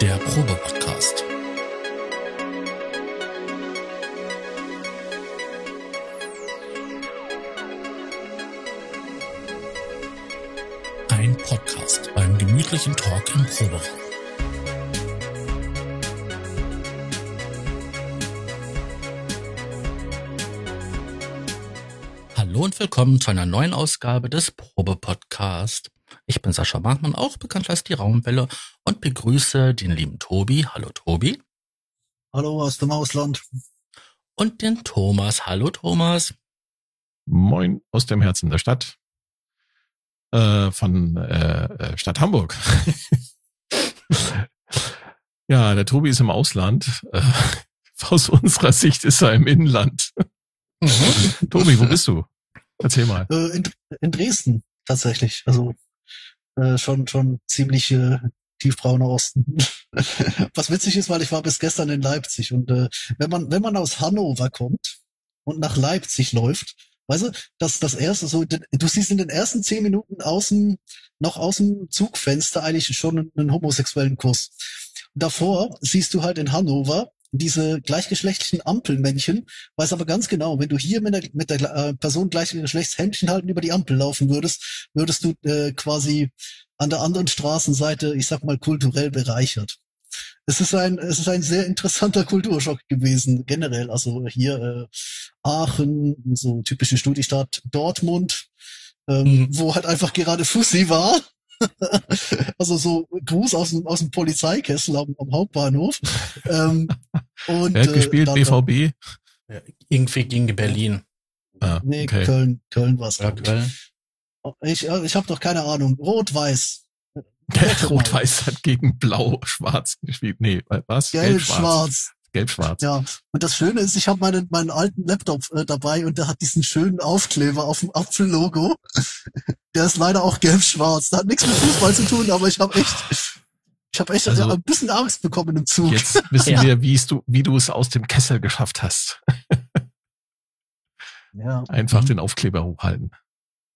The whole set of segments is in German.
Der Probe-Podcast. Ein Podcast beim gemütlichen Talk im Proberaum. Hallo und willkommen zu einer neuen Ausgabe des Probe-Podcast. Ich bin Sascha Markmann, auch bekannt als die Raumwelle und begrüße den lieben Tobi. Hallo Tobi. Hallo aus dem Ausland. Und den Thomas. Hallo Thomas. Moin aus dem Herzen der Stadt. Äh, von äh, äh Stadt Hamburg. ja, der Tobi ist im Ausland. Äh, aus unserer Sicht ist er im Inland. Mhm. Tobi, wo bist du? Erzähl mal. Äh, in, in Dresden tatsächlich. Also äh, schon schon ziemlich äh, tiefbrauner Osten. Was witzig ist, weil ich war bis gestern in Leipzig und äh, wenn man wenn man aus Hannover kommt und nach Leipzig läuft, weißt du, das das erste so du siehst in den ersten zehn Minuten außen noch aus dem Zugfenster eigentlich schon einen, einen homosexuellen Kuss. Davor siehst du halt in Hannover diese gleichgeschlechtlichen Ampelmännchen, weiß aber ganz genau, wenn du hier mit der, mit der äh, Person gleichen Geschlechts Händchen halten über die Ampel laufen würdest, würdest du äh, quasi an der anderen Straßenseite, ich sag mal, kulturell bereichert. Es ist ein, es ist ein sehr interessanter Kulturschock gewesen, generell. Also hier äh, Aachen, so typische Studiestadt Dortmund, ähm, mhm. wo halt einfach gerade Fussi war. also so Gruß aus dem, aus dem Polizeikessel am, am Hauptbahnhof. Ähm, und, Wer hat äh, gespielt? BVB? Ja, irgendwie gegen Berlin. Ah, nee, okay. Köln, Köln war's. Ja, Köln. Ich, ich habe doch keine Ahnung. Rot-Weiß. Rot-Weiß hat gegen Blau-Schwarz gespielt. Nee, was? Gelb-Schwarz. Gelb-Schwarz. Ja, und das Schöne ist, ich habe meinen, meinen alten Laptop äh, dabei und der hat diesen schönen Aufkleber auf dem Apfellogo. der ist leider auch gelb-schwarz. Der hat nichts mit Fußball zu tun, aber ich habe echt, ich habe echt also, ein bisschen Angst bekommen im Zug. Jetzt wissen ja. wir, wie du, wie du es aus dem Kessel geschafft hast. ja. Einfach mhm. den Aufkleber hochhalten.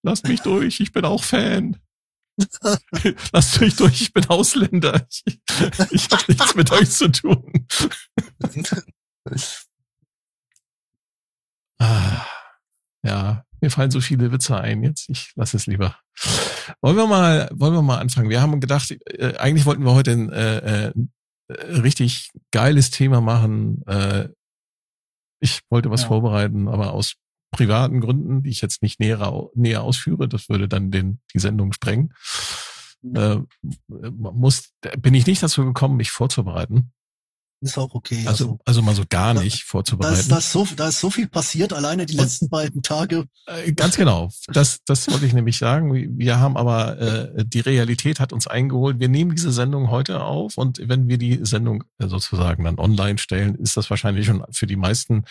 Lasst mich durch, ich bin auch Fan. Lasst mich durch, ich bin Ausländer. Ich, ich habe nichts mit euch zu tun. ah, ja, mir fallen so viele Witze ein jetzt. Ich lasse es lieber. Wollen wir mal, wollen wir mal anfangen? Wir haben gedacht, äh, eigentlich wollten wir heute ein äh, äh, richtig geiles Thema machen. Äh, ich wollte was ja. vorbereiten, aber aus privaten Gründen, die ich jetzt nicht näher, näher ausführe, das würde dann den, die Sendung sprengen, mhm. äh, muss, bin ich nicht dazu gekommen, mich vorzubereiten. Ist auch okay. Also, also, also mal so gar nicht da, vorzubereiten. Da ist, da, ist so, da ist so viel passiert, alleine die letzten beiden Tage. Äh, ganz genau. Das, das wollte ich nämlich sagen. Wir haben aber, äh, die Realität hat uns eingeholt. Wir nehmen diese Sendung heute auf und wenn wir die Sendung sozusagen dann online stellen, ist das wahrscheinlich schon für die meisten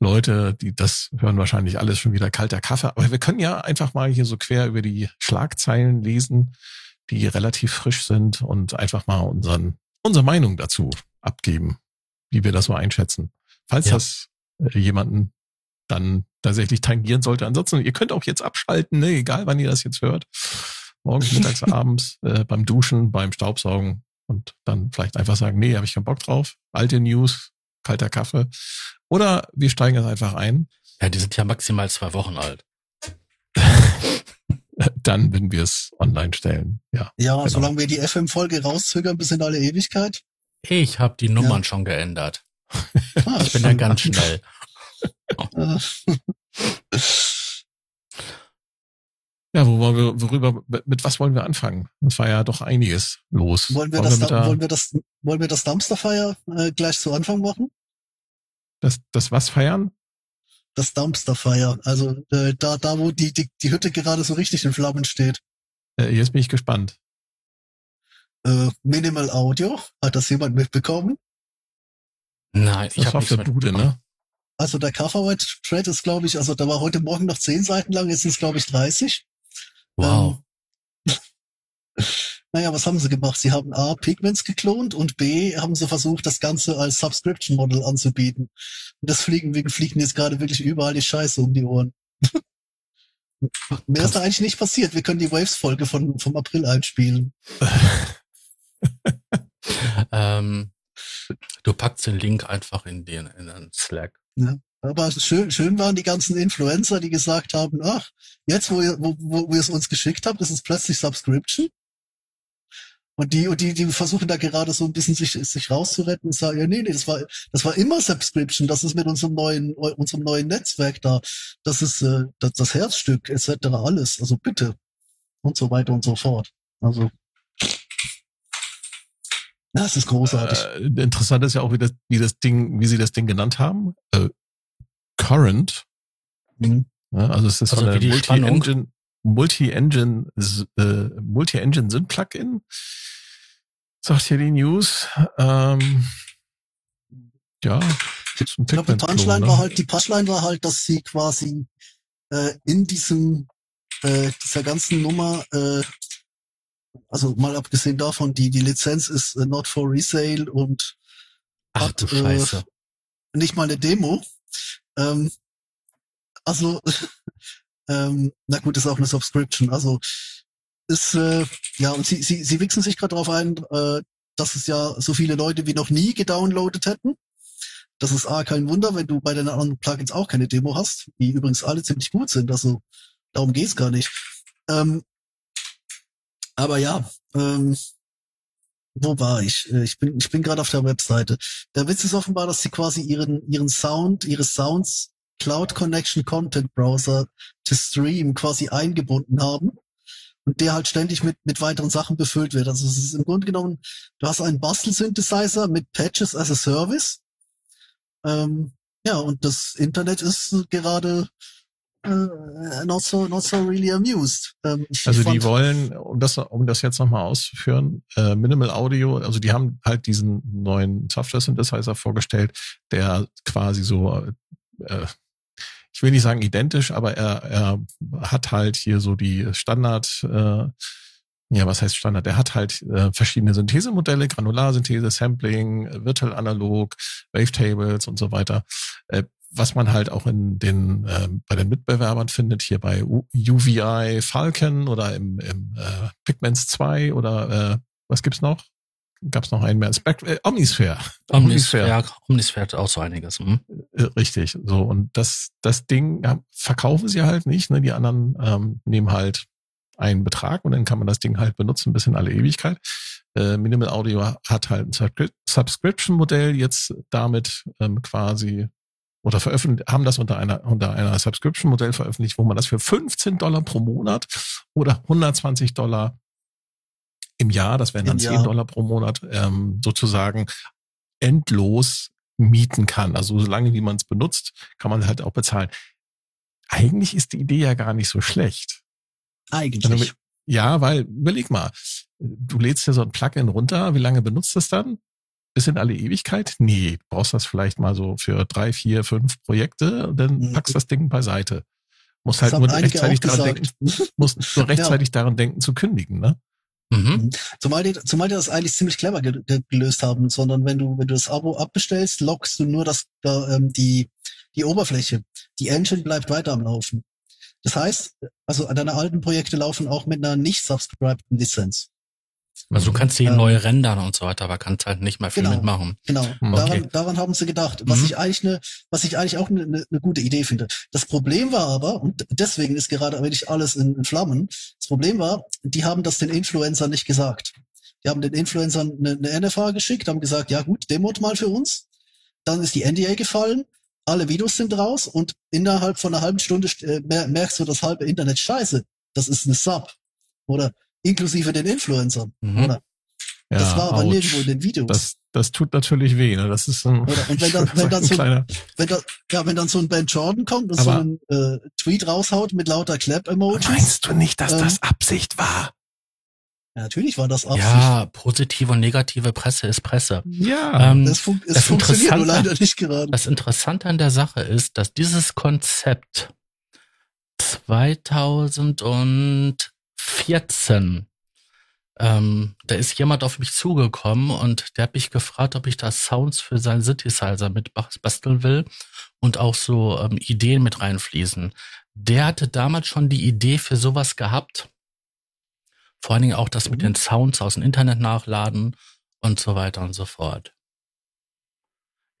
Leute, die das hören wahrscheinlich alles schon wieder kalter Kaffee. Aber wir können ja einfach mal hier so quer über die Schlagzeilen lesen, die relativ frisch sind und einfach mal unseren, unsere Meinung dazu abgeben, wie wir das so einschätzen. Falls ja. das äh, jemanden dann tatsächlich tangieren sollte. Ansonsten, ihr könnt auch jetzt abschalten, ne? egal wann ihr das jetzt hört. Morgens, mittags, abends, äh, beim Duschen, beim Staubsaugen und dann vielleicht einfach sagen, nee, habe ich keinen Bock drauf. Alte News, kalter Kaffee. Oder wir steigen jetzt einfach ein. Ja, die sind ja maximal zwei Wochen alt. Dann, wenn wir es online stellen. Ja, ja genau. solange wir die FM-Folge rauszögern bis in alle Ewigkeit. Ich habe die Nummern ja. schon geändert. Ah, ich bin ja ganz schnell. Ja, wo wollen wir, worüber, mit was wollen wir anfangen? Das war ja doch einiges los. Wollen wir, wollen das, wir, wollen wir das, wollen wir das Dumpsterfire äh, gleich zu Anfang machen? Das, das was feiern? Das Dumpsterfire. Also äh, da, da, wo die, die, die Hütte gerade so richtig in Flammen steht. Äh, jetzt bin ich gespannt. Äh, Minimal Audio, hat das jemand mitbekommen? Nein, ich habe auf der Bude, ne? Also der Coverwhite Thread ist, glaube ich, also da war heute Morgen noch zehn Seiten lang, jetzt sind es, glaube ich, 30. Wow. Ähm, naja, was haben sie gemacht? Sie haben A, Pigments geklont und B, haben sie versucht, das Ganze als Subscription Model anzubieten. Und das fliegen, fliegen jetzt gerade wirklich überall die Scheiße um die Ohren. Mehr ist da eigentlich nicht passiert. Wir können die Waves-Folge von, vom April einspielen. Ähm, du packst den Link einfach in den, in den Slack. Ja. Aber schön, schön waren die ganzen Influencer, die gesagt haben, ach, jetzt, wo ihr, wo, wo, wo ihr es uns geschickt habt, ist es plötzlich Subscription. Und die, und die, die versuchen da gerade so ein bisschen sich, sich rauszuretten und sagen, ja, nee, nee, das war, das war immer Subscription, das ist mit unserem neuen, unserem neuen Netzwerk da, das ist äh, das, das Herzstück, etc. alles. Also bitte. Und so weiter und so fort. Also. Das ist großartig. Äh, interessant ist ja auch, wie das, wie das Ding, wie sie das Ding genannt haben. Äh, Current. Mhm. Ja, also es ist also so eine Multi-Engine, Multi-Engine, äh, Multi-Engine-Syn-Plugin. Sagt hier die News. Ähm, ja, ich glaube, die Punchline ne? war halt, die Punchline war halt, dass sie quasi äh, in diesem äh, dieser ganzen Nummer, äh, also mal abgesehen davon, die die Lizenz ist äh, not for resale und Ach hat. Äh, nicht mal eine Demo. Ähm, also ähm, na gut, ist auch eine Subscription. Also ist äh, ja und sie sie sie wichsen sich gerade darauf ein, äh, dass es ja so viele Leute wie noch nie gedownloadet hätten. Das ist A, kein Wunder, wenn du bei den anderen Plugins auch keine Demo hast, die übrigens alle ziemlich gut sind. Also darum geht's gar nicht. Ähm, aber ja, ähm, wo war ich? Äh, ich bin, ich bin gerade auf der Webseite. Der Witz ist offenbar, dass sie quasi ihren, ihren Sound, ihre Sounds Cloud Connection Content Browser to Stream quasi eingebunden haben und der halt ständig mit, mit weiteren Sachen befüllt wird. Also es ist im Grunde genommen, du hast einen Bastel-Synthesizer mit Patches as a Service. Ähm, ja, und das Internet ist gerade äh, not so not so really amused. Ähm, also die wollen, um das um das jetzt nochmal auszuführen, äh, Minimal Audio, also die haben halt diesen neuen Software Synthesizer vorgestellt, der quasi so äh, ich will nicht sagen identisch, aber er, er hat halt hier so die Standard, äh, ja, was heißt Standard? Er hat halt äh, verschiedene Synthesemodelle, Granularsynthese, Sampling, Virtual Analog, Wavetables und so weiter. Äh, was man halt auch in den äh, bei den Mitbewerbern findet, hier bei UVI Falcon oder im, im äh, Pigments 2 oder äh, was gibt's noch? Gab es noch einen mehr. Spect äh, Omnisphere. Omnisphere. Ja, Omnisphere hat auch so einiges. Hm? Richtig. So, und das, das Ding ja, verkaufen sie halt nicht. Ne? Die anderen ähm, nehmen halt einen Betrag und dann kann man das Ding halt benutzen bis in alle Ewigkeit. Äh, Minimal Audio hat halt ein Subscription-Modell jetzt damit ähm, quasi oder veröffentlicht, haben das unter einer, unter einer Subscription-Modell veröffentlicht, wo man das für 15 Dollar pro Monat oder 120 Dollar im Jahr, das wären dann 10 Dollar pro Monat, ähm, sozusagen endlos mieten kann. Also solange wie man es benutzt, kann man halt auch bezahlen. Eigentlich ist die Idee ja gar nicht so schlecht. Eigentlich. Ja, weil, überleg mal, du lädst ja so ein Plugin runter, wie lange benutzt das dann? Bis in alle Ewigkeit? Nee, du brauchst das vielleicht mal so für drei, vier, fünf Projekte dann mhm. packst das Ding beiseite. Musst halt nur rechtzeitig daran denken, musst nur rechtzeitig ja. daran denken zu kündigen, ne? Mhm. mhm. Zumal die, zumal die das eigentlich ziemlich clever ge gelöst haben, sondern wenn du, wenn du das Abo abbestellst, lockst du nur das, da, ähm, die, die Oberfläche. Die Engine bleibt weiter am Laufen. Das heißt, also deine alten Projekte laufen auch mit einer nicht subscribed Lizenz. Also du kannst sie ähm, neu rendern und so weiter, aber kannst halt nicht mehr viel genau, mitmachen. Genau, okay. daran, daran haben sie gedacht, was mhm. ich eigentlich eine, was ich eigentlich auch eine, eine, eine gute Idee finde. Das Problem war aber, und deswegen ist gerade wirklich alles in, in Flammen, das Problem war, die haben das den Influencern nicht gesagt. Die haben den Influencern eine, eine NFA geschickt, haben gesagt, ja gut, demot mal für uns. Dann ist die NDA gefallen, alle Videos sind raus und innerhalb von einer halben Stunde äh, merkst du das halbe Internet scheiße. Das ist eine Sub. Oder inklusive den Influencern. Mhm. Ja, das war aber ouch. nirgendwo in den Videos. Das, das tut natürlich weh, ne? Das ist ein, Oder, und wenn dann, wenn dann so, kleiner... wenn da, ja, wenn dann so ein Ben Jordan kommt und aber so einen äh, Tweet raushaut mit lauter Clap-Emojis. Meinst du nicht, dass ähm, das Absicht war? Ja, natürlich war das Absicht. Ja, positive und negative Presse ist Presse. Ja, ähm, das, fun das funktioniert nur leider nicht gerade. Das Interessante an der Sache ist, dass dieses Konzept 2000 und 14. Ähm, da ist jemand auf mich zugekommen und der hat mich gefragt, ob ich da Sounds für seinen Synthesizer mit basteln will und auch so ähm, Ideen mit reinfließen. Der hatte damals schon die Idee für sowas gehabt. Vor allen Dingen auch das mit den Sounds aus dem Internet nachladen und so weiter und so fort.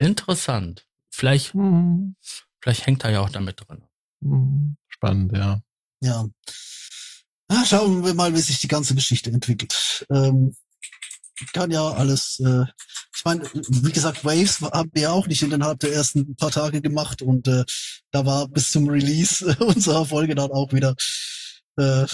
Interessant. Vielleicht, Hm, vielleicht hängt er ja auch damit drin. hm, Spannend, ja. Ja. Ah, schauen wir mal, wie sich die ganze Geschichte entwickelt. Ähm, kann ja alles, äh, ich meine, wie gesagt, Waves haben wir auch nicht innerhalb der ersten paar Tage gemacht und äh, da war bis zum Release unserer Folge dann auch wieder äh,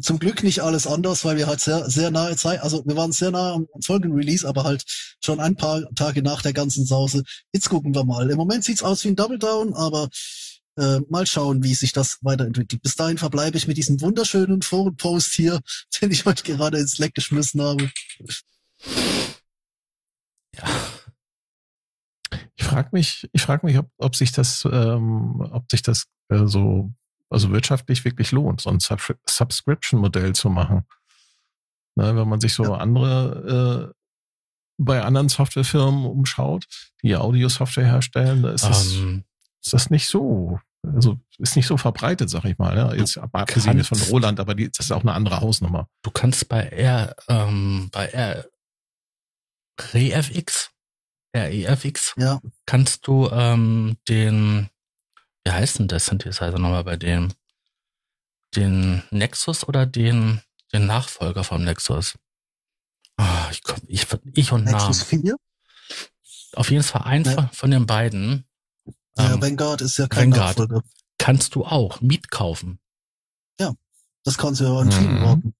zum Glück nicht alles anders, weil wir halt sehr, sehr nahe Zeit, also wir waren sehr nah am Folgenrelease, aber halt schon ein paar Tage nach der ganzen Sause. Jetzt gucken wir mal. Im Moment sieht's aus wie ein Double Down, aber äh, mal schauen, wie sich das weiterentwickelt. Bis dahin verbleibe ich mit diesem wunderschönen Forenpost hier, den ich heute gerade ins Leck geschmissen habe. Ja. Ich frage mich, ich frage mich, ob, ob sich das, ähm, ob sich das äh, so, also wirtschaftlich wirklich lohnt, so ein Subscri Subscription-Modell zu machen. Ne, wenn man sich so Ja. andere äh, bei anderen Softwarefirmen umschaut, die Audio-Software herstellen, da ist, das, Ähm, ist das nicht so, also ist nicht so verbreitet, sag ich mal. Ne? Jetzt abgesehen jetzt von Roland, aber die, das ist auch eine andere Hausnummer. du kannst bei R, ähm, bei R, REFX, REFX, Ja, kannst du ähm, den, wie heißt denn der Synthesizer nochmal bei dem? Den Nexus oder den, den Nachfolger vom Nexus? Ah, ich, komm, ich, ich und Namen. Nexus 4. Auf jeden Fall ein Ja. von, von den beiden Ja, ähm, Vanguard ist ja kein Vanguard. Nachfolger. kannst du auch Miet kaufen. Das kannst du ja an vielen Mhm. Orten.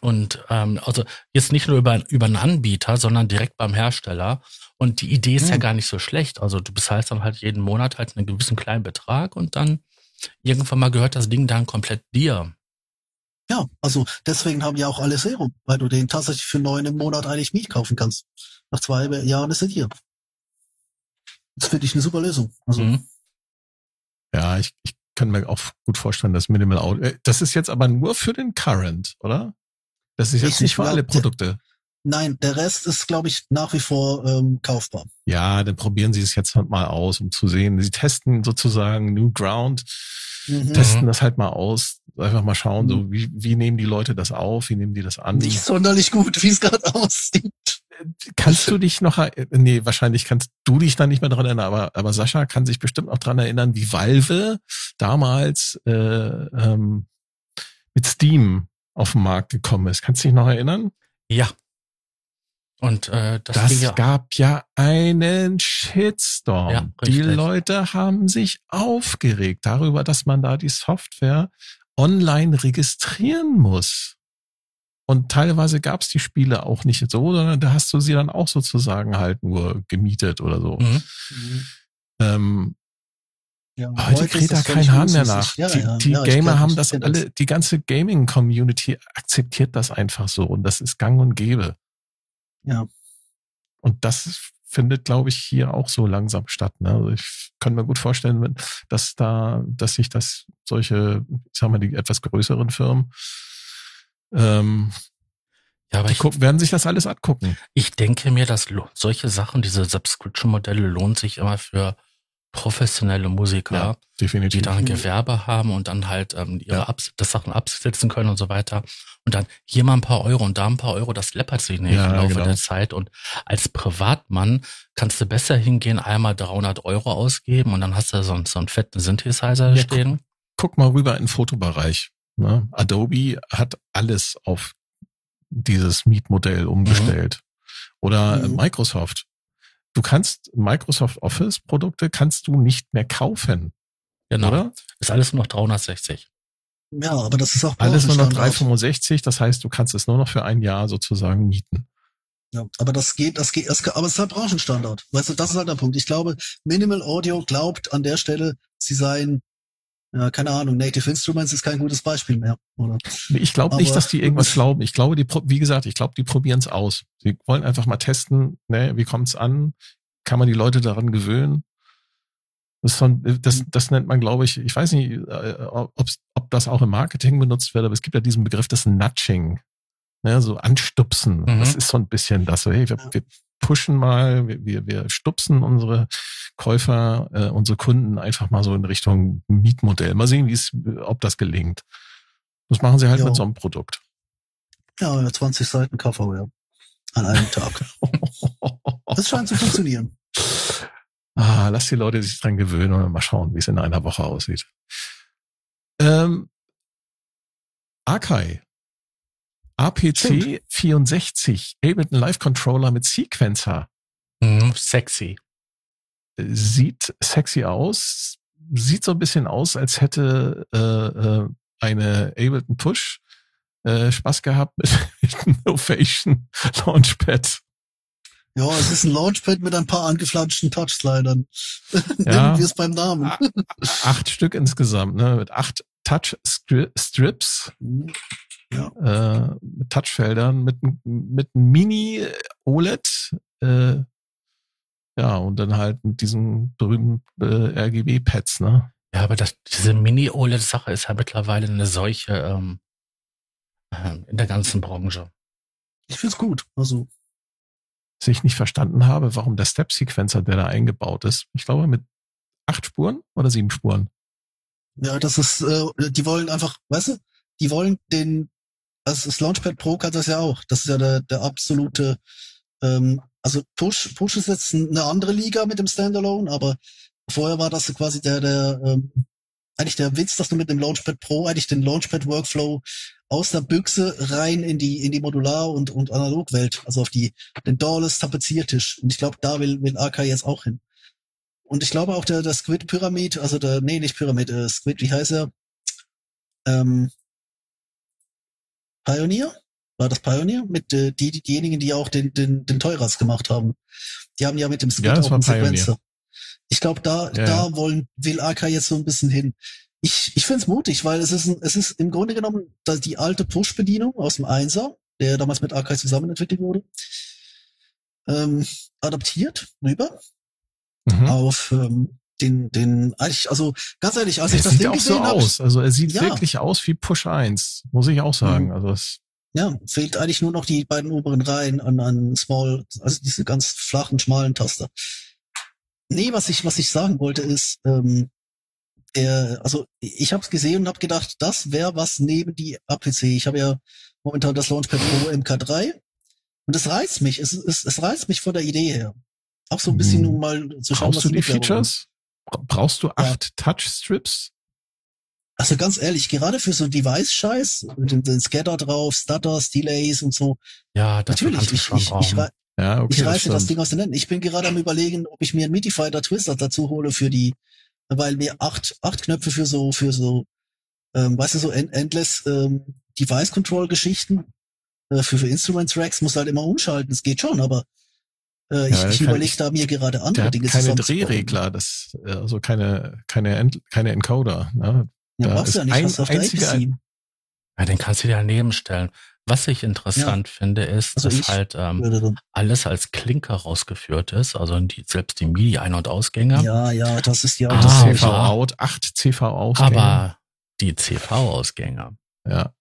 Und ähm, also jetzt nicht nur über, über einen Anbieter, sondern direkt beim Hersteller. Und die Idee ist ja Hm. gar nicht so schlecht. Also du bezahlst dann halt jeden Monat halt einen gewissen kleinen Betrag und dann irgendwann mal gehört das Ding dann komplett dir. Ja, also deswegen haben ja auch alle Serum, weil du den tatsächlich für neun im Monat eigentlich Miet kaufen kannst. Nach zwei Jahren ist er dir. Das finde ich eine super Lösung. Also, Mhm. Ja, ich, ich kann mir auch gut vorstellen, dass Minimal Audio. äh, Das ist jetzt aber nur für den Current, oder? Das ist jetzt nicht für alle Produkte. nein, der Rest ist, glaube ich, nach wie vor ähm, kaufbar. Ja, dann probieren Sie es jetzt halt mal aus, um zu sehen. Sie testen sozusagen New Ground, Mhm. testen das halt mal aus, einfach mal schauen, Mhm. so wie, wie nehmen die Leute das auf, wie nehmen die das an. Nicht sonderlich gut, wie es gerade aussieht. Kannst du dich noch, er- nee, wahrscheinlich kannst du dich da nicht mehr dran erinnern, aber, aber Sascha kann sich bestimmt noch dran erinnern, wie Valve damals äh, ähm, mit Steam auf den Markt gekommen ist. Kannst du dich noch erinnern? Ja. Und äh, das, Das ging ja gab ja einen Shitstorm. Ja, die. Leute haben sich aufgeregt darüber, dass man da die Software online registrieren muss. Und teilweise gab es die Spiele auch nicht so, sondern da hast du sie dann auch sozusagen halt nur gemietet oder so. Mhm. Ähm, Ja, heute ist kräht da kein Hahn mehr nach. Ja, die ja, die Gamer kenn- haben das alle, die ganze Gaming-Community akzeptiert das einfach so und das ist gang und gäbe. Ja. Und das findet, glaube ich, hier auch so langsam statt. Ne? Also ich kann mir gut vorstellen, dass da, dass sich das solche, ich sag mal, die etwas größeren Firmen, ähm, Ja, aber die ich, werden sich das alles angucken. ich denke mir, dass solche Sachen, diese Subscription-Modelle lohnt sich immer für professionelle Musiker, die definitiv. dann ein Mhm. Gewerbe haben und dann halt ähm, ihre Ja. Abs das Sachen absetzen können und so weiter. Und dann hier mal ein paar Euro und da ein paar Euro, das läppert sich nicht Ja, im Laufe genau. der Zeit. Und als Privatmann kannst du besser hingehen, einmal 300 Euro ausgeben und dann hast du so, einen- so einen fetten Synthesizer Ja, stehen. Guck mal rüber in den Fotobereich. Ne? Adobe hat alles auf dieses Mietmodell umgestellt. Oder äh, Mhm. Microsoft. Du kannst Microsoft Office Produkte kannst du nicht mehr kaufen, Genau. oder? Ist alles nur noch 360. Ja, aber das ist auch Alles nur noch Branchenstandard. 365, das heißt, du kannst es nur noch für ein Jahr sozusagen mieten. Ja, aber das geht, das geht, das, aber es ist halt Branchenstandard. Weißt du, das ist halt der Punkt. Ich glaube, Minimal Audio glaubt an der Stelle, sie seien, ja, keine Ahnung, Native Instruments ist kein gutes Beispiel mehr, oder? Ich glaube nicht, dass die irgendwas glauben. Ich glaube, die, wie gesagt, ich glaube, die probieren es aus. Sie wollen einfach mal testen, ne, wie kommt's an? Kann man die Leute daran gewöhnen? Das, so ein, das, das nennt man, glaube ich, ich weiß nicht, äh, ob's, ob das auch im Marketing benutzt wird, aber es gibt ja diesen Begriff des Nudging. Ne, so anstupsen. Mhm. Das ist so ein bisschen das, so, hey, wir, Ja. wir pushen mal, wir, wir, wir stupsen unsere Käufer, äh, unsere Kunden einfach mal so in Richtung Mietmodell. Mal sehen, wie es, ob das gelingt. Das machen sie halt Ja. mit so einem Produkt. Ja, ja, 20 Seiten KV, ja. an einem Tag. Das scheint zu funktionieren. Ah, lass die Leute sich dran gewöhnen und mal schauen, wie es in einer Woche aussieht. Ähm, Akai. APC Stimmt. 64, Ableton Live Controller mit Sequencer. Mhm, sexy. Sieht sexy aus. Sieht so ein bisschen aus, als hätte äh, äh, eine Ableton Push äh, Spaß gehabt mit, mit Novation Launchpad. Ja, es ist ein Launchpad mit ein paar angeflanschten Touchslidern. Ja. Nennen wir es beim Namen. A- acht Stück insgesamt, ne? Mit acht Touch Stri- Äh, mit Touchfeldern, mit, mit einem Mini OLED, äh, ja, und dann halt mit diesen berühmten äh, RGB-Pads, ne? Ja, aber das, diese Mini-OLED-Sache ist ja mittlerweile eine solche ähm, ähm, in der ganzen Branche. Ich find's gut. Also, Was ich nicht verstanden habe, warum der Step-Sequencer, der da eingebaut ist, ich glaube mit acht Spuren oder sieben Spuren. ja, das ist, äh, die wollen einfach, weißt du, die wollen den, das, das Launchpad Pro kann das ja auch. Das ist ja der, der absolute, ähm, also Push, Push ist jetzt eine andere Liga mit dem Standalone, aber vorher war das quasi der, der, ähm, eigentlich der Witz, dass du mit dem Launchpad Pro eigentlich den Launchpad Workflow aus der Büchse rein in die, in die Modular- und, und Analogwelt, also auf die, den Doorless Tapeziertisch. Und ich glaube, da will, will AK jetzt auch hin. Und ich glaube auch der, der Squid Pyramid, also der, nee, nicht Pyramid, äh, Squid, wie heißt er? Ähm, Pioneer? War das Pioneer? Mit äh, die, die, diejenigen, die auch den, den, den Teuras gemacht haben. Die haben ja mit dem Squid Ja, auch einen. Ich glaube, da, Ja, da wollen, will AK jetzt so ein bisschen hin. Ich, ich find's mutig, weil es ist, ein, es ist im Grunde genommen da die alte Push-Bedienung aus dem Einser, der damals mit AK zusammen entwickelt wurde, ähm, adaptiert rüber Mhm. auf ähm, den, den, also ganz ehrlich, als Er ich das sieht Ding auch so aus. Also er sieht Ja. wirklich aus wie Push 1, muss ich auch sagen. Mhm. Also es, ja, fehlt eigentlich nur noch die beiden oberen Reihen an, an Small, also diese ganz flachen, schmalen Taster. Nee, was ich, was ich sagen wollte ist, ähm, er, also ich habe es gesehen und habe gedacht, das wäre was neben die APC. Ich habe ja momentan das Launchpad Pro MK3 und es reizt mich, es, es, es reizt mich von der Idee her. Auch so ein bisschen, Hm. um mal zu schauen, brauchst du die. Features? Bra- Brauchst du acht Touchstrips? Also ganz ehrlich, gerade für so Device-Scheiß, mit dem, den Scatter drauf, Stutters, Delays und so, Ja, das natürlich, ich, ich, ich, rei- Ja, okay. ich reiße das stimmt. Ding aus den Händen. Ich bin gerade am überlegen, ob ich mir einen MIDI-Fighter Twister dazu hole für die, weil mir acht, acht Knöpfe für so, für so, ähm, weißt du, so end, endless ähm, Device-Control-Geschichten, äh, für, für Instrument-Tracks muss halt immer umschalten, es geht schon, aber äh, Ja, ich, überlege da mir gerade Der andere Dinge keine. Drehregler, das, äh, also keine, keine, keine Encoder. Ne? Ja, Da brauchst du ja nicht, ein hast du auf der einziger-. Ja, den kannst du dir daneben stellen. Was ich interessant finde, ist, Also dass halt ähm, alles als Klinker rausgeführt ist, also die, selbst die MIDI-Ein- und Ausgänge. Ja, ja, das ist ja Ah, Das Ah, CV ja. out, acht CV Ausgänge. aber die CV-Ausgänge, ja,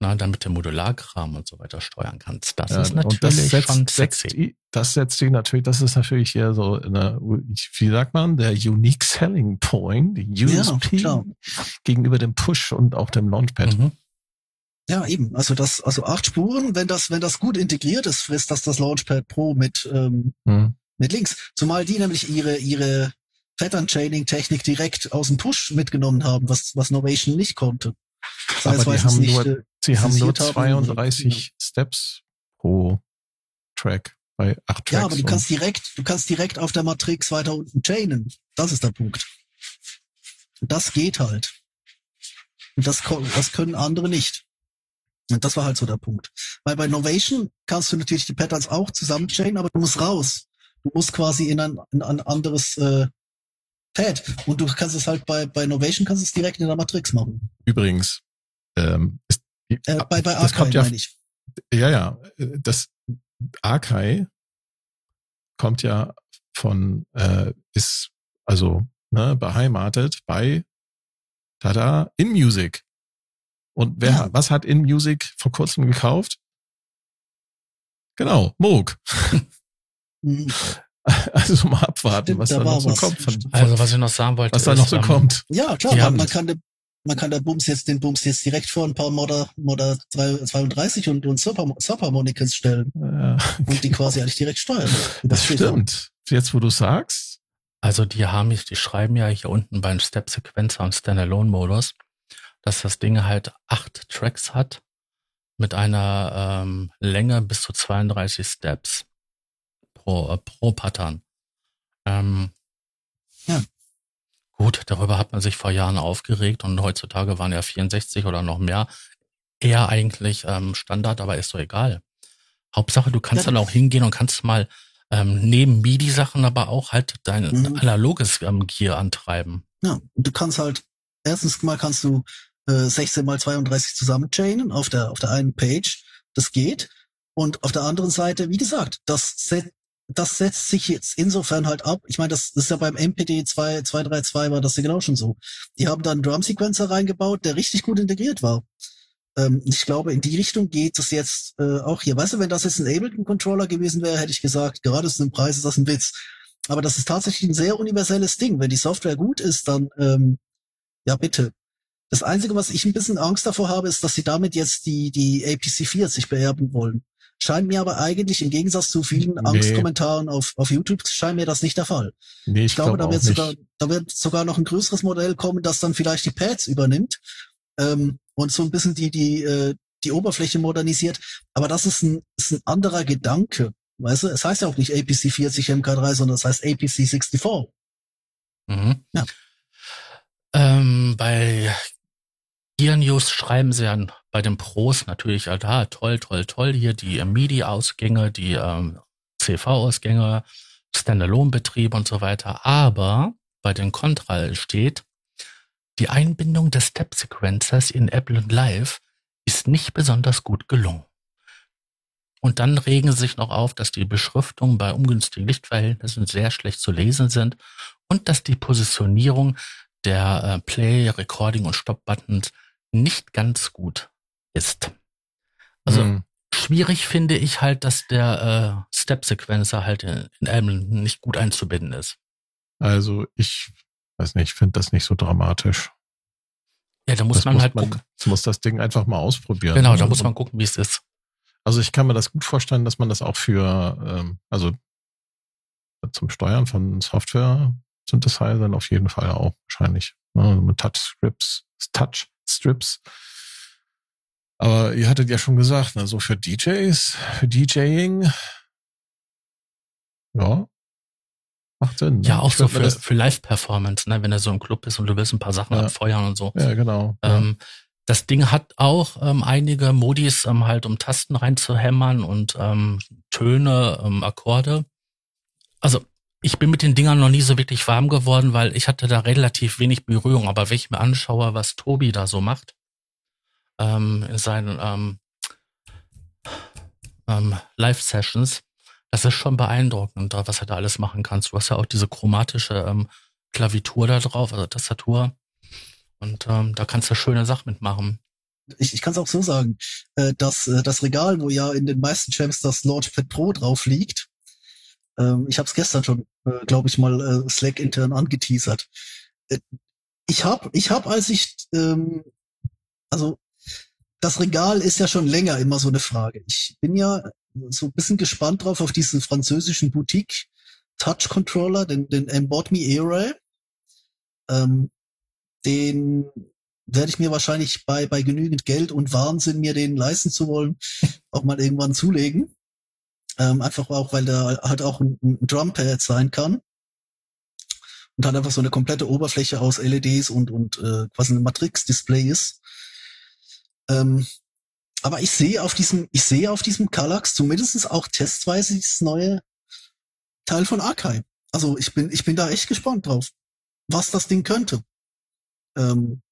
na, damit du Modularkram und so weiter steuern kannst, das ja, ist und natürlich das setzt, schon sexy. das setzt die natürlich, das ist natürlich hier so eine, wie sagt man, der Unique Selling Point, die USP klar. gegenüber dem Push und auch dem Launchpad. Mhm. Ja, eben. Also das, also acht Spuren, wenn das, wenn das gut integriert ist, frisst das das Launchpad Pro mit, ähm, Hm. mit links. Zumal die nämlich ihre, ihre Pattern Chaining Technik direkt aus dem Push mitgenommen haben, was, was Novation nicht konnte. Das Aber heißt, die haben nicht, nur- äh, Sie haben nur Zensiert haben, 32 Steps pro Track bei acht Tracks. ja, aber du kannst direkt, du kannst direkt auf der Matrix weiter unten chainen. Das ist der Punkt. Und das geht halt. Und das, das können andere nicht. Und das war halt so der Punkt. Weil bei Novation kannst du natürlich die Patterns auch zusammen chainen, aber du musst raus. Du musst quasi in ein, in ein anderes äh, Pad. Und du kannst es halt bei, bei Novation kannst es direkt in der Matrix machen. Übrigens, ähm, ist, Äh, bei bei das Archive kommt ja, meine ich. ja, ja, äh, das Arkai kommt ja von, äh, ist also ne, beheimatet bei Tada In Music. Und wer, Ja. was hat In Music vor kurzem gekauft? Genau, Moog. Also mal abwarten, Stimmt, was da da noch so was. kommt. Von, Also was ich noch sagen wollte, was da noch so ähm, kommt. Ja, klar, man, man kann, man kann der Bums jetzt den Bums jetzt direkt vor ein paar Modder, Modder 32 und, und Subharmonicas stellen. Ja, und die quasi eigentlich direkt steuern. Das, das stimmt. Jetzt, wo du sagst. Also die haben, die schreiben ja hier unten beim Step-Sequencer und Standalone-Modus, dass das Ding halt acht Tracks hat mit einer ähm, Länge bis zu 32 Steps pro, äh, pro Pattern. Ähm, ja. Gut, darüber hat man sich vor Jahren aufgeregt und heutzutage waren ja 64 oder noch mehr eher eigentlich ähm, Standard, aber ist so egal. Hauptsache, du kannst ja. dann auch hingehen und kannst mal ähm, neben MIDI-Sachen aber auch halt dein mhm. analoges ähm, Gear antreiben. Ja, du kannst halt, erstens mal kannst du äh, 16 mal 32 zusammenchainen auf der, auf der einen Page. Das geht. Und auf der anderen Seite, wie gesagt, das Set das setzt sich jetzt insofern halt ab. Ich meine, das, ist ja beim MPD 2, 232 war das ja genau schon so. Die haben da einen Drum-Sequencer reingebaut, der richtig gut integriert war. Ähm, ich glaube, in die Richtung geht es jetzt äh, auch hier. Weißt du, wenn das jetzt ein Ableton-Controller gewesen wäre, hätte ich gesagt, gerade zu einem Preis ist das ein Witz. Aber das ist tatsächlich ein sehr universelles Ding. Wenn die Software gut ist, dann ähm, ja bitte. Das Einzige, was ich ein bisschen Angst davor habe, ist, dass sie damit jetzt die, die APC 40 beerben wollen. Scheint mir aber eigentlich im Gegensatz zu vielen nee. Angstkommentaren auf, auf YouTube, scheint mir das nicht der Fall. Nee, ich, ich glaube, glaub da wird sogar, da wird sogar noch ein größeres Modell kommen, das dann vielleicht die Pads übernimmt ähm, und so ein bisschen die, die, äh, die Oberfläche modernisiert. Aber das ist ein, ist ein anderer Gedanke. Weißt du, es heißt ja auch nicht APC 40 MK3, sondern es heißt APC 64. Mhm. Ja. Ähm, bei Gear News schreiben sie dann bei den Pros natürlich, ja, da, toll, toll, toll, hier die MIDI-Ausgänge, die ähm, CV-Ausgänge, Standalone-Betrieb und so weiter. Aber bei den Contral steht, die Einbindung des Step-Sequencers in Ableton Live ist nicht besonders gut gelungen. Und dann regen sie sich noch auf, dass die Beschriftungen bei ungünstigen Lichtverhältnissen sehr schlecht zu lesen sind und dass die Positionierung der äh, Play, Recording und Stop-Buttons nicht ganz gut ist. Also mhm. schwierig finde ich halt, dass der äh, Step-Sequencer halt in, in Ableton nicht gut einzubinden ist. Also ich weiß nicht, ich finde das nicht so dramatisch. Ja, da muss das man muss halt man, gucken. muss das Ding einfach mal ausprobieren. Genau, da also, muss man gucken, wie es ist. Also ich kann mir das gut vorstellen, dass man das auch für, ähm, also zum Steuern von Software Synthesizern auf jeden Fall auch wahrscheinlich. Ne, mit Touch Strips, Touch Strips. Aber ihr hattet ja schon gesagt, ne, so für DJs, für DJing, ja, macht Sinn. Ne? Ja, auch so für, für Live-Performance, ne, wenn er so im Club ist und du willst ein paar Sachen ja. abfeuern und so. Ja, genau. Ähm, ja. Das Ding hat auch ähm, einige Modis ähm, halt, um Tasten reinzuhämmern und ähm, Töne, ähm, Akkorde. Also ich bin mit den Dingern noch nie so wirklich warm geworden, weil ich hatte da relativ wenig Berührung. Aber wenn ich mir anschaue, was Tobi da so macht, ähm, in seinen ähm, ähm, Live-Sessions, das ist schon beeindruckend, was er da alles machen kannst. Du hast ja auch diese chromatische ähm, Klavitur da drauf, also Tastatur. Und ähm, da kannst du schöne Sachen mitmachen. Ich, ich kann es auch so sagen, äh, dass äh, das Regal, wo ja in den meisten Champs das Launchpad Pro drauf liegt, ähm, ich habe es gestern schon, äh, glaube ich, mal äh, Slack intern angeteasert. Äh, ich habe, ich habe, als ich, ähm, also das Regal ist ja schon länger immer so eine Frage. Ich bin ja so ein bisschen gespannt drauf auf diesen französischen Boutique Touch Controller, den, den Embod Me Array. Ähm, den werde ich mir wahrscheinlich bei, bei genügend Geld und Wahnsinn, mir den leisten zu wollen, auch mal irgendwann zulegen. Ähm, einfach auch, weil der halt auch ein, ein Drumpad sein kann. Und hat einfach so eine komplette Oberfläche aus LEDs und, und äh, quasi ein Matrix-Display ist. Ähm, aber ich sehe auf diesem, ich sehe auf diesem Kallax zumindest auch testweise dieses neue Teil von Archive. Also ich bin, ich bin da echt gespannt drauf, was das Ding könnte. Ähm,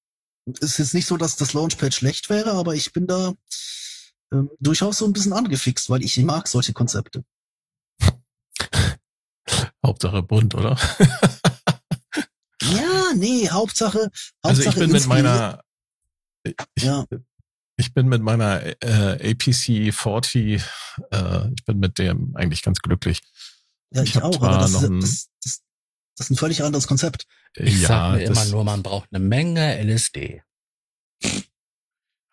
es ist jetzt nicht so, dass das Launchpad schlecht wäre, aber ich bin da, ähm, durchaus so ein bisschen angefixt, weil ich mag solche Konzepte. Hauptsache bunt, oder? ja, nee, Hauptsache, Hauptsache Also ich bin mit meiner ich, ja. Ich bin mit meiner äh, APC 40, äh, ich bin mit dem eigentlich ganz glücklich. Ja, ich, ich auch, aber das, ein, das, das, das, ist ein völlig anderes Konzept. Ich ja, sag mir immer nur, man braucht eine Menge LSD.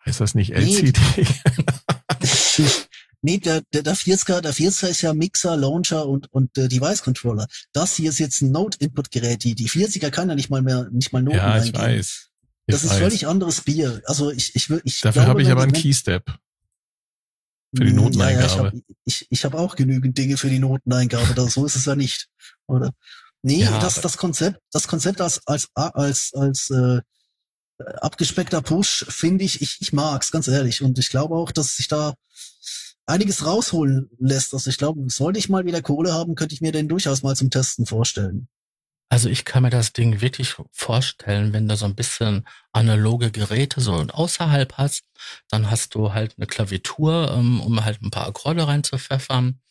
Heißt das nicht LCD? Nee, der, der, der 40er, der 40er ist ja Mixer, Launcher und, und äh, Device Controller. Das hier ist jetzt ein Node-Input-Gerät. Die, die 40er kann ja nicht mal mehr, nicht mal Noten ja, ich eingeben. weiß. Ich Das ist weiß. völlig anderes Bier. Also ich, ich will, ich Dafür habe ich aber einen Keystep. für die Hm, Noteneingabe. Ja, ja, ich habe ich, ich hab auch genügend Dinge für die Noteneingabe. Da, so ist es ja nicht, oder? Nee, Ja, das, das Konzept, das Konzept als, als, als, als äh, abgespeckter Push finde ich, ich, ich mag's, ganz ehrlich. Und ich glaube auch, dass sich da einiges rausholen lässt. Also ich glaube, sollte ich mal wieder Kohle haben, könnte ich mir den durchaus mal zum Testen vorstellen. Also ich kann mir das Ding wirklich vorstellen, wenn du so ein bisschen analoge Geräte so außerhalb hast, dann hast du halt eine Klaviatur, ähm, um halt ein paar Akkorde reinzupfeffern.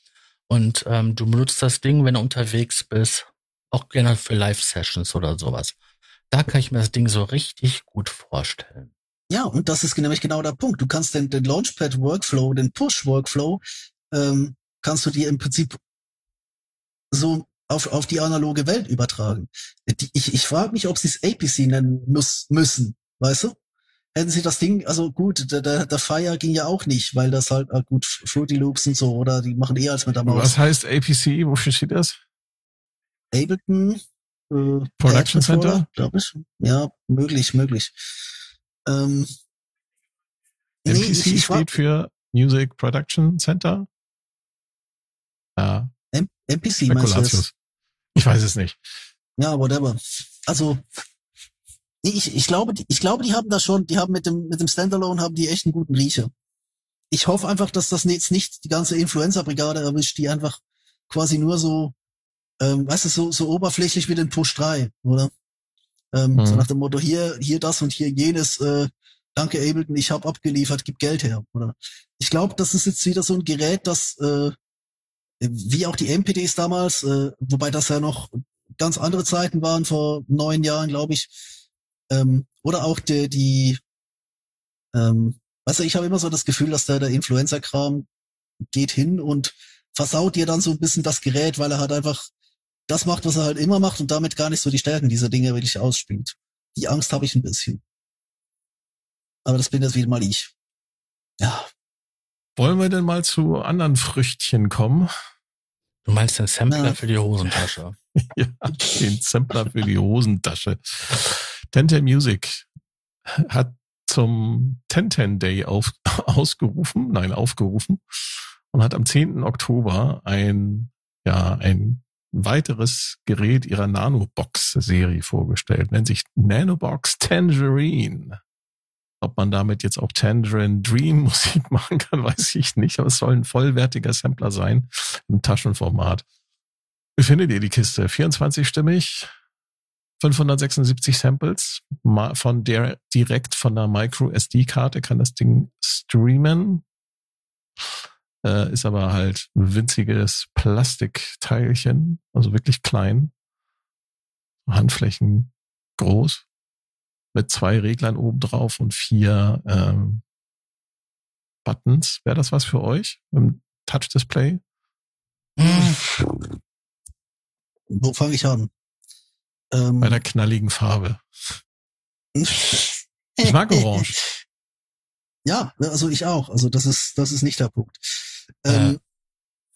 Und ähm, du benutzt das Ding, wenn du unterwegs bist, auch gerne für Live-Sessions oder sowas. Da kann ich mir das Ding so richtig gut vorstellen. Ja, und das ist nämlich genau der Punkt. Du kannst den, den Launchpad-Workflow, den Push-Workflow, ähm, kannst du dir im Prinzip so auf, auf die analoge Welt übertragen. Die, ich ich frage mich, ob sie es APC nennen muss, müssen, weißt du? Hätten sie das Ding, also gut, der, der, der Fire ging ja auch nicht, weil das halt, äh, gut, Fruity Loops und so, oder die machen eher als mit der Maus. Was heißt APC? Wofür steht das? Ableton, äh, Production Center? glaube ich. Ja, möglich, möglich. Ähm, nee, MPC ich, ich frag- steht für Music Production Center. Ja, M MPC meinst du jetzt? Ich weiß es nicht. Ja, whatever. Also, ich, ich glaube, die, ich glaube, die haben da schon, die haben mit dem, mit dem Standalone haben die echt einen guten Riecher. Ich hoffe einfach, dass das jetzt nicht die ganze Influencer-Brigade erwischt, die einfach quasi nur so, ähm, weißt du, so, so oberflächlich wie den Push 3, oder? Ähm, So Mhm. nach dem Motto, hier, hier das und hier jenes, äh, danke Ableton, ich hab abgeliefert, gib Geld her, oder? Ich glaube, das ist jetzt wieder so ein Gerät, das, äh, wie auch die MPDs damals, äh, wobei das ja noch ganz andere Zeiten waren, vor neun Jahren, glaube ich. Ähm, oder auch die, die ähm, weißt du, ich habe immer so das Gefühl, dass der, der Influencer-Kram geht hin und versaut dir dann so ein bisschen das Gerät, weil er halt einfach das macht, was er halt immer macht und damit gar nicht so die Stärken dieser Dinge wirklich ausspielt. Die Angst habe ich ein bisschen. Aber das bin jetzt wieder mal ich. Ja, Wollen wir denn mal zu anderen Früchtchen kommen? Du meinst den Sampler Ja. für die Hosentasche. ja, den Sampler für die Hosentasche. Tente Music hat zum Tenten Day auf, ausgerufen, nein, aufgerufen und hat am 10. Oktober ein, ja, ein weiteres Gerät ihrer Nanobox-Serie vorgestellt, nennt sich Nanobox Tangerine. Ob man damit jetzt auch Tangerine Dream Musik machen kann, weiß ich nicht, aber es soll ein vollwertiger Sampler sein im Taschenformat. Wie findet ihr die Kiste? 24-stimmig, 576 Samples, von der direkt von der Micro SD-Karte kann das Ding streamen. Äh, ist aber halt winziges Plastikteilchen, also wirklich klein. Handflächen groß. Mit zwei Reglern oben drauf und vier ähm, Buttons. Wäre das was für euch im Touch-Display? Hm, wo fange ich an? Ähm, Bei der knalligen Farbe. Ich mag Orange. Ja, also ich auch. Also das ist, das ist nicht der Punkt. Ähm,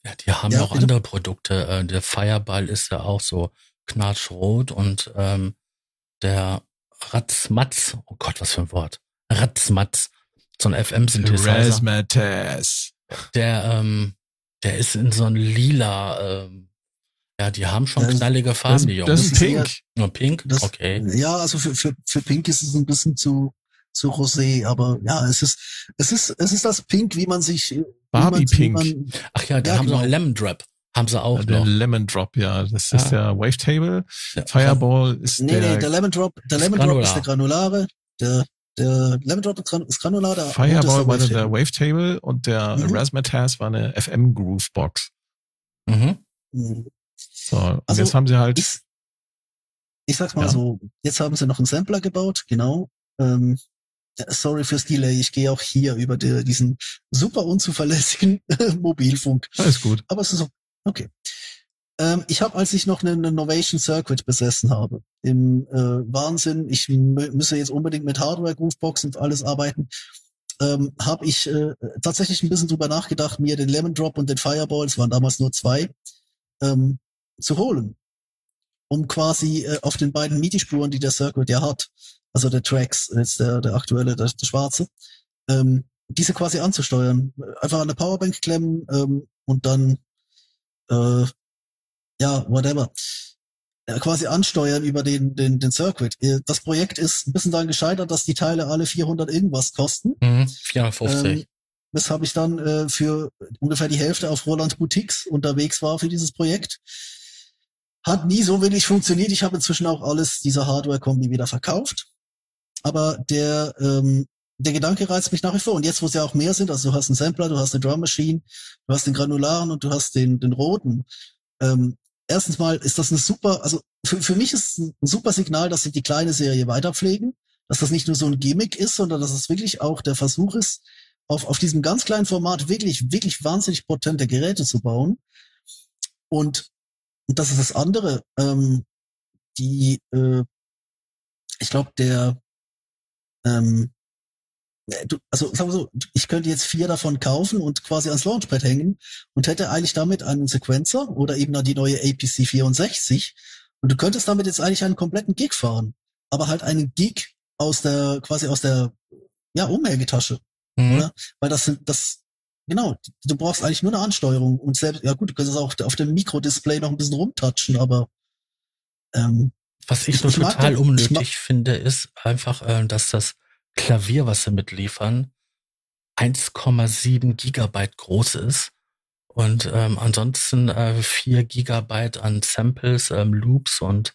Ja, die haben Ja, ja auch bitte? andere Produkte. Äh, Der Fireball ist ja auch so knatschrot und ähm, der Ratzmatz, oh Gott, was für ein Wort. Ratzmatz, so ein FM-Synthesizer, Razzmatazz. Der, ähm, der ist in so ein lila, ähm, ja, die haben schon Das- knallige Farben, Das, die Jungs. das ist pink. Nur pink? Das- okay. Ja, also für, für, für Pink ist es ein bisschen zu, zu rosé, aber ja, es ist, es ist, es ist das Pink, wie man sich, Barbie man, Pink. Man, Ach ja, da Ja, haben sie genau. noch Lemon Drop. Haben sie auch Ja, der noch. Lemon Drop, ja. Das ist Ja. der Wavetable. Ja. Fireball ist nee, der, nee, der Lemon Drop, der ist Lemon Drop ist der granulare, der, der Lemon Drop ist gran- ist granular, der Fireball war ist der Wavetable und der Mhm. Razzmatazz war eine FM Groovebox. Mhm. Mhm. So, und Also, jetzt haben sie halt, Ich, ich sag's mal Ja. so, jetzt haben sie noch einen Sampler gebaut, genau. Ähm, äh, sorry fürs Delay, ich gehe auch hier über die, diesen super unzuverlässigen Mobilfunk. alles gut. Aber es ist so, okay. Ähm, ich habe, als ich noch einen Innovation Circuit besessen habe, im äh, Wahnsinn, ich müsse jetzt unbedingt mit Hardware, Groovebox und alles arbeiten, ähm, habe ich äh, tatsächlich ein bisschen drüber nachgedacht, mir den Lemon Drop und den Fireball, es waren damals nur zwei, ähm, zu holen. Um quasi äh, auf den beiden MIDI-Spuren, die der Circuit ja hat, also der Tracks, jetzt der, der aktuelle, der, der schwarze, ähm, diese quasi anzusteuern. Einfach an eine Powerbank klemmen ähm, und dann äh, ja, whatever. Ja, quasi ansteuern über den, den, den Circuit. Äh, das Projekt ist ein bisschen daran gescheitert, dass die Teile alle 400 irgendwas kosten. Mhm, 450. Ähm, weshalb ich dann äh, für ungefähr die Hälfte auf Roland Boutiques unterwegs war für dieses Projekt. Hat nie so wenig funktioniert. Ich habe inzwischen auch alles dieser Hardware-Kombi wieder verkauft. Aber der, ähm, der Gedanke reizt mich nach wie vor. Und jetzt, wo es ja auch mehr sind, also du hast einen Sampler, du hast eine Drum Machine, du hast den Granularen und du hast den, den roten. Ähm, erstens mal ist das eine super, also für, für mich ist es ein super Signal, dass sie die kleine Serie weiterpflegen, dass das nicht nur so ein Gimmick ist, sondern dass es wirklich auch der Versuch ist, auf, auf diesem ganz kleinen Format wirklich, wirklich wahnsinnig potente Geräte zu bauen. Und, und das ist das andere. Ähm, die, äh, ich glaube, der, ähm, äh, du, also sagen wir so, ich könnte jetzt vier davon kaufen und quasi ans Launchpad hängen und hätte eigentlich damit einen Sequencer oder eben dann die neue APC 64 und du könntest damit jetzt eigentlich einen kompletten Gig fahren, aber halt einen Gig aus der quasi aus der ja Umhängetasche, mhm. oder? Weil das sind das genau, du brauchst eigentlich nur eine Ansteuerung und selbst ja gut, du könntest auch auf dem Mikrodisplay noch ein bisschen rumtatschen, aber ähm, was ich, ich nur total den, unnötig finde, ist einfach, äh, dass das Klavier, was sie mitliefern, 1,7 Gigabyte groß ist und ähm, ansonsten äh, 4 Gigabyte an Samples, ähm, Loops und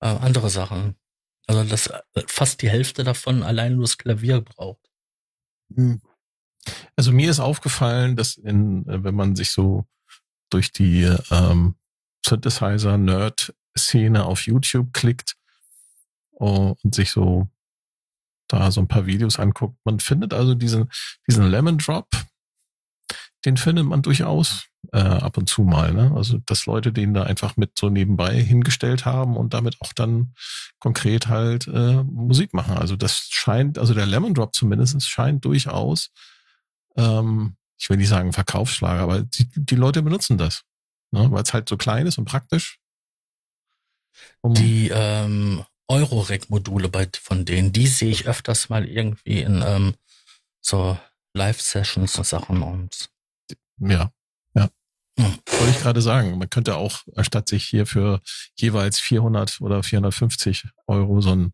äh, andere Sachen. Also das äh, fast die Hälfte davon allein nur das Klavier braucht. Hm. Also mir ist aufgefallen, dass in, äh, wenn man sich so durch die ähm, Synthesizer-Nerd-Szene auf YouTube klickt oh, und sich so da so ein paar Videos anguckt. Man findet also diesen, diesen Lemon Drop, den findet man durchaus äh, ab und zu mal. Ne? Also, dass Leute den da einfach mit so nebenbei hingestellt haben und damit auch dann konkret halt äh, Musik machen. Also das scheint, also der Lemon Drop zumindest scheint durchaus, ähm, ich will nicht sagen Verkaufsschlager, aber die, die Leute benutzen das, ne? weil es halt so klein ist und praktisch. Um die ähm, Eurorec-Module bei von denen, die sehe ich öfters mal irgendwie in ähm, so Live-Sessions und Sachen und ja, ja. Hm. Wollte ich gerade sagen, man könnte auch, anstatt sich hier für jeweils 400 oder 450 Euro so ein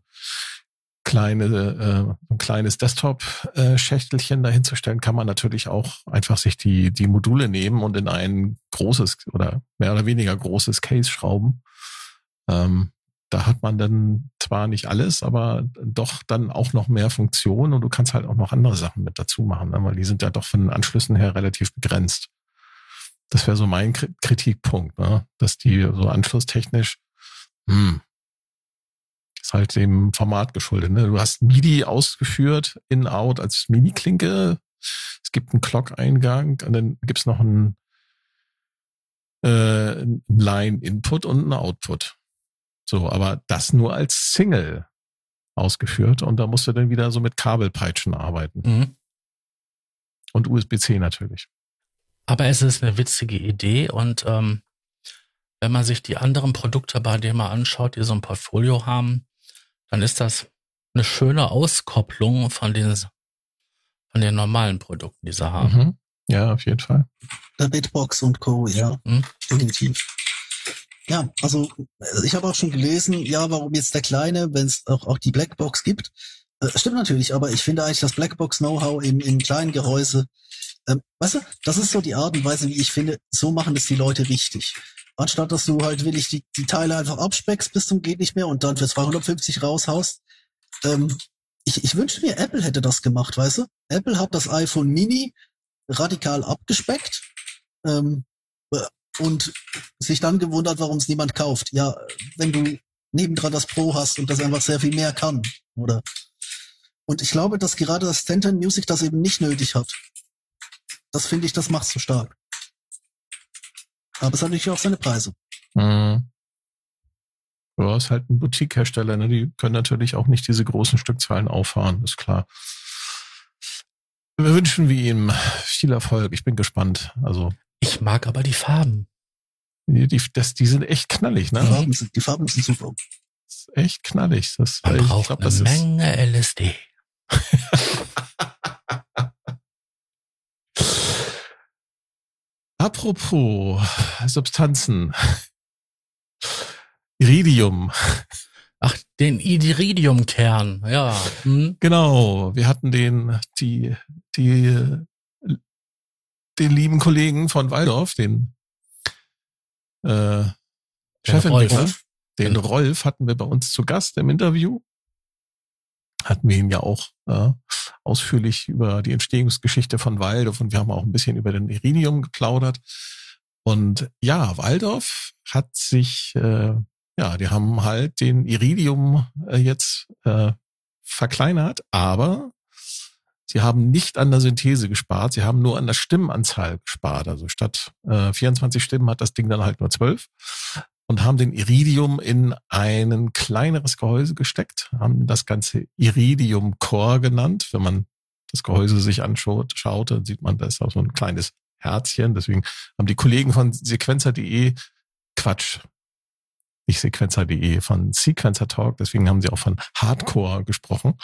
kleine, äh, ein kleines Desktop-Schächtelchen dahinzustellen, kann man natürlich auch einfach sich die, die Module nehmen und in ein großes oder mehr oder weniger großes Case schrauben. Ähm, da hat man dann zwar nicht alles, aber doch dann auch noch mehr Funktionen und du kannst halt auch noch andere Sachen mit dazu machen, ne? weil die sind ja doch von den Anschlüssen her relativ begrenzt. Das wäre so mein Kritikpunkt, ne? dass die so anschlusstechnisch, hm, ist halt dem Format geschuldet. Ne? Du hast MIDI ausgeführt, in-out als MIDI-Klinke. Es gibt einen Clock-Eingang und dann gibt's noch einen, äh, Line-Input und einen Output. So, aber das nur als Single ausgeführt und da musst du dann wieder so mit Kabelpeitschen arbeiten. Mhm. Und USB-C natürlich. Aber es ist eine witzige Idee und ähm, wenn man sich die anderen Produkte bei denen mal anschaut, die so ein Portfolio haben, dann ist das eine schöne Auskopplung von den, von den normalen Produkten, die sie haben. Mhm. Ja, auf jeden Fall. Der Bitbox und Co., ja, mhm. definitiv. Ja, also äh, ich habe auch schon gelesen, ja, warum jetzt der Kleine, wenn es auch, auch die Blackbox gibt. Äh, stimmt natürlich, aber ich finde eigentlich das Blackbox-Know-how im, im kleinen Gehäuse, ähm, weißt du, das ist so die Art und Weise, wie ich finde, so machen das die Leute richtig. Anstatt dass du halt willig die, die Teile einfach abspeckst bis zum geht nicht mehr und dann für 250 raushaust. Ähm, ich, ich wünschte mir, Apple hätte das gemacht, weißt du? Apple hat das iPhone Mini radikal abgespeckt. Ähm, und sich dann gewundert, warum es niemand kauft. Ja, wenn du nebendran das Pro hast und das einfach sehr viel mehr kann, oder? Und ich glaube, dass gerade das Stanton Music das eben nicht nötig hat. Das finde ich, das macht so stark. Aber es hat natürlich auch seine Preise. Mhm. Ja, ist halt ein Boutique-Hersteller, ne? Die können natürlich auch nicht diese großen Stückzahlen auffahren, ist klar. Wir wünschen wir ihm viel Erfolg. Ich bin gespannt. Also. Ich mag aber die Farben. Die, die, das, die sind echt knallig, ne? Die Farben sind, die Farben sind super. Das ist echt knallig. Das, Man ich braucht glaub, eine das ist, Menge LSD. Apropos Substanzen. Iridium. Ach, den Iridiumkern, ja. Hm? Genau. Wir hatten den, die, die, den lieben Kollegen von Waldorf, den äh, Chefentwickler, Rolf. den. Rolf hatten wir bei uns zu Gast im Interview. Hatten wir ihn ja auch äh, ausführlich über die Entstehungsgeschichte von Waldorf und wir haben auch ein bisschen über den Iridium geplaudert. Und ja, Waldorf hat sich, äh, ja, die haben halt den Iridium äh, jetzt äh, verkleinert, aber sie haben nicht an der Synthese gespart, sie haben nur an der Stimmenanzahl gespart. Also statt äh, 24 Stimmen hat das Ding dann halt nur 12 und haben den Iridium in ein kleineres Gehäuse gesteckt, haben das Ganze Iridium Core genannt. Wenn man das Gehäuse sich anschaut, schaut, dann sieht man, da ist auch so ein kleines Herzchen. Deswegen haben die Kollegen von sequencer.de Quatsch. Nicht sequencer.de, von Sequencer Talk. Deswegen haben sie auch von Hardcore gesprochen.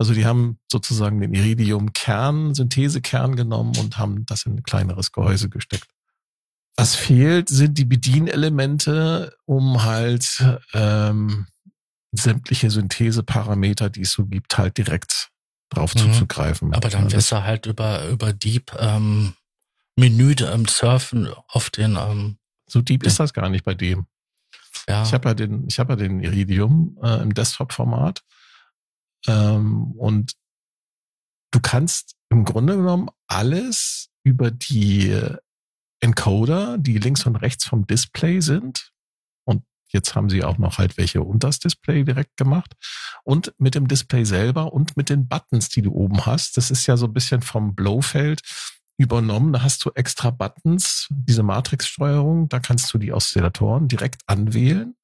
Also die haben sozusagen den Iridium-Kern, Synthesekern genommen und haben das in ein kleineres Gehäuse gesteckt. Was fehlt, sind die Bedienelemente, um halt ähm, sämtliche Syntheseparameter, die es so gibt, halt direkt drauf Mhm. zuzugreifen. Aber dann wirst du halt über, über Deep ähm, Menü ähm, surfen auf den, ähm, so deep ist das gar nicht bei dem. ja. Ich habe ja den, ich habe ja den Iridium äh, im Desktop-Format ähm, und du kannst im Grunde genommen alles über die Encoder, die links und rechts vom Display sind. Und jetzt haben sie auch noch halt welche unter das Display direkt gemacht. Und mit dem Display selber und mit den Buttons, die du oben hast. Das ist ja so ein bisschen vom Blowfeld übernommen. Da hast du extra Buttons, diese Matrix-Steuerung. Da kannst du die Oszillatoren direkt anwählen.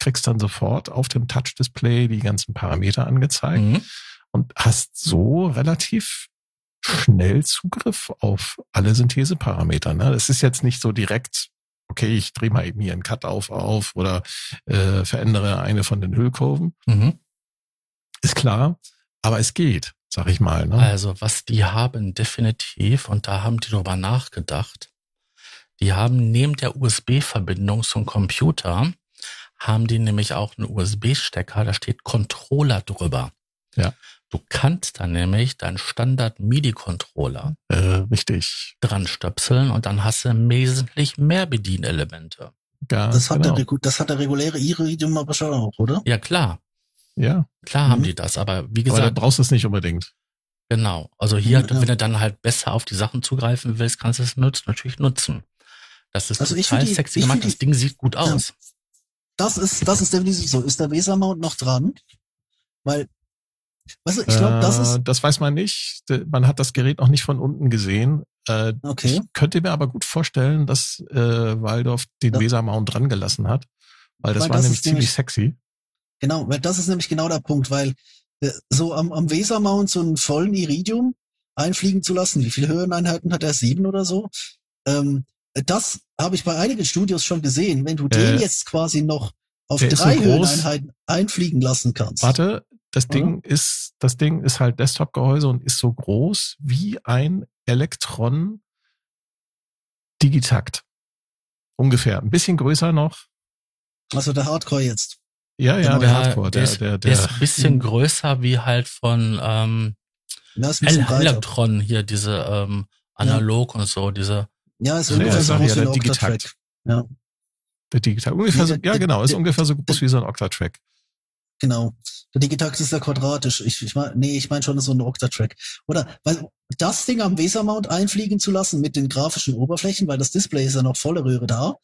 Kriegst dann sofort auf dem Touch-Display die ganzen Parameter angezeigt Mhm. und hast so relativ schnell Zugriff auf alle Syntheseparameter. Ne? Es ist jetzt nicht so direkt, okay, ich drehe mal eben hier einen Cut-Off auf oder äh, verändere eine von den Hüllkurven. Mhm. Ist klar, aber es geht, sag ich mal. Ne? Also, was die haben definitiv, und da haben die drüber nachgedacht, die haben neben der USB-Verbindung zum Computer, haben die nämlich auch einen USB-Stecker, da steht Controller drüber. Ja. Du kannst dann nämlich deinen Standard-MIDI-Controller Äh, richtig. dran stöpseln und dann hast du wesentlich mehr Bedienelemente. Ja, Das hat, genau. der, das hat der reguläre Iridium aber schon auch, oder? Ja, klar. ja, Klar Mhm. haben die das, aber wie aber da gesagt, brauchst du es nicht unbedingt. Genau. Also hier, Ja, ja. wenn du dann halt besser auf die Sachen zugreifen willst, kannst du es nutzen, natürlich nutzen. Das ist Also ich total find die- sexy ich gemacht. find Das die- Ding sieht gut Ja. aus. Das ist, das ist definitiv so. Ist der Weser-Mount noch dran? Weil, weißt du, ich glaube, das äh, ist, das weiß man nicht. Man hat das Gerät noch nicht von unten gesehen. Äh, okay. Ich könnte mir aber gut vorstellen, dass äh, Waldorf den Ja. Weser-Mount dran gelassen hat, weil das Weil war das nämlich ziemlich nämlich- sexy. Genau, weil das ist nämlich genau der Punkt, weil äh, so am, am Weser-Mount so einen vollen Iridium einfliegen zu lassen, wie viele Höheneinheiten hat er? Sieben oder so? Ähm, das habe ich bei einigen Studios schon gesehen. Wenn du den Äh, jetzt quasi noch auf der so drei groß. Höheneinheiten einfliegen lassen kannst. Warte, das Oder? Ding ist, das Ding ist halt Desktop-Gehäuse und ist so groß wie ein Elektron Digitakt. Ungefähr. Ein bisschen größer noch. Also der Hardcore jetzt. Ja, ja, Genau, der Ja, Hardcore, der, ist, der, der ist der, ein bisschen Mhm. größer wie halt von ähm, Ja. Elektron hier, diese ähm, analog und so, diese. Ja, ist ungefähr ja, so groß ja, wie ein. Octatrack. Ja, der Digitakt. Ungefähr Nee, ja, genau, ist der- ungefähr so groß der- wie so ein Octatrack. genau. Der Digitakt ist ja quadratisch. Ich, ich mein, nee, ich meine schon so ein Octatrack. Oder, weil das Ding am Weser-Mount einfliegen zu lassen mit den grafischen Oberflächen, weil das Display ist ja noch volle Röhre da.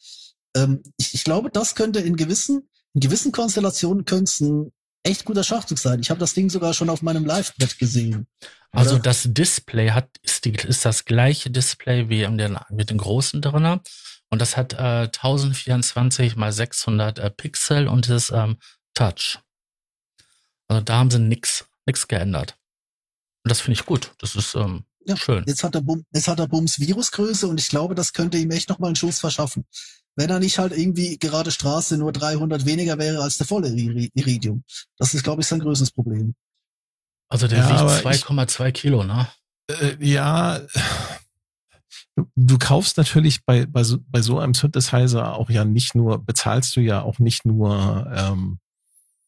Ähm, ich, ich glaube, das könnte in gewissen, in gewissen Konstellationen könnte es ein echt guter Schachzug sein. Ich habe das Ding sogar schon auf meinem Live-Bett gesehen. Also Oder? das Display hat ist, die, ist das gleiche Display wie den, mit den großen drinnen und das hat äh, 1024 mal 600 äh, Pixel und ist ähm, Touch. Also da haben sie nix nix geändert. Und das finde ich gut. Das ist ähm, Ja, schön. Jetzt hat er, Bum, jetzt hat er Bums Virusgröße und ich glaube, das könnte ihm echt nochmal einen Schuss verschaffen. Wenn er nicht halt irgendwie gerade Straße nur 300 weniger wäre als der volle Iri- Iridium. Das ist, glaube ich, sein größtes Problem. Also der Ja, wiegt ich- 2,2 Kilo, ne? Äh, ja, du, du kaufst natürlich bei, bei, so, bei so einem Synthesizer auch ja nicht nur, bezahlst du ja auch nicht nur, ähm,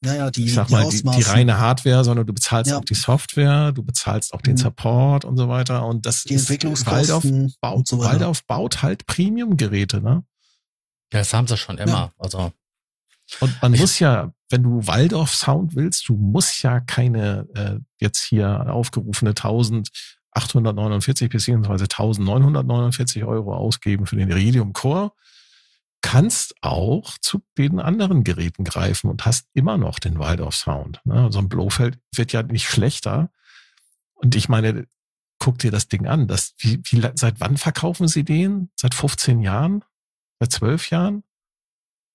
Naja, die, ich sag die mal, die, Ausmaße. die reine Hardware, sondern du bezahlst Ja. auch die Software, du bezahlst auch den Mhm. Support und so weiter. Und das die ist Waldorf, Entwicklungskosten baut, und so weiter. Waldorf baut halt Premium-Geräte, ne? Ja, das haben sie schon immer. Also Und man Ich- muss ja, wenn du Waldorf Sound willst, du musst ja keine äh, jetzt hier aufgerufene 1849 beziehungsweise 1949 Euro ausgeben für den Iridium Core. Kannst auch zu den anderen Geräten greifen und hast immer noch den Waldorf Sound. Ne? So ein Blofeld wird ja nicht schlechter. Und ich meine, guck dir das Ding an. Das, wie, wie, seit wann verkaufen sie den? Seit 15 Jahren? Seit 12 Jahren?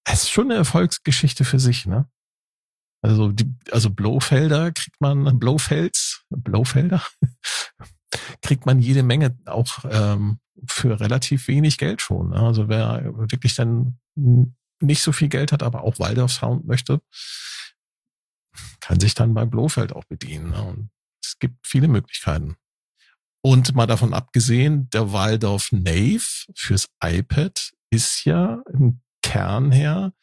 Es ist schon eine Erfolgsgeschichte für sich, ne? Also die, also Blofelder kriegt man, Blofels, Blofelder, kriegt man jede Menge auch ähm, für relativ wenig Geld schon. Ne? Also wer wirklich dann nicht so viel Geld hat, aber auch Waldorf Sound möchte, kann sich dann beim Blofeld auch bedienen. Ne? Und es gibt viele Möglichkeiten. Und mal davon abgesehen, der Waldorf Nave fürs iPad ist ja im Kern her,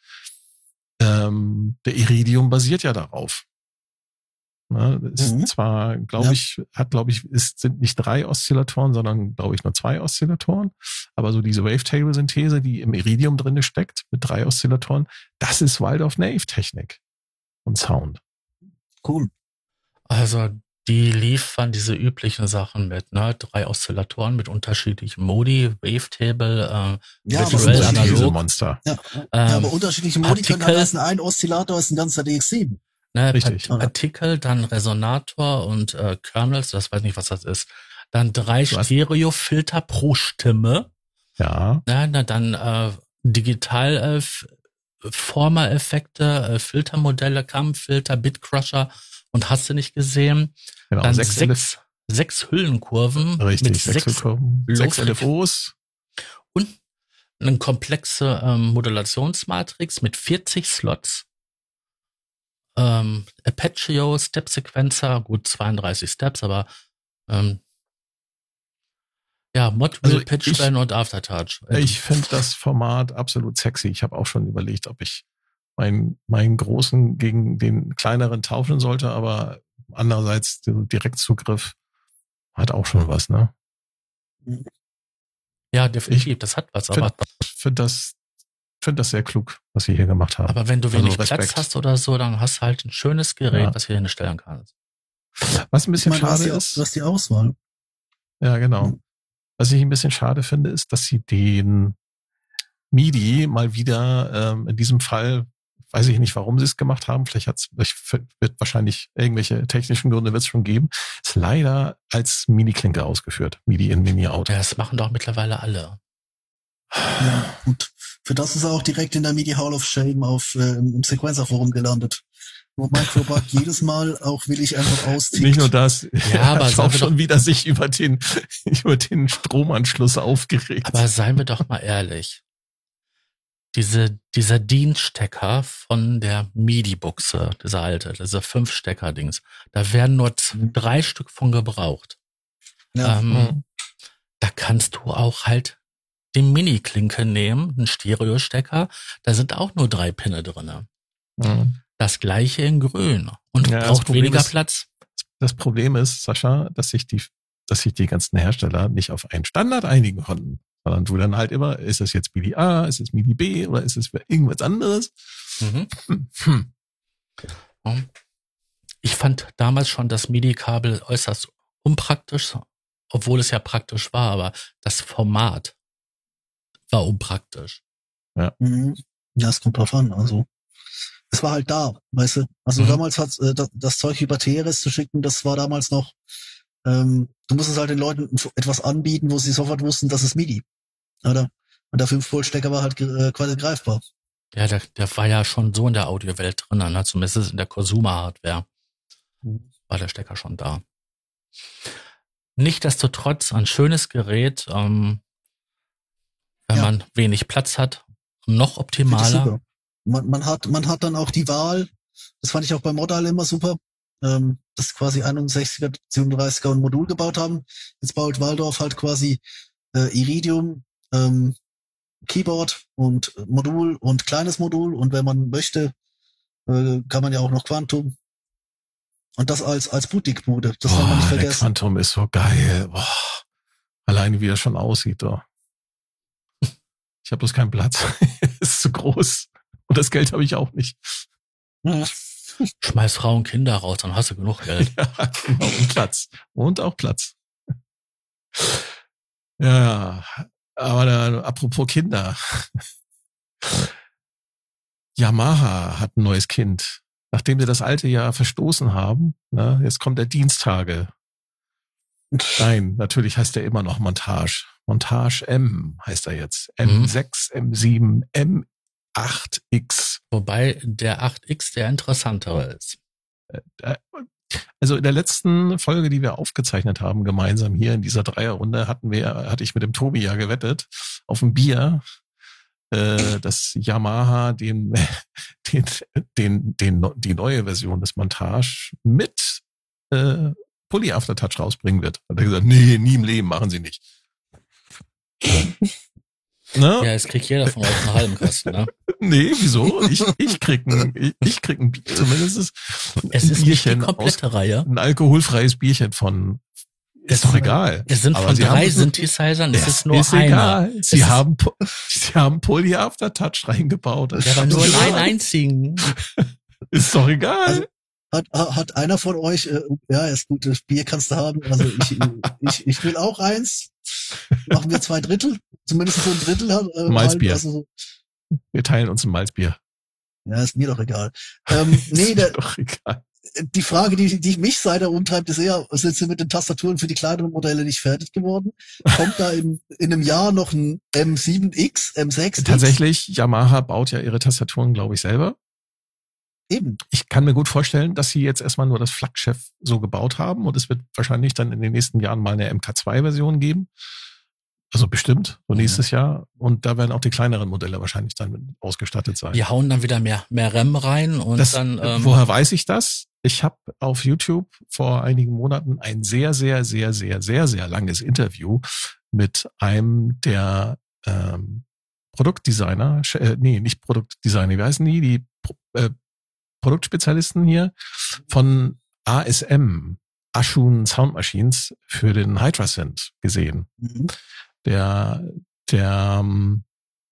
ähm, der Iridium basiert ja darauf. Ne, ist Mhm. zwar, glaube Ja. ich, hat, glaube ich, es sind nicht drei Oszillatoren, sondern, glaube ich, nur zwei Oszillatoren. Aber so diese Wavetable-Synthese, die im Iridium drinne steckt, mit drei Oszillatoren, das ist Waldorf Nave-Technik und Sound. Cool. Also die liefern diese üblichen Sachen mit, ne? Drei Oszillatoren mit unterschiedlichen Modi, Wavetable, äh, Ja, Visuell analog. Monster. ja, ähm, ja, aber unterschiedliche Modi können Partikel- heißen, ein Oszillator ist ein ganzer DX7. Ne, Richtig. Partikel, dann Resonator und äh, Kernels, das weiß nicht, was das ist. Dann drei Stereofilter pro Stimme. Ja, Ja, na, dann äh, digital äh, Former-Effekte, äh, Filtermodelle, Kammfilter, Bitcrusher und hast du nicht gesehen? genau. Dann sechs, sechs, sechs Hüllenkurven Richtig, mit sechs, sechs Willkommen. sechs LFOs. und eine komplexe ähm, Modulationsmatrix mit 40 Slots. Ähm, Apache Step Sequencer, gut 32 Steps, aber ähm, ja, Mod, Also ich- Plan und Aftertouch. Ich finde das Format absolut sexy. Ich habe auch schon überlegt, ob ich meinen, meinen großen gegen den kleineren tauschen sollte, aber andererseits der Direktzugriff hat auch schon was, ne? ja, definitiv, das hat was, aber, Ich finde das, finde das sehr klug, was sie hier gemacht haben. aber wenn du Also wenig Platz Respekt. hast oder so, dann hast du halt ein schönes Gerät, Ja. was du hinstellen kannst. was ein Ich bisschen meine, schade die, ist. hast die Auswahl. Ja, genau. Was ich ein bisschen schade finde, ist, dass sie den MIDI mal wieder ähm, in diesem Fall, weiß ich nicht, warum sie es gemacht haben, vielleicht hat's, vielleicht wird wahrscheinlich irgendwelche technischen Gründe wird es schon geben, ist leider als MIDI-Klinke ausgeführt. MIDI in, MIDI out. Ja, das machen doch mittlerweile alle. Ja, und für das ist er auch direkt in der MIDI Hall of Shame auf äh, im Sequencer-Forum gelandet. Wo Microbug jedes Mal auch willig einfach austickt. Nicht nur das, Ja, aber er auch schon wieder sich über den, über den Stromanschluss aufgeregt. Aber seien wir doch mal ehrlich. Diese, dieser DIN-Stecker von der MIDI-Buchse, dieser alte, dieser Fünf-Stecker-Dings, da werden nur Mhm. drei Stück von gebraucht. ja, ähm, Mhm. Da kannst du auch halt den Mini-Klinke nehmen, einen Stereo-Stecker, da sind auch nur drei Pinne drinne. Mhm. Das gleiche in grün und Ja, das braucht weniger ist- Platz. Das Problem ist, Sascha, dass sich die, dass sich die ganzen Hersteller nicht auf einen Standard einigen konnten. Sondern du dann halt immer, ist es jetzt MIDI A, ist es MIDI B oder ist es irgendwas anderes? Mhm. Hm, hm. Ich fand damals schon das MIDI-Kabel äußerst unpraktisch, obwohl es ja praktisch war, aber das Format war unpraktisch. mhm. ja, es kommt drauf an. Also es war halt da, weißt du. Also Mhm. damals hat äh, das, das Zeug über TRS zu schicken, das war damals noch, ähm, du musstest halt den Leuten etwas anbieten, wo sie sofort wussten, das ist MIDI. Oder? Und der 5-Volt-Stecker war halt äh, quasi greifbar. Ja, der, der war ja schon so in der Audiowelt drin, ne? zumindest in der Consumer-Hardware war der Stecker schon da. Nichtsdestotrotz ein schönes Gerät, ähm, wenn Ja. man wenig Platz hat, noch optimaler. Man, man hat, man hat dann auch die Wahl, das fand ich auch beim Modal immer super, ähm, dass quasi 61er, 37er ein Modul gebaut haben. Jetzt baut Waldorf halt quasi äh, Iridium, ähm, Keyboard und Modul und kleines Modul und wenn man möchte, äh, kann man ja auch noch Quantum. Und das als, als Boutique-Bude. Das soll man nicht Boah, der vergessen. Quantum ist so geil. Boah. Alleine wie er schon aussieht. Doch. Ich habe bloß keinen Platz. ist zu groß. Und das Geld habe ich auch nicht. Schmeiß Frauen und Kinder raus, dann hast du genug Geld. Ja, genau. Und Platz. Und auch Platz. Ja, aber da, apropos Kinder. Yamaha hat ein neues Kind. Nachdem sie das alte Jahr verstoßen haben, ne, jetzt kommt der Diensttage. Nein, natürlich heißt er immer noch Montage. Montage M heißt er jetzt. Mhm. M6, M7, M8X. Wobei der 8X der interessantere ist. Äh, Also in der letzten Folge, die wir aufgezeichnet haben, gemeinsam hier in dieser Dreierrunde, hatten wir, hatte ich mit dem Tobi ja gewettet auf ein Bier, äh, dass Yamaha den, den, den, den, die neue Version des Montage mit äh, Poly Aftertouch rausbringen wird. Hat er gesagt, nee, nie im Leben machen sie nicht. Ne? Ja, es kriegt jeder von euch einen halben Kasten, ne? Nee, wieso? Ich, ich krieg ein, ich, ich krieg ein Bier, zumindest ein Es ist nicht die Bierchen aus, komplette Reihe. ein alkoholfreies Bierchen von, ist Es doch sind- egal. Es sind Aber von sie drei Synthesizern, es Ja, ist nur ist einer. egal. Sie Es haben, sie haben Poly Aftertouch reingebaut. Der war nur in einen einzigen. Ist doch egal. Also, Hat, ha- hat einer von euch, äh, ja, ist gut, das Bier kannst du haben. Also ich, ich, ich will auch eins. Machen wir zwei Drittel, zumindest so ein Drittel. Äh, Malzbier. Also, so- Wir teilen uns ein Malzbier. ja, ist mir doch egal. Ähm, nee, ist der, mir doch egal. die Frage, die, die mich seither umtreibt, ist eher, sind sie mit den Tastaturen für die kleineren Modelle nicht fertig geworden? Kommt da in, in einem Jahr noch ein M7X, M6X? Tatsächlich, Yamaha baut ja ihre Tastaturen, glaube ich, selber. Eben. Ich kann mir gut vorstellen, dass sie jetzt erstmal nur das Flaggschiff so gebaut haben und es wird wahrscheinlich dann in den nächsten Jahren mal eine MK2-Version geben. Also bestimmt, so Mhm. nächstes Jahr. Und da werden auch die kleineren Modelle wahrscheinlich dann ausgestattet sein. Die hauen dann wieder mehr, mehr RAM rein und das, dann, ähm, woher weiß ich das? Ich habe auf YouTube vor einigen Monaten ein sehr, sehr, sehr, sehr, sehr, sehr langes Interview mit einem der ähm, Produktdesigner, äh, nee, nicht Produktdesigner, wie heißen die? Die äh, Produktspezialisten hier von ASM, Ashun Sound Machines, für den Hydra Synth gesehen Mhm. der, der, ähm,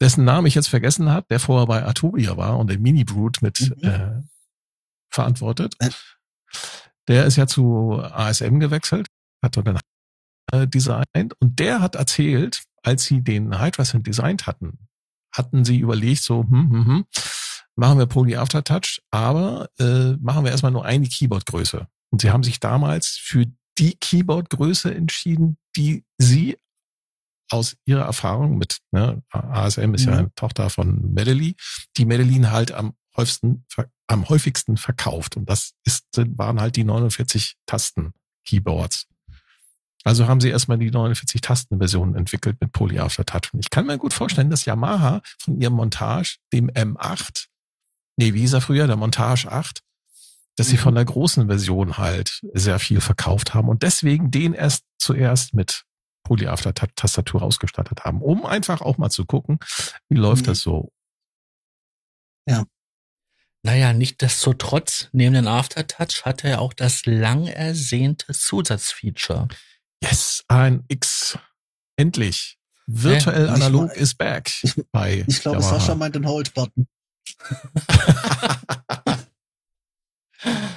dessen Namen ich jetzt vergessen hat, der vorher bei Arturia war und den Mini Brute mit Mhm. äh, verantwortet. Der ist ja zu ASM gewechselt, hat dort dann äh, designt und der hat erzählt, als sie den Hydra Synth designt hatten, hatten sie überlegt, so, hm, hm, hm, machen wir Poly Aftertouch, aber äh, machen wir erstmal nur eine Keyboardgröße. Und sie haben sich damals für die Keyboardgröße entschieden, die sie aus ihrer Erfahrung mit ne, ASM ist ja Mhm. eine Tochter von Medellin, die Medellin halt am häufigsten, am häufigsten verkauft. Und das ist, waren halt die 49 Tasten Keyboards. Also haben sie erstmal die 49 Tastenversion entwickelt mit Poly Aftertouch. Und ich kann mir gut vorstellen, dass Yamaha von ihrem Montage, dem M8, nee, wie hieß er früher, der Montage 8, dass sie Mhm. von der großen Version halt sehr viel verkauft haben und deswegen den erst zuerst mit Poly Aftertouch Tastatur ausgestattet haben, um einfach auch mal zu gucken, wie läuft Mhm. das so. naja, nichtsdestotrotz, neben den Aftertouch hat er auch das lang ersehnte Zusatzfeature. Yes, ein X. Endlich. Virtuell Ja, ich analog mein- is back ich- bei Ich glaube. Sascha meint den Hold-Button.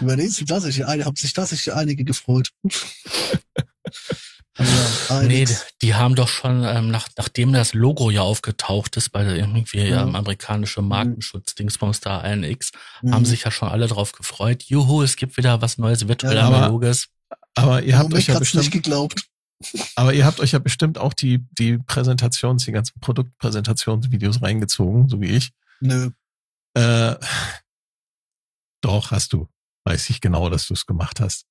Über den sind tatsächlich, ein- haben sich tatsächlich einige gefreut. Ja, Nee, die, haben doch schon, ähm, nach, nachdem das Logo ja aufgetaucht ist bei der irgendwie Ja. ähm, amerikanische Markenschutz, Dingsbums da ANX, Mhm. haben sich ja schon alle drauf gefreut. Juhu, es gibt wieder was Neues, virtuell Ja, aber- analoges. Aber ihr habt euch ja hat's nicht bestimmt, geglaubt. aber ihr habt euch ja bestimmt auch die, die Präsentations, die ganzen Produktpräsentationsvideos reingezogen, so wie ich. Nö. Äh, doch, hast du. Weiß ich genau, dass du es gemacht hast.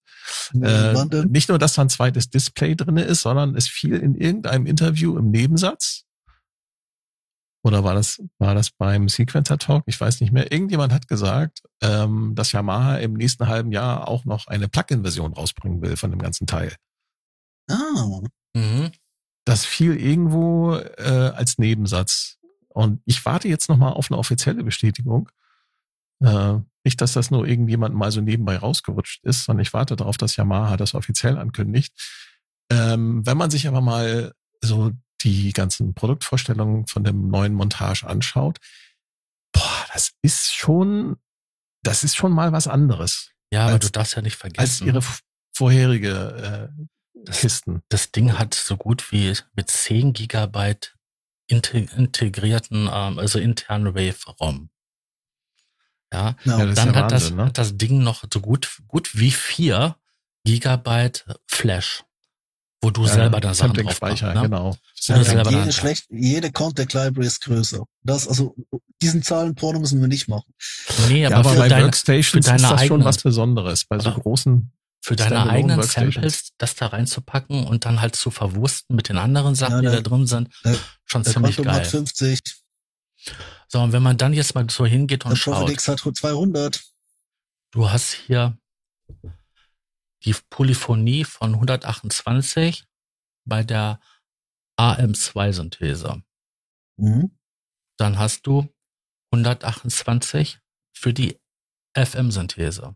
Äh, nicht nur, dass da ein zweites Display drinne ist, sondern es fiel in irgendeinem Interview im Nebensatz. Oder war das, war das beim Sequencer Talk? Ich weiß nicht mehr. Irgendjemand hat gesagt, ähm, dass Yamaha im nächsten halben Jahr auch noch eine Plug-in-Version rausbringen will von dem ganzen Teil. Ah, Mhm. Das fiel irgendwo äh, als Nebensatz. Und ich warte jetzt nochmal auf eine offizielle Bestätigung. Äh, nicht, dass das nur irgendjemand mal so nebenbei rausgerutscht ist, sondern ich warte darauf, dass Yamaha das offiziell ankündigt. Ähm, wenn man sich aber mal so die ganzen Produktvorstellungen von dem neuen Montage anschaut, boah, das ist schon, das ist schon mal was anderes Ja, aber Als- du darfst ja nicht vergessen. als ihre vorherige äh, Das- Kisten. das Ding hat so gut wie mit 10 Gigabyte integrierten, ähm, also internen Wave-ROM. Ja, ja. Ja, das ist dann ja hat, das, Wahnsinn, ne? hat das Ding noch so gut, gut wie 4 Gigabyte Flash, wo du selber dann Sachen drauf machst. Speicher, Ne? genau. Ja, das jede dann- schlecht, jede Contact Library ist größer. Das, also, diesen Zahlenporno müssen wir nicht machen. Nee, Ja, aber, aber für, bei deine, Workstations für deine ist das schon eigenen- was Besonderes. Bei so Aber großen, für deine eigenen. Samples das da reinzupacken und dann halt zu verwursten mit den anderen Sachen, Ja, die der- da drin sind, der- schon ziemlich Quantum hat geil. 50, So, und wenn man dann jetzt mal so hingeht der und schaut, X hat 200. du hast hier die Polyphonie von 128 bei der AM2-Synthese. Mhm. Dann hast du 128 für die FM-Synthese.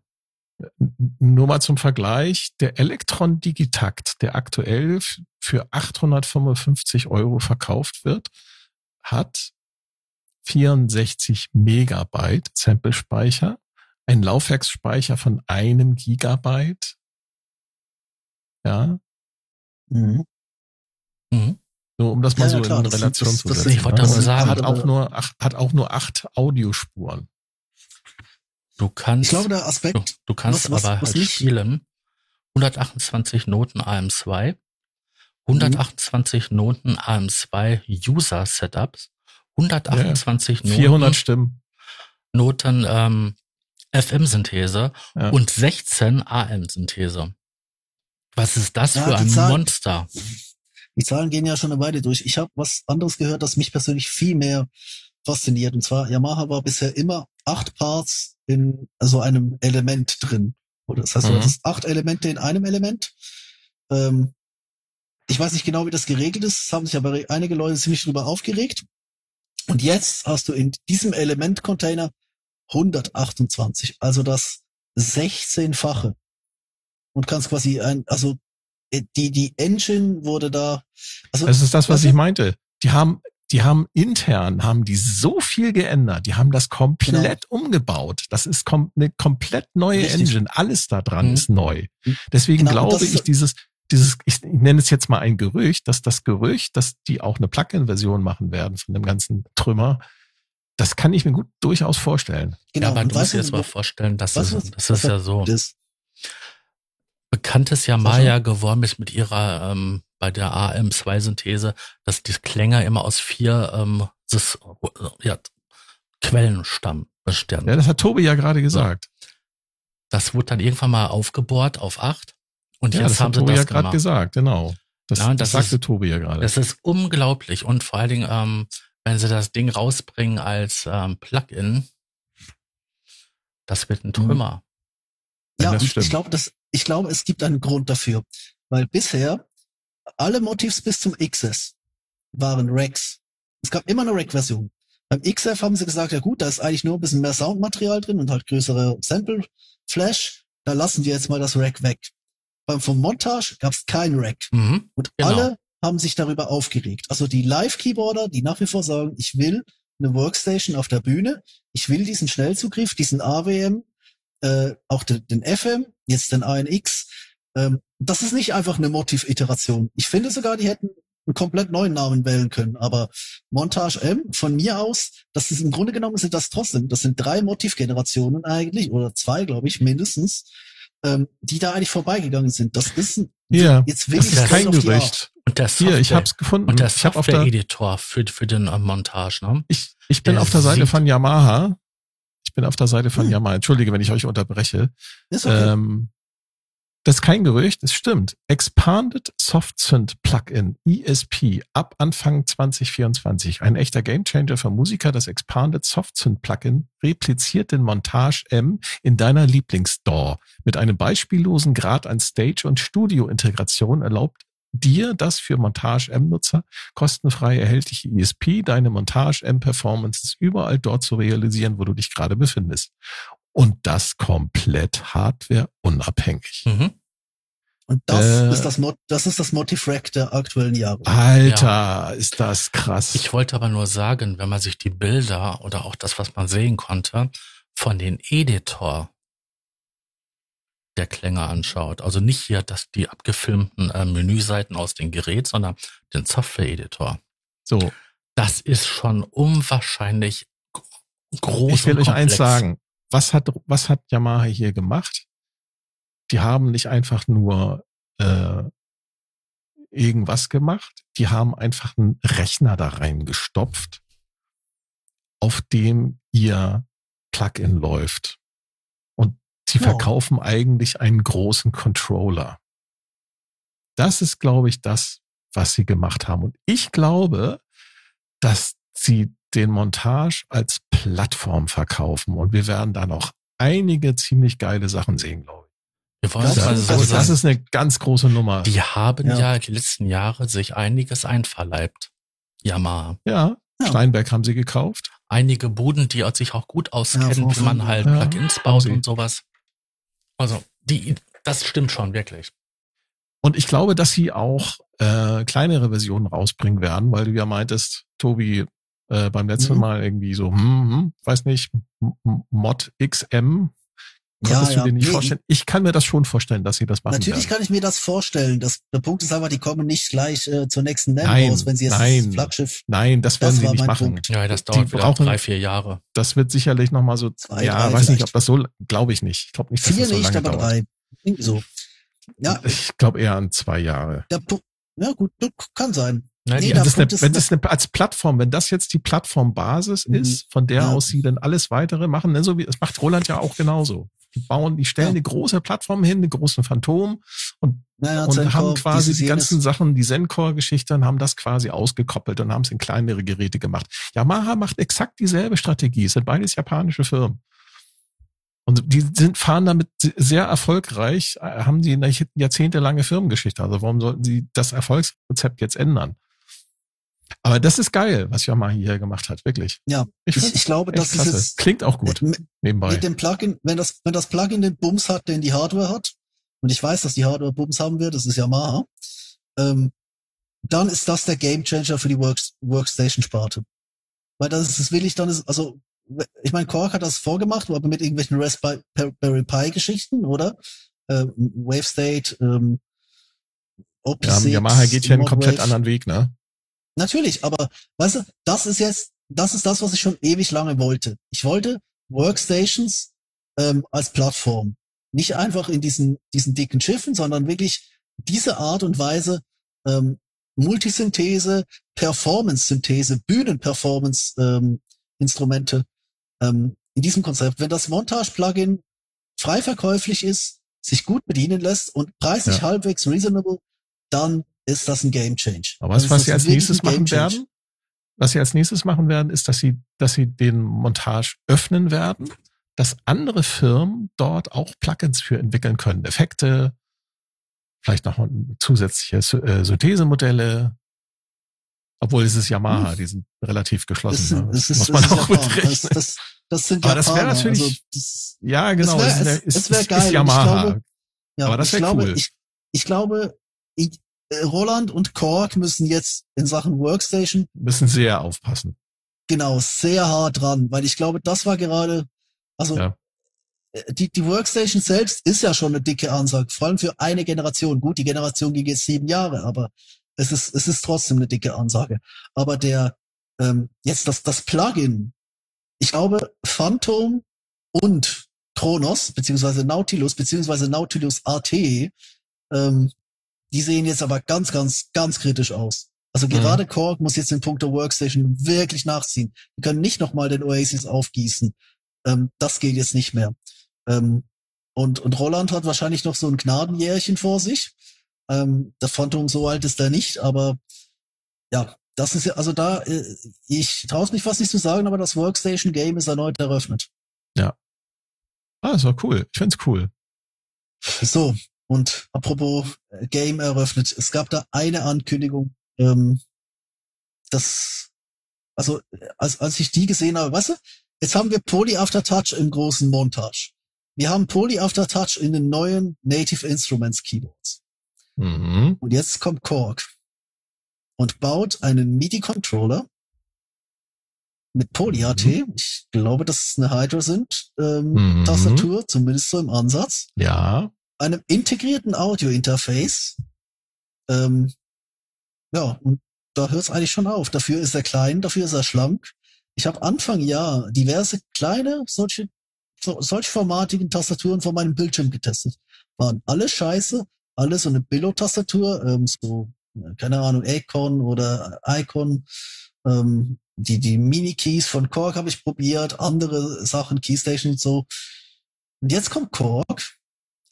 Nur mal zum Vergleich, der Elektron Digitakt, der aktuell für 855 Euro verkauft wird, hat 64 Megabyte Samplespeicher, ein Laufwerksspeicher von einem Gigabyte. Ja, Mhm. Mhm. nur um das mal Ja, so klar, in Relation das- zu das setzen. ich wollte das sagen. Hat auch nur acht, hat auch nur acht Audiospuren. Du kannst, Ich glaube, der Aspekt, du, du kannst was- was- aber was halt nicht- spielen 128 Noten AM2, 128 Noten AM2 User Setups, 128 Noten 400 Stimmen. Noten ähm, FM-Synthese Ja. und 16 AM-Synthese. Was ist das Ja, für ein Zahl- Monster? die Zahlen gehen ja schon eine Weile durch. Ich habe was anderes gehört, das mich persönlich viel mehr fasziniert. Und zwar, Yamaha war bisher immer acht Parts in so einem Element drin. Oder das heißt, du Mhm. hattest acht Elemente in einem Element. Ähm, ich weiß nicht genau, wie das geregelt ist. Es haben sich aber einige Leute ziemlich drüber aufgeregt. Und jetzt hast du in diesem Element-Container 128, also das 16-fache. Und kannst quasi ein, also äh, die, die Engine wurde da, also Das ist das, was ich du? meinte. Die haben, die haben intern, haben die so viel geändert. Die haben das komplett umgebaut. Das ist kom eine komplett neue Genau. Richtig. Engine. Alles da dran Mhm. ist neu. Deswegen Genau, glaube das ist- ich, dieses, dieses, ich nenne es jetzt mal ein Gerücht, dass das Gerücht, dass die auch eine Plugin-Version machen werden von dem ganzen Trümmer, das kann ich mir gut durchaus vorstellen. genau. ja, aber und du musst dir jetzt mal vorstellen, das weißt ist, das ist ja so. Das, Bekanntes ja Maya geworden ist mit ihrer, ähm, bei der AM2-Synthese, dass die Klänge immer aus vier ähm, Sys ja, Quellen stammen. Bestehen. Ja, das hat Tobi ja gerade gesagt. Das wurde dann irgendwann mal aufgebohrt auf acht. Und Ja, jetzt das haben hat sie Tobi ja das gerade gemacht. gesagt, genau. Das, Ja, das, das sagte ist- Tobi ja gerade. Das ist unglaublich. Und vor allen Dingen, ähm, wenn sie das Ding rausbringen als ähm, Plugin, das wird ein Trümmer. Ja, ja, das und stimmt. ich glaube, das, ich glaube, es gibt einen Grund dafür. Weil bisher alle Motivs bis zum XS waren Racks. Es gab immer eine Rack-Version. Beim XF haben sie gesagt, ja gut, da ist eigentlich nur ein bisschen mehr Soundmaterial drin und halt größere Sample-Flash. Da lassen wir jetzt mal das Rack weg. Beim vom Montage gab es kein Rack. Mhm. Und Genau. alle haben sich darüber aufgeregt. Also die Live-Keyboarder, die nach wie vor sagen, ich will eine Workstation auf der Bühne, ich will diesen Schnellzugriff, diesen AWM, äh, auch den, den FM, jetzt den ANX, ähm, das ist nicht einfach eine Motiv-Iteration. Ich finde sogar, die hätten einen komplett neuen Namen wählen können. Aber Montage M, von mir aus, das ist im Grunde genommen sind das trotzdem, das sind drei Motivgenerationen eigentlich, oder zwei, glaube ich, mindestens, ähm, die da eigentlich vorbeigegangen sind. Das ist ein, Ja, jetzt das wirklich ist kein. Gerücht. Und der Hier, ich Software- hab's gefunden. Und der ich hab auf der, Software-Editor für, für den äh, Montage, ne? ich, ich bin der auf der Seite von Yamaha. Ich bin auf der Seite von Hm. Yamaha. Entschuldige, wenn ich euch unterbreche. Ist okay. Ähm, das ist kein Gerücht, es stimmt. Expanded Soft Plugin ESP ab Anfang 2024. Ein echter Gamechanger für Musiker. Das Expanded Soft Plugin repliziert den Montage M in deiner Lieblingsstore. Mit einem beispiellosen Grad an Stage- und Studio-Integration erlaubt dir das für Montage M-Nutzer kostenfrei erhältliche ESP, deine Montage M-Performances überall dort zu realisieren, wo du dich gerade befindest. Und das komplett hardwareunabhängig. Mhm. Und das äh, ist das Mod, das ist das Motiv-Rack der aktuellen Jahre. Alter, ist das krass. Ich wollte aber nur sagen, wenn man sich die Bilder oder auch das, was man sehen konnte, von den Editor der Klänge anschaut, also nicht hier das, die abgefilmten äh, Menüseiten aus dem Gerät, sondern den Software-Editor. so, Das ist schon unwahrscheinlich groß ich will und euch eins sagen. Was hat, was hat Yamaha hier gemacht? Die haben nicht einfach nur äh, irgendwas gemacht. Die haben einfach einen Rechner da reingestopft, auf dem ihr Plugin läuft. Und sie Wow. verkaufen eigentlich einen großen Controller. Das ist, glaube ich, das, was sie gemacht haben. Und ich glaube, dass sie den Montage als Plattform verkaufen. Und wir werden da noch einige ziemlich geile Sachen sehen, glaube ich. Wir Das- Das, so also das ist eine ganz große Nummer. Die haben Ja. ja. die letzten Jahre sich einiges einverleibt. Yamaha. Ja, Ja. Steinberg haben sie gekauft. Einige Buden, die sich auch gut auskennen, Ja, wie man halt ja, Plugins baut und sowas. Also, die, das stimmt schon wirklich. Und ich glaube, dass sie auch äh, kleinere Versionen rausbringen werden, weil du ja meintest, Tobi, äh, beim letzten Mhm. Mal irgendwie so, hm, hm, weiß nicht, Mod XM. Ja, Konntest ja. du dir nicht Nee, vorstellen? Ich kann mir das schon vorstellen, dass sie das machen Natürlich werden. kann ich mir das vorstellen. Das, der Punkt ist aber, die kommen nicht gleich äh, zur nächsten NEM Nein, raus, wenn sie jetzt nein. das Flaggschiff. Nein, das Das werden sie war nicht machen. Punkt. Ja, das Die dauert wieder brauchen- drei, vier Jahre. Das wird sicherlich noch mal so, Zwei, ja, drei weiß nicht, ob das so, glaube ich nicht. Ich glaube nicht, dass Vier das so nicht, lange aber dauert. drei. Irgendwie so. Ja, Ich glaube eher an zwei Jahre. der Punkt. Ja, gut, das kann sein. Ne, Nee, der Das eine, wenn das eine, als Plattform, wenn das jetzt die Plattformbasis Mhm. ist, von der Ja. aus sie dann alles weitere machen, ne, so wie, das macht Roland ja auch genauso. Die bauen, die stellen Ja. eine große Plattform hin, einen großen Phantom und, Naja, und haben quasi die ganzen Sachen, die Zencore-Geschichte haben das quasi ausgekoppelt und haben es in kleinere Geräte gemacht. Yamaha macht exakt dieselbe Strategie. Es sind beides japanische Firmen. Und die sind, fahren damit sehr erfolgreich, äh, haben die eine jahrzehntelange Firmengeschichte. Also warum sollten sie das Erfolgsrezept jetzt ändern? Aber das ist geil, was Yamaha hier gemacht hat, wirklich. Ja, Ich, ich, ich glaube, das ist jetzt Klingt auch gut, mit, nebenbei. mit dem Plugin, wenn das, wenn das Plugin den Bums hat, den die Hardware hat, und ich weiß, dass die Hardware Bums haben wird, das ist Yamaha, ähm, dann ist das der Gamechanger für die Works, Workstation-Sparte. Weil das ist, das will ich dann, ist, also, ich meine, Korg hat das vorgemacht, aber mit irgendwelchen Raspberry Pi-Geschichten, oder? Ähm, WaveState, ähm, Opus Ja, 6, Yamaha geht hier einen komplett Wave. anderen Weg, ne? Natürlich, aber weißt du, das ist jetzt, das ist das, was ich schon ewig lange wollte. Ich wollte Workstations ähm, als Plattform. Nicht einfach in diesen, diesen dicken Schiffen, sondern wirklich diese Art und Weise ähm, Multisynthese, Performance-Synthese, Bühnen-Performance-Instrumente ähm, in diesem Konzept. Wenn das Montage-Plugin frei verkäuflich ist, sich gut bedienen lässt und preislich Ja. halbwegs reasonable, dann ist das ein Game Change. Aber was ist sie das als nächstes machen werden? Was sie als nächstes machen werden, ist, dass sie, dass sie den Montage öffnen werden, dass andere Firmen dort auch Plugins für entwickeln können. Effekte, vielleicht noch zusätzliche äh, Synthesemodelle. Obwohl es ist Yamaha, Hm. die sind relativ geschlossen. Das, ne? sind, das, ist, muss man das, ist auch das, mitrechnen. das, das sind Aber das wär Japaner. natürlich- Also, das, ja, genau. wär- es ist, es- ist, es wär ist, geil. Ist ich Yamaha. glaube, ja, Aber das ich wär glaube, cool. ich, ich glaube, ich, Roland und Korg müssen jetzt in Sachen Workstation müssen sehr aufpassen. genau sehr hart dran, weil ich glaube, das war gerade, also Ja. die, die Workstation selbst ist ja schon eine dicke Ansage, vor allem für eine Generation. Gut, die Generation ging jetzt sieben Jahre, aber es ist, es ist trotzdem eine dicke Ansage. Aber der, ähm, jetzt das, das Plugin, ich glaube, Phantom und Kronos, beziehungsweise Nautilus, beziehungsweise Nautilus AT, ähm, die sehen jetzt aber ganz, ganz, ganz kritisch aus. Also gerade mhm. Korg muss jetzt den Punkt der Workstation wirklich nachziehen. Die können nicht nochmal den Oasis aufgießen. Ähm, das geht jetzt nicht mehr. Ähm, und, und Roland hat wahrscheinlich noch so ein Gnadenjährchen vor sich. Ähm, der Phantom so alt ist er nicht, aber ja, das ist ja, also da, äh, ich traue mich fast nicht zu sagen, aber das Workstation Game ist erneut eröffnet. Ja. Ah, das war cool. Ich find's cool. So, und apropos äh, Game eröffnet, es gab da eine Ankündigung, ähm, das, also als, als ich die gesehen habe, weißt du, jetzt haben wir Poly After Touch im großen Montage. Wir haben Poly After Touch in den neuen Native Instruments Keyboards. Mhm. Und jetzt kommt Korg und baut einen MIDI-Controller mit Poly-AT. Mhm. Ich glaube, dass es eine Hydra sind, ähm, mhm. Tastatur, zumindest so im Ansatz. Ja. Einem integrierten Audio-Interface. Ähm, ja, und da hört es eigentlich schon auf. Dafür ist er klein, dafür ist er schlank. Ich habe Anfang Jahr diverse kleine, solche, so, solch formatigen Tastaturen von meinem Bildschirm getestet. Waren alle scheiße, alle so eine Billo-Tastatur, ähm, so, keine Ahnung, Acon oder Icon. Ähm, die, die Mini-Keys von Korg habe ich probiert, andere Sachen, Keystation und so. Und jetzt kommt Korg,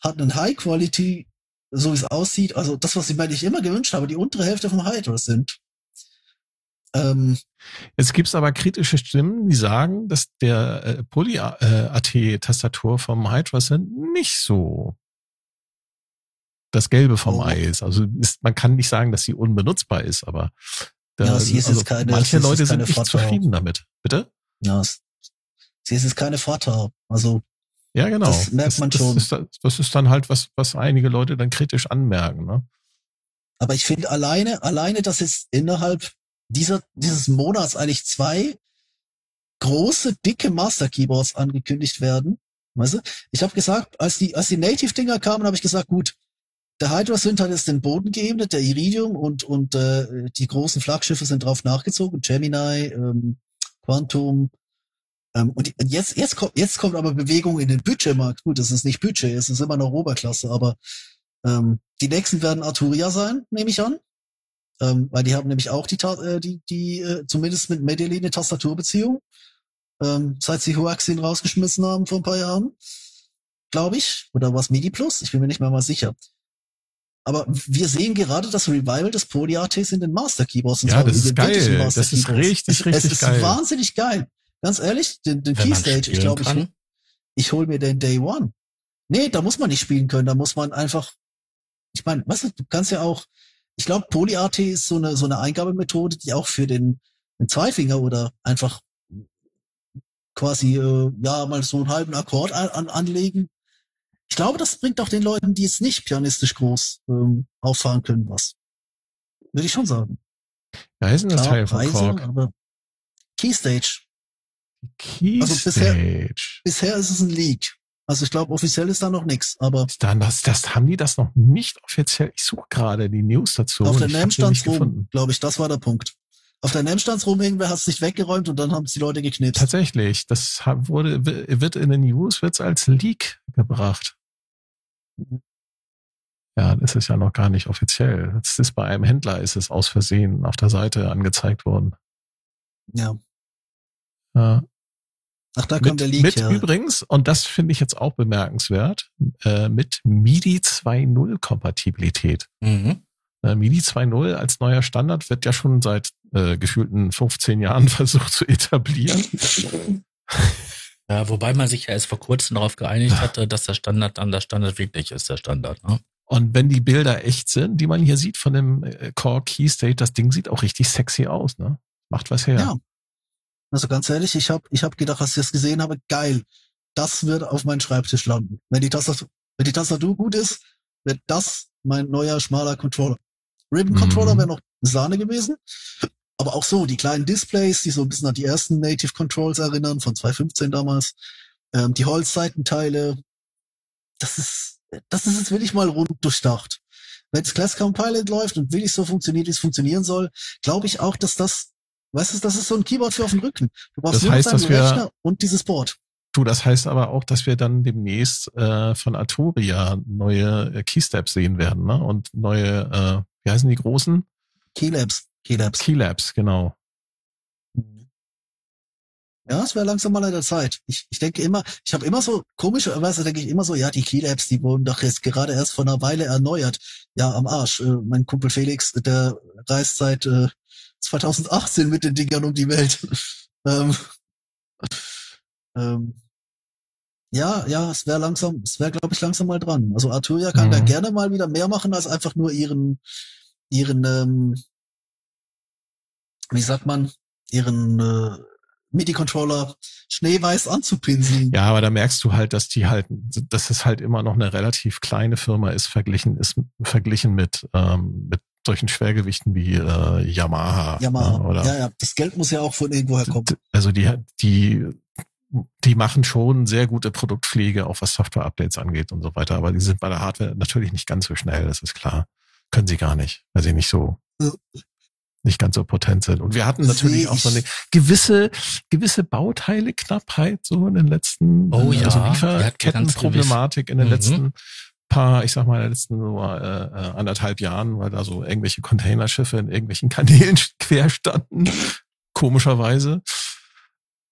hat einen High-Quality so wie es aussieht, also das, was ich mir nicht immer gewünscht habe, die untere Hälfte vom Hydra sind. Ähm, Jetzt gibt's aber kritische Stimmen, die sagen, dass der äh, Poly-AT-Tastatur vom Hydra sind nicht so das Gelbe vom oh. Ei ist. Also ist, man kann nicht sagen, dass sie unbenutzbar ist, aber da, ja, sie ist also keine, manche Leute sind nicht zufrieden damit. Bitte? Ja, sie ist jetzt keine Vorteil. Also ja, genau. Das merkt das, man schon. Das ist, das ist dann halt was, was einige Leute dann kritisch anmerken. Ne? Aber ich finde alleine, alleine, dass jetzt innerhalb dieser, dieses Monats eigentlich zwei große, dicke Master Keyboards angekündigt werden. Weißt du? Ich habe gesagt, als die, als die Native-Dinger kamen, habe ich gesagt, gut, der Hydra Synth hat jetzt den Boden geebnet, der Iridium und, und äh, die großen Flaggschiffe sind drauf nachgezogen, Gemini, ähm, Quantum, und jetzt, jetzt kommt, jetzt kommt aber Bewegung in den Budgetmarkt. Gut, das ist nicht Budget, es ist immer noch Oberklasse, aber ähm, die nächsten werden Arturia sein, nehme ich an. Ähm, weil die haben nämlich auch die, äh, die, die äh, zumindest mit Medellin eine Tastaturbeziehung. Ähm, seit sie Huaxin rausgeschmissen haben vor ein paar Jahren. Glaube ich. Oder was MIDI Plus? Ich bin mir nicht mehr mal sicher. Aber wir sehen gerade das Revival des Polyartes in den Master Keyboards. Ja, das ist geil. Das ist richtig, richtig es, es geil. ist wahnsinnig geil. Ganz ehrlich, den, den Keystage, ich glaube, ich, ich hol mir den Day One. Nee, da muss man nicht spielen können, da muss man einfach, ich meine, weißt du, du kannst ja auch, ich glaube, PolyAT ist so eine, so eine Eingabemethode, die auch für den, den Zweifinger oder einfach quasi, äh, ja, mal so einen halben Akkord an, an, anlegen. Ich glaube, das bringt auch den Leuten, die es nicht pianistisch groß ähm, auffahren können, was. Würde ich schon sagen. Ja, ist ein Teil von aber Keystage. Keystage. Also bisher, bisher ist es ein Leak. Also ich glaube, offiziell ist da noch nichts, aber. Dann das, das haben die das noch nicht offiziell. Ich suche gerade die News dazu. Auf der NAM-Standsrum, glaube ich, das war der Punkt. Auf der NAM-Standsrum irgendwer hat es nicht weggeräumt und dann haben es die Leute geknipst. Tatsächlich, das wurde, wird in den News wird's als Leak gebracht. Ja, das ist ja noch gar nicht offiziell. Das ist bei einem Händler ist es aus Versehen auf der Seite angezeigt worden. Ja. Ja. Ach, da kommt mit, der Leak, Mit ja. übrigens, und das finde ich jetzt auch bemerkenswert, äh, mit MIDI 2.0 Kompatibilität. Mhm. Äh, MIDI 2.0 als neuer Standard wird ja schon seit äh, gefühlten 15 Jahren versucht zu etablieren. Ja, wobei man sich ja erst vor kurzem darauf geeinigt hatte, dass der Standard dann der Standard wirklich ist, der Standard. Ne? Und wenn die Bilder echt sind, die man hier sieht von dem äh, Core Key State, das Ding sieht auch richtig sexy aus, ne? Macht was her. Ja, also ganz ehrlich, ich habe ich hab gedacht, als ich das gesehen habe, geil, das wird auf meinen Schreibtisch landen. Wenn die Tastatur, wenn die Tastatur gut ist, wird das mein neuer schmaler Controller. Ribbon Controller mhm. wäre noch Sahne gewesen. Aber auch so, die kleinen Displays, die so ein bisschen an die ersten Native Controls erinnern, von 2015 damals, Ähm, die Holzseitenteile, das ist, das ist jetzt wirklich mal rund durchdacht. Wenn das Class Compilot läuft und wirklich so funktioniert, wie es funktionieren soll, glaube ich auch, dass das, weißt du, das ist so ein Keyboard für auf dem Rücken. Du brauchst Das heißt, dass wir- Rechner und dieses Board. Du, das heißt aber auch, dass wir dann demnächst äh, von Arturia neue äh, Keysteps sehen werden, ne? Und neue, äh, wie heißen die großen? Keylabs. Keylabs. Keylabs, genau. Ja, es wäre langsam mal an der Zeit. Ich, ich denke immer, ich habe immer so, komischerweise denke ich immer so, ja, die Keylabs, die wurden doch jetzt gerade erst vor einer Weile erneuert. Ja, am Arsch. Äh, mein Kumpel Felix, der reist seit äh, 2018 mit den Dingern um die Welt. ähm, ähm, ja, ja, es wäre langsam, es wäre, glaube ich, langsam mal dran. Also Arturia kann da Mhm. gerne mal wieder mehr machen, als einfach nur ihren, ihren, ähm, wie sagt man, ihren äh, MIDI-Controller schneeweiß anzupinseln. Ja, aber da merkst du halt, dass die halt, dass es halt immer noch eine relativ kleine Firma ist, verglichen ist, verglichen mit, ähm, mit solchen Schwergewichten wie äh, Yamaha. Yamaha. ne, oder ja, ja, das Geld muss ja auch von irgendwoher kommen. Also die, die, die machen schon sehr gute Produktpflege, auch was Software-Updates angeht und so weiter. Aber die sind bei der Hardware natürlich nicht ganz so schnell, das ist klar. Können sie gar nicht, weil sie nicht so, Ja. nicht ganz so potent sind. Und wir hatten natürlich auch so eine gewisse, gewisse Bauteile-Knappheit so in den letzten, Oh äh, ja, also ganz Lieferkettenproblematik in den Mhm. letzten paar, ich sag mal, in den letzten so, äh, äh, anderthalb Jahren, weil da so irgendwelche Containerschiffe in irgendwelchen Kanälen quer standen, komischerweise.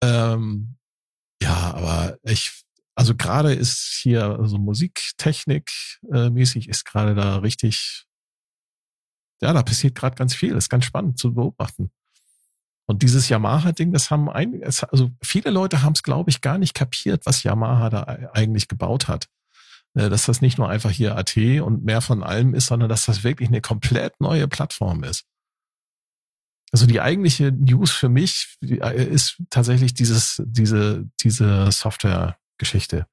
Ähm, ja, aber ich, also gerade ist hier, also Musiktechnik äh, mäßig ist gerade da richtig, ja, da passiert gerade ganz viel. ist ganz spannend zu beobachten. Und dieses Yamaha-Ding, das haben einige, also viele Leute haben es, glaube ich, gar nicht kapiert, was Yamaha da ei- eigentlich gebaut hat. Äh, Dass das nicht nur einfach hier AT und mehr von allem ist, sondern dass das wirklich eine komplett neue Plattform ist. Also die eigentliche News für mich äh, ist tatsächlich dieses, diese, diese Software-Geschichte.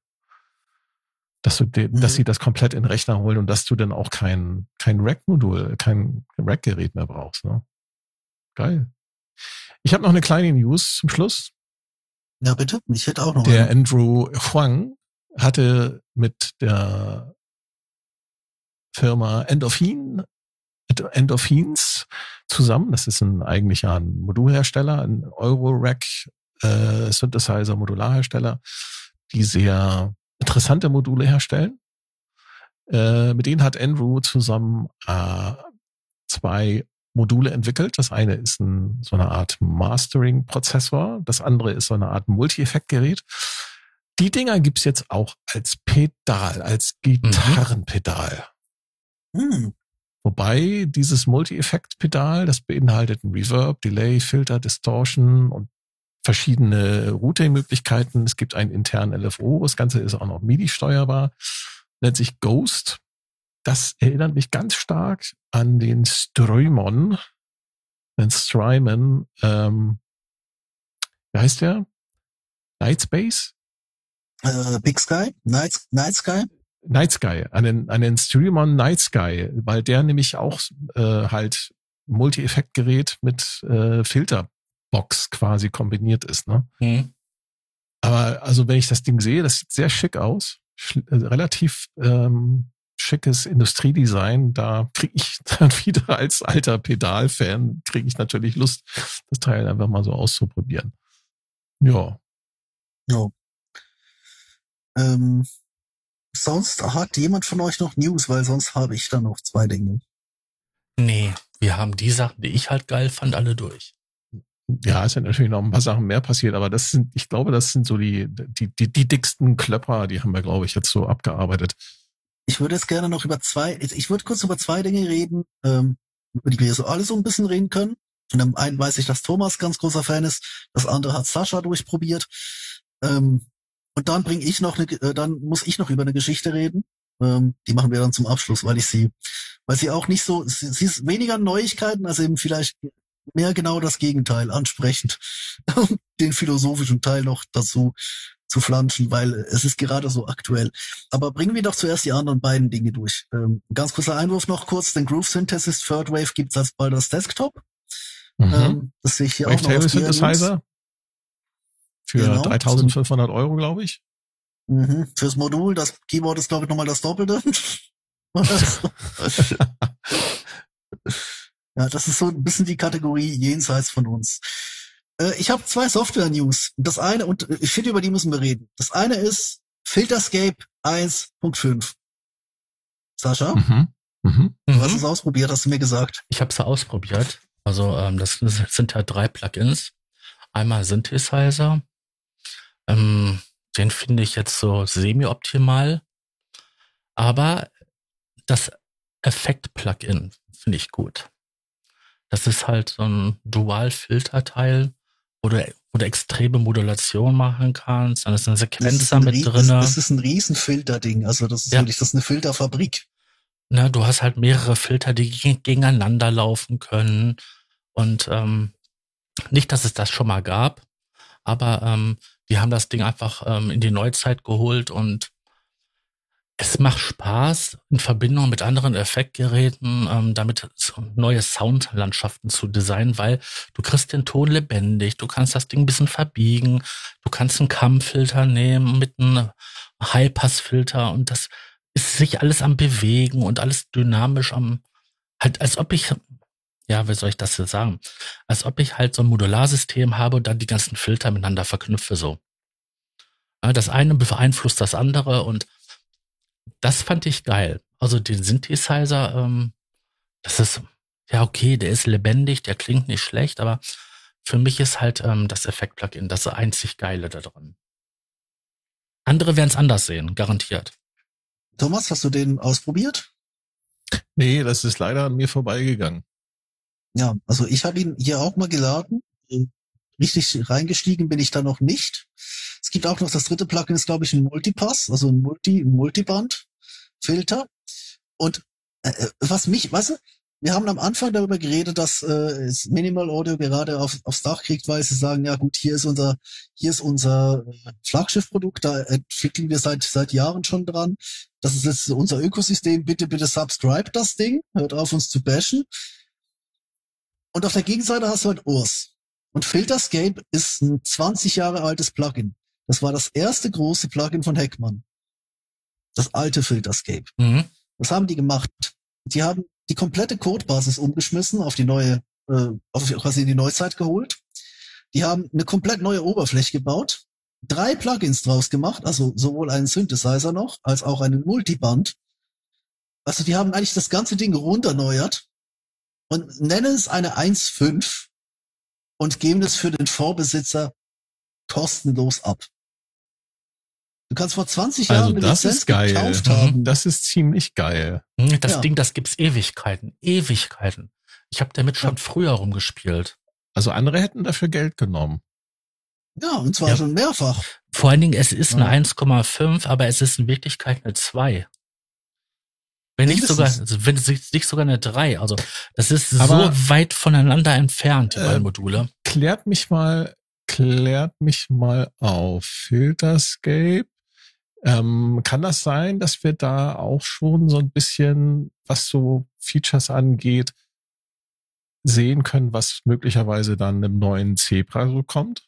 Dass du, de, Mhm. dass sie das komplett in den Rechner holen und dass du dann auch kein, kein Rack-Modul, kein Rack-Gerät mehr brauchst. Ne? Geil. Ich habe noch eine kleine News zum Schluss. Ja, bitte. Ich hätte auch noch Der einen. Andrew Huang hatte mit der Firma Endorphin, Endorphins zusammen, das ist ein eigentlich ein Modulhersteller, ein Eurorack äh, Synthesizer Modularhersteller, die sehr interessante Module herstellen. Äh, mit denen hat Andrew zusammen äh, zwei Module entwickelt. Das eine ist ein, so eine Art Mastering-Prozessor, das andere ist so eine Art Multi-Effekt-Gerät. Die Dinger gibt's jetzt auch als Pedal, als Gitarrenpedal. Hm. Wobei dieses Multi-Effekt-Pedal, das beinhaltet ein Reverb, Delay, Filter, Distortion und verschiedene Routing-Möglichkeiten. Es gibt einen internen LFO. Das Ganze ist auch noch MIDI-steuerbar. Nennt sich Ghost. Das erinnert mich ganz stark an den Strymon. Den Strymon, ähm, wie heißt der? Nightspace? Äh, Big Sky? Night, Night Sky? Night Sky, an den, an den Streamon Night Sky, weil der nämlich auch äh, halt Multi-Effekt-Gerät mit äh, Filterbox quasi kombiniert ist. Ne? Hm. Aber also wenn ich das Ding sehe, das sieht sehr schick aus. Sch äh, relativ ähm, schickes Industriedesign. Da kriege ich dann wieder als alter Pedal-Fan, kriege ich natürlich Lust, das Teil einfach mal so auszuprobieren. Ja. Ja. Ähm, sonst hat jemand von euch noch News, weil sonst habe ich da noch zwei Dinge. Nee, wir haben die Sachen, die ich halt geil fand, alle durch. Ja, es sind natürlich noch ein paar Sachen mehr passiert, aber das sind, ich glaube, das sind so die, die, die, die dicksten Klöpper, die haben wir, glaube ich, jetzt so abgearbeitet. Ich würde jetzt gerne noch über zwei, ich würde kurz über zwei Dinge reden, ähm, über die wir so alle so ein bisschen reden können. Und am einen weiß ich, dass Thomas ganz großer Fan ist, das andere hat Sascha durchprobiert. Ähm, und dann bringe ich noch eine, äh, dann muss ich noch über eine Geschichte reden. Ähm, die machen wir dann zum Abschluss, weil ich sie, weil sie auch nicht so, sie, sie ist weniger Neuigkeiten, als eben vielleicht mehr genau das Gegenteil, ansprechend, den philosophischen Teil noch dazu zu flanschen, weil es ist gerade so aktuell. Aber bringen wir doch zuerst die anderen beiden Dinge durch. Ähm, ganz kurzer Einwurf noch kurz, den Groove Synthesis Third Wave gibt's als bald als Desktop. Mhm. Ähm, das sehe ich hier auch noch Synthesizer für Genau. 3500 Euro, glaube ich. Mhm. Fürs Modul, das Keyboard ist, glaube ich, nochmal das Doppelte. ja, das ist so ein bisschen die Kategorie jenseits von uns. Äh, ich habe zwei Software-News. Das eine, und ich finde, über die müssen wir reden. Das eine ist Filterscape 1.5. Sascha? Mhm. Mhm. Du hast es ausprobiert, hast du mir gesagt. Ich habe es ausprobiert. Also ähm, das sind ja drei Plugins. Einmal Synthesizer. Ähm, den finde ich jetzt so semi-optimal. Aber das Effekt-Plugin finde ich gut. Das ist halt so ein Dual-Filter-Teil, wo du, wo du extreme Modulation machen kannst. Dann ist eine Sequenzer ein mit drin. Das, das, ist ein Riesenfilter-Ding. Also das ist ja. wirklich, das ist eine Filterfabrik. Na, du hast halt mehrere Filter, die gegeneinander laufen können. Und ähm, nicht, dass es das schon mal gab, aber ähm, die haben das Ding einfach ähm, in die Neuzeit geholt und es macht Spaß, in Verbindung mit anderen Effektgeräten ähm, damit neue Soundlandschaften zu designen, weil du kriegst den Ton lebendig, du kannst das Ding ein bisschen verbiegen, du kannst einen Kammfilter nehmen mit einem Highpassfilter und das ist sich alles am Bewegen und alles dynamisch am, halt als ob ich, ja, wie soll ich das jetzt sagen, als ob ich halt so ein Modularsystem habe und dann die ganzen Filter miteinander verknüpfe so. Das eine beeinflusst das andere und das fand ich geil. Also den Synthesizer, ähm, das ist, ja okay, der ist lebendig, der klingt nicht schlecht, aber für mich ist halt ähm, das Effekt-Plugin das einzig Geile da drin. Andere werden es anders sehen, garantiert. Thomas, hast du den ausprobiert? Nee, das ist leider an mir vorbeigegangen. Ja, also ich habe ihn hier auch mal geladen. Richtig reingestiegen bin ich da noch nicht. Es gibt auch noch das dritte Plugin, ist glaube ich ein Multipass, also ein Multi, Multiband-Filter. Und äh, äh, was mich, weißt du, wir haben am Anfang darüber geredet, dass äh, Minimal Audio gerade auf, aufs Dach kriegt, weil sie sagen, ja gut, hier ist unser, hier ist unser äh, Flaggschiffprodukt, da entwickeln wir seit seit Jahren schon dran. Das ist jetzt unser Ökosystem. Bitte, bitte subscribe das Ding, hört auf uns zu bashen. Und auf der Gegenseite hast du halt Urs. Und Filterscape ist ein 20 Jahre altes Plugin. Das war das erste große Plugin von Heckmann. Das alte Filterscape. Mhm. Was haben die gemacht? Die haben die komplette Codebasis umgeschmissen, auf die neue, äh, auf quasi in die Neuzeit geholt. Die haben eine komplett neue Oberfläche gebaut, drei Plugins draus gemacht, also sowohl einen Synthesizer noch, als auch einen Multiband. Also die haben eigentlich das ganze Ding runterneuert und nennen es eine 1.5 und geben es für den Vorbesitzer kostenlos ab. Du kannst vor 20 Jahren also das ist geil. gekauft haben. Das ist ziemlich geil. Hm, das ja. Ding, das gibt's Ewigkeiten, Ewigkeiten. Ich habe damit schon ja. früher rumgespielt. Also andere hätten dafür Geld genommen. Ja, und zwar ja. schon mehrfach. Vor allen Dingen, es ist eine 1,5, aber es ist in Wirklichkeit eine 2. Wenn nicht sogar, also wenn es nicht sogar eine 3. Also das ist aber so weit voneinander entfernt, die äh, beiden Module. Klärt mich mal, klärt mich mal auf. Filterscape ähm, kann das sein, dass wir da auch schon so ein bisschen, was so Features angeht, sehen können, was möglicherweise dann im neuen Zebra so kommt?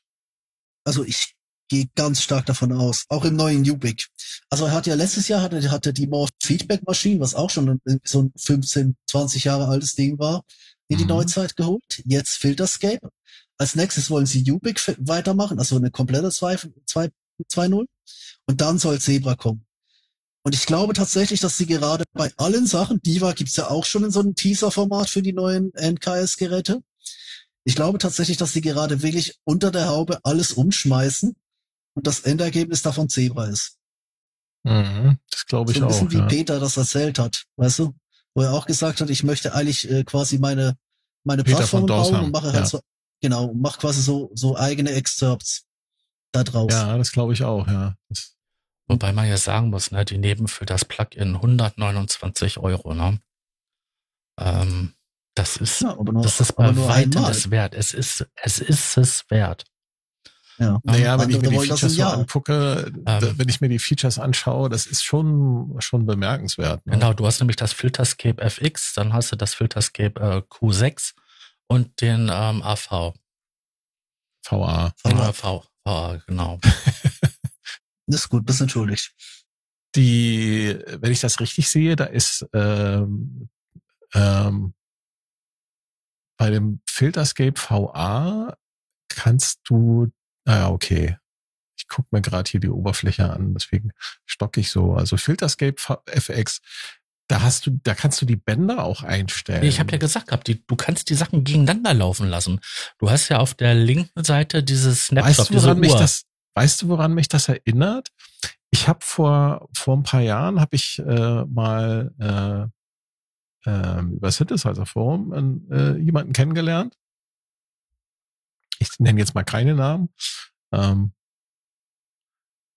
Also ich gehe ganz stark davon aus, auch im neuen Ubik. Also er hat ja letztes Jahr hatte, hatte die More Feedback Maschine, was auch schon so ein 15, 20 Jahre altes Ding war, in die mhm. Neuzeit geholt. Jetzt Filterscape. Als nächstes wollen sie Ubik weitermachen, also eine komplette 2.0. Und dann soll Zebra kommen. Und ich glaube tatsächlich, dass sie gerade bei allen Sachen, Diva gibt's ja auch schon in so einem Teaser-Format für die neuen NKS-Geräte. Ich glaube tatsächlich, dass sie gerade wirklich unter der Haube alles umschmeißen und das Endergebnis davon Zebra ist. Mhm, das glaube ich auch. So ein bisschen wie ja. Peter das erzählt hat, weißt du? Wo er auch gesagt hat, ich möchte eigentlich äh, quasi meine meine Plattform bauen und mache halt ja. so genau, mach quasi so so eigene Excerpts da draus. Ja, das glaube ich auch, ja. Das Wobei man ja sagen muss, ne, die nehmen für das Plugin 129 Euro, ne? Ähm, das ist, ja, nur, das ist bei weitem das wert. Es ist, es ist es wert. Ja. Naja, wenn ich mir die Features so angucke, ähm, wenn ich mir die Features anschaue, das ist schon, schon bemerkenswert. Ne? Genau, du hast nämlich das Filterscape FX, dann hast du das Filterscape äh, Q6 und den ähm, AV. VA. VA. VA, genau. ist gut, bist entschuldigt. Die, wenn ich das richtig sehe, da ist ähm, ähm, bei dem Filterscape VA kannst du, naja, okay. Ich gucke mir gerade hier die Oberfläche an, deswegen stocke ich so. Also Filterscape FX, da hast du, da kannst du die Bänder auch einstellen. Ich habe ja gesagt gehabt, die, du kannst die Sachen gegeneinander laufen lassen. Du hast ja auf der linken Seite dieses Snapshot, weißt du, woran mich das, weißt du, woran mich das erinnert? Ich habe vor vor ein paar Jahren habe ich äh, mal äh, äh, über Synthesizer Forum äh, jemanden kennengelernt. Ich nenne jetzt mal keine Namen. Ähm,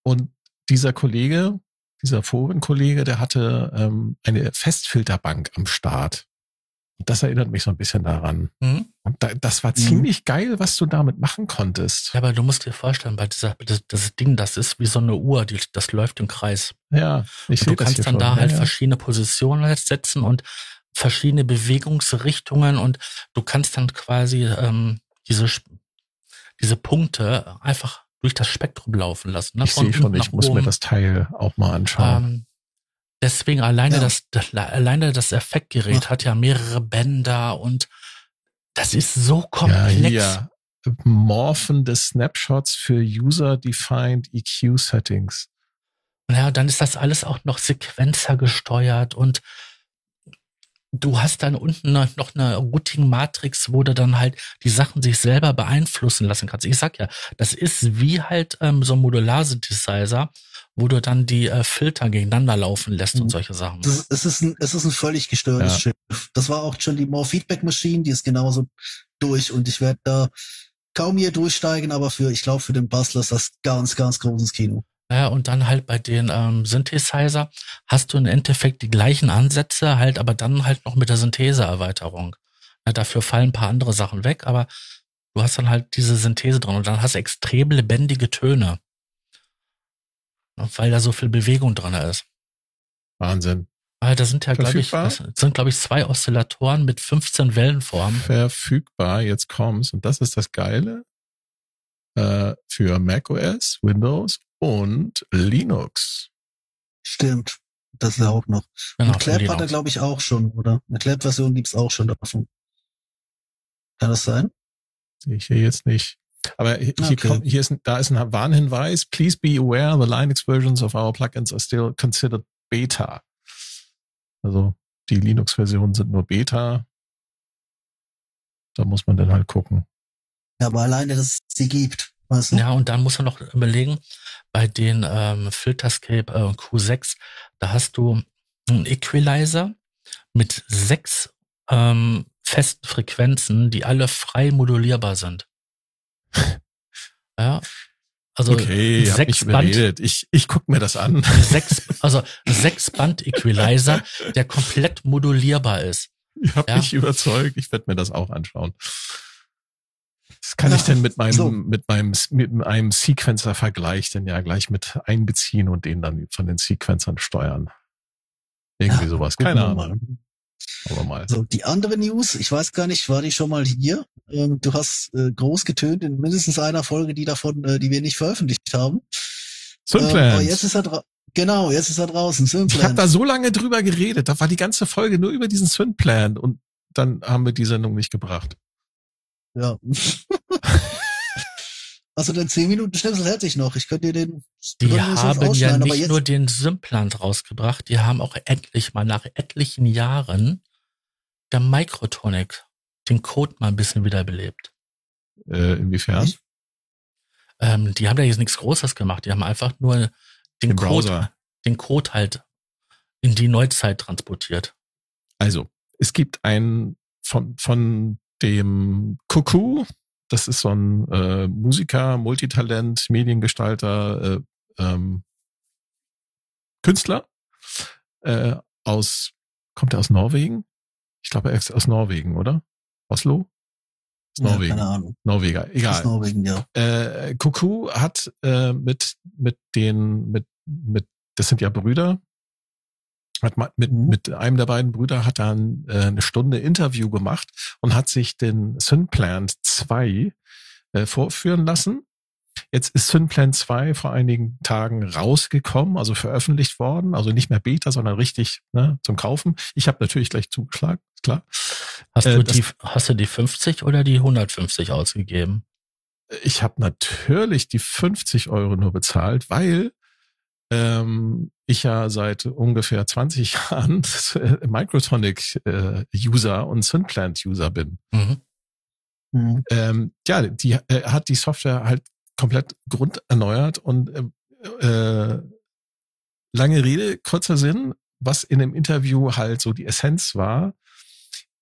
und dieser Kollege, dieser Forenkollege, der hatte ähm, eine Festfilterbank am Start. Und das erinnert mich so ein bisschen daran. Mhm. Und da, das war Mhm. ziemlich geil, was du damit machen konntest. Ja, aber du musst dir vorstellen, bei dieser, das, das Ding, das ist wie so eine Uhr, die, das läuft im Kreis. Ja, ich Und du kannst dann schon. da ja, halt ja. verschiedene Positionen halt setzen und verschiedene Bewegungsrichtungen und du kannst dann quasi ähm, diese diese Punkte einfach durch das Spektrum laufen lassen. Ne? Ich sehe schon, ich muss mir oben. das Teil auch mal anschauen. Ähm, deswegen alleine Ja. das, das alleine das Effektgerät Ach. hat ja mehrere Bänder und das ist so ja, komplex. hier. Morphende Snapshots für User-Defined EQ-Settings. Ja, dann ist das alles auch noch Sequenzer gesteuert und du hast dann unten noch eine Routing-Matrix, wo du dann halt die Sachen sich selber beeinflussen lassen kannst. Ich sag ja, das ist wie halt ähm, so ein Modular-Synthesizer, wo du dann die äh, Filter gegeneinander laufen lässt Mhm. und solche Sachen. Das ist, es, ist ein, es ist ein völlig gestörtes Ja. Schiff. Das war auch schon die More Feedback Machine, die ist genauso durch und ich werde da kaum hier durchsteigen, aber für, ich glaube, für den Bastler ist das ganz, ganz großes Kino. Ja, und dann halt bei den ähm, Synthesizer hast du im Endeffekt die gleichen Ansätze, halt aber dann halt noch mit der Syntheseerweiterung. Ja, dafür fallen ein paar andere Sachen weg, aber du hast dann halt diese Synthese drin und dann hast du extrem lebendige Töne. Weil da so viel Bewegung drin ist. Wahnsinn. Ah, Da sind ja, glaube ich, das sind, glaube ich, zwei Oszillatoren mit 15 Wellenformen. Verfügbar, jetzt kommt's. Und das ist das Geile. Äh, für macOS, Windows und Linux. Stimmt. Das ist ja auch noch. Genau, und Clap hat er, glaube ich, auch schon, oder? Eine Clap-Version gibt's auch schon davon. Kann das sein? Sehe ich hier jetzt nicht. Aber hier, Okay. kommt, hier ist ein, da ist ein Warnhinweis. Please be aware the Linux versions of our plugins are still considered beta. Also die Linux-Versionen sind nur Beta. Da muss man dann halt gucken. Ja, aber alleine, dass es sie gibt. Weißt du? Ja, und dann musst du noch überlegen, bei den ähm, Filterscape äh, Q6, da hast du einen Equalizer mit sechs ähm, festen Frequenzen, die alle frei modulierbar sind. Ja. Also okay, sechs Band. Ich, ich guck mir das an. sechs, also sechs Band Equalizer, der komplett modulierbar ist. Ihr habt Ja. mich überzeugt. Ich werde mir das auch anschauen. Kann Ja, ich denn mit meinem, so. mit meinem, mit einem Sequencer-Vergleich denn ja gleich mit einbeziehen und den dann von den Sequencern steuern. Irgendwie Ja, sowas. Keine Ahnung. Aber mal. So, die andere News, ich weiß gar nicht, war die schon mal hier? Ähm, du hast äh, groß getönt in mindestens einer Folge, die davon, äh, die wir nicht veröffentlicht haben. Ähm, aber Synplans. jetzt ist er genau, jetzt ist er draußen. ich habe Synplan. da so lange drüber geredet. Da war die ganze Folge nur über diesen Synplan und dann haben wir die Sendung nicht gebracht. Ja. Also den 10 Minuten Schnipsel hätte ich noch. Ich könnte dir den Die haben ja ausschneiden, aber nicht jetzt- nur den Simplant rausgebracht, die haben auch endlich mal nach etlichen Jahren der Microtonic den Code mal ein bisschen wiederbelebt. Äh, inwiefern? Ähm, die haben da jetzt nichts Großes gemacht, die haben einfach nur den, Den Code, Browser. den Code halt in die Neuzeit transportiert. Also, es gibt ein von, von dem Cuckoo, das ist so ein äh, Musiker, Multitalent, Mediengestalter, äh, ähm, Künstler äh, aus, kommt er aus Norwegen? Ich glaube, er ist aus Norwegen, oder? Oslo? Aus Ja, Norwegen. keine Ahnung. Norweger, Aus egal. Norwegen, ja. Äh, Cuckoo hat äh, mit mit den mit mit das sind ja Brüder hat mit Mhm. mit einem der beiden Brüder hat dann äh, eine Stunde Interview gemacht und hat sich den Synplant 2 äh, vorführen lassen Jetzt ist Synplan 2 vor einigen Tagen rausgekommen, also veröffentlicht worden, also nicht mehr Beta, sondern richtig ne, zum Kaufen. Ich habe natürlich gleich zugeschlagen, klar. Hast, äh, du die, hast du die 50 oder die 150 ausgegeben? Ich habe natürlich die 50 Euro nur bezahlt, weil ähm, ich ja seit ungefähr 20 Jahren Microtonic-User äh, und Synplant-User bin. Mhm. Mhm. Ähm, ja, die äh, hat die Software halt komplett grunderneuert und äh, äh, lange Rede, kurzer Sinn, was in dem Interview halt so die Essenz war,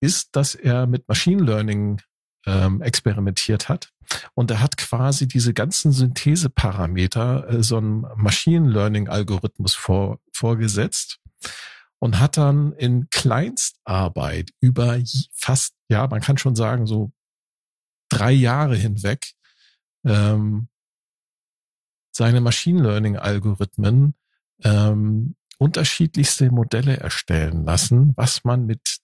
ist, dass er mit Machine Learning ähm, experimentiert hat. Und er hat quasi diese ganzen Syntheseparameter äh, so einem Machine Learning Algorithmus vor, vorgesetzt und hat dann in Kleinstarbeit über fast, ja, man kann schon sagen, so drei Jahre hinweg ähm, seine Machine Learning Algorithmen ähm, unterschiedlichste Modelle erstellen lassen, was man mit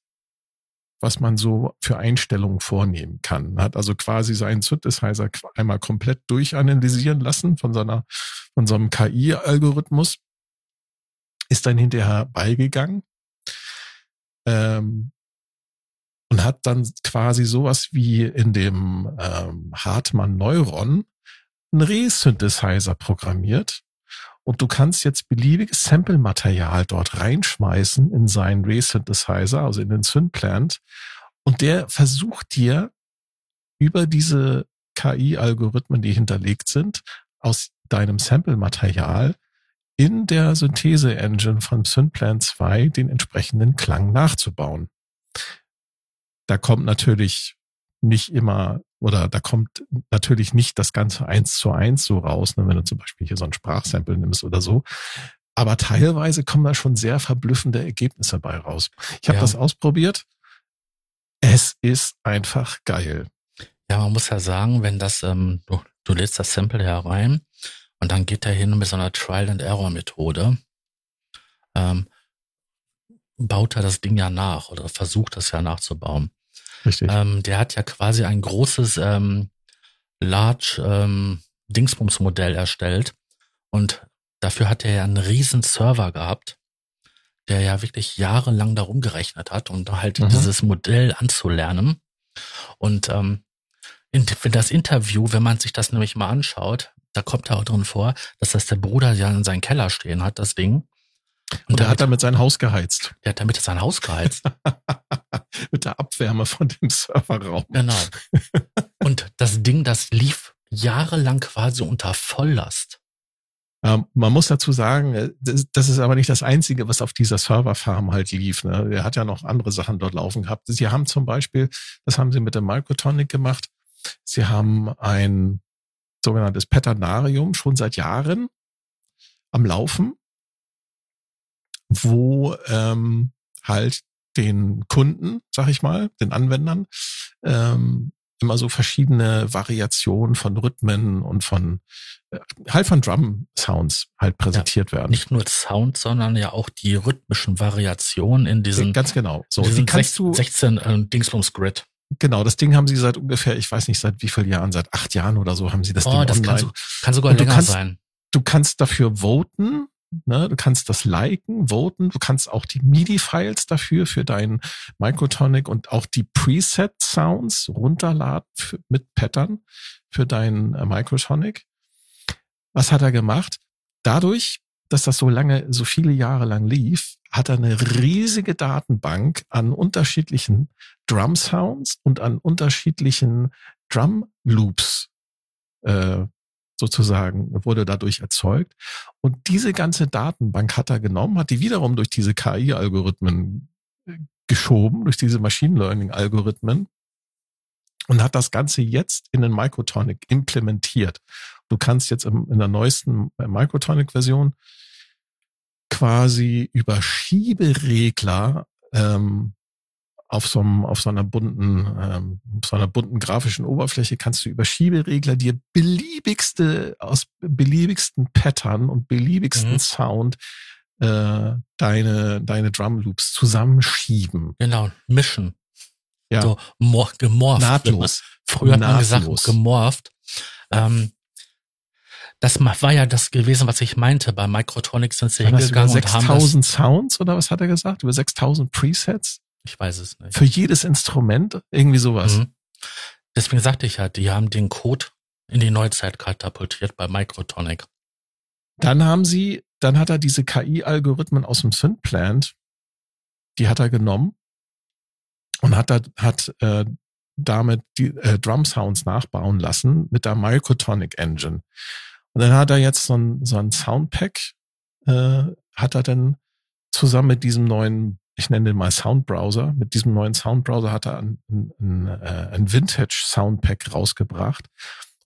was man so für Einstellungen vornehmen kann. Hat also quasi seinen Synthesizer einmal komplett durchanalysieren lassen von seiner, von so einem KI-Algorithmus, ist dann hinterher beigegangen ähm, und hat dann quasi sowas wie in dem ähm, Hartmann Neuron einen Resynthesizer programmiert, und du kannst jetzt beliebiges Sample-Material dort reinschmeißen in seinen Ray-Synthesizer, also in den Synplant. Und der versucht dir über diese KI-Algorithmen, die hinterlegt sind, aus deinem Sample-Material in der Synthese-Engine von Synplant 2 den entsprechenden Klang nachzubauen. Da kommt natürlich nicht immer oder da kommt natürlich nicht das Ganze eins zu eins so raus, ne, wenn du zum Beispiel hier so ein Sprachsample nimmst oder so. Aber teilweise kommen da schon sehr verblüffende Ergebnisse bei raus. Ich habe ja. das ausprobiert. Es ist einfach geil. Ja, man muss ja sagen, wenn das, ähm, du, du lädst das Sample herein und dann geht er hin mit so einer Trial-and-Error-Methode, ähm, baut er das Ding ja nach oder versucht das ja nachzubauen. Richtig. Ähm, der hat ja quasi ein großes ähm, Large ähm, Dingsbums-Modell erstellt und dafür hat er ja einen riesen Server gehabt, der ja wirklich jahrelang darum gerechnet hat, um halt mhm. dieses Modell anzulernen. Und ähm, in, in das Interview, wenn man sich das nämlich mal anschaut, da kommt er auch drin vor, dass das der Bruder ja in seinem Keller stehen hat, das Ding. Und, und er hat damit sein Haus geheizt. Er hat damit sein Haus geheizt. Mit der Abwärme von dem Serverraum. Genau. Und das Ding, das lief jahrelang quasi unter Volllast. Ähm, man muss dazu sagen, äh, das, das, ist aber nicht das Einzige, was auf dieser Serverfarm halt lief. Ne? Er hat ja noch andere Sachen dort laufen gehabt. Sie haben zum Beispiel, das haben sie mit dem Microtonic gemacht, sie haben ein sogenanntes Peternarium schon seit Jahren am Laufen wo ähm, halt den Kunden, sag ich mal, den Anwendern, ähm, immer so verschiedene Variationen von Rhythmen und von äh, halt von Drum Sounds halt präsentiert ja, werden. Nicht nur Sound, sondern ja auch die rhythmischen Variationen in diesen ganz genau. So, die kannst 16, du 16 äh, Dingsbums Grid. Genau, das Ding haben sie seit ungefähr, ich weiß nicht seit wie vielen Jahren, seit acht Jahren oder so haben sie das oh, Ding das online. Kann, so, kann sogar länger kannst, sein. Du kannst dafür voten, Ne, du kannst das liken, voten, du kannst auch die MIDI-Files dafür, für deinen Microtonic und auch die Preset-Sounds runterladen für, mit Pattern für deinen äh, Microtonic. Was hat er gemacht? Dadurch, dass das so lange, so viele Jahre lang lief, hat er eine riesige Datenbank an unterschiedlichen Drum-Sounds und an unterschiedlichen Drum-Loops äh, sozusagen wurde dadurch erzeugt. Und diese ganze Datenbank hat er genommen, hat die wiederum durch diese KI-Algorithmen äh, geschoben, durch diese Machine Learning-Algorithmen und hat das Ganze jetzt in den Microtonic implementiert. Du kannst jetzt in der neuesten Microtonic-Version quasi über Schieberegler ähm, auf so, einem, auf so einer bunten, ähm, so einer bunten grafischen Oberfläche kannst du über Schieberegler dir beliebigste, aus beliebigsten Pattern und beliebigsten mhm. Sound äh, deine, deine Drum Loops zusammenschieben. Genau, mischen. Ja. So mor gemorpht. Nahtlos. Früher hat man gesagt, gemorpht. Ähm, Das war ja das gewesen, was ich meinte. Bei Microtronics sind sie über hingegangen und haben das, 6000 Sounds oder was hat er gesagt? Über 6000 Presets? Ich weiß es nicht. Für jedes Instrument? Irgendwie sowas. Mhm. Deswegen sagte ich ja, die haben den Code in die Neuzeit katapultiert bei Microtonic. Dann haben sie, dann hat er diese KI-Algorithmen aus dem Synthplant, die hat er genommen und hat, da, hat äh, damit die äh, Drum Sounds nachbauen lassen mit der Microtonic Engine. Und dann hat er jetzt so ein, so ein Soundpack, äh, hat er dann zusammen mit diesem neuen, ich nenne den mal Soundbrowser, mit diesem neuen Soundbrowser hat er ein, ein, ein, äh, Vintage Soundpack rausgebracht.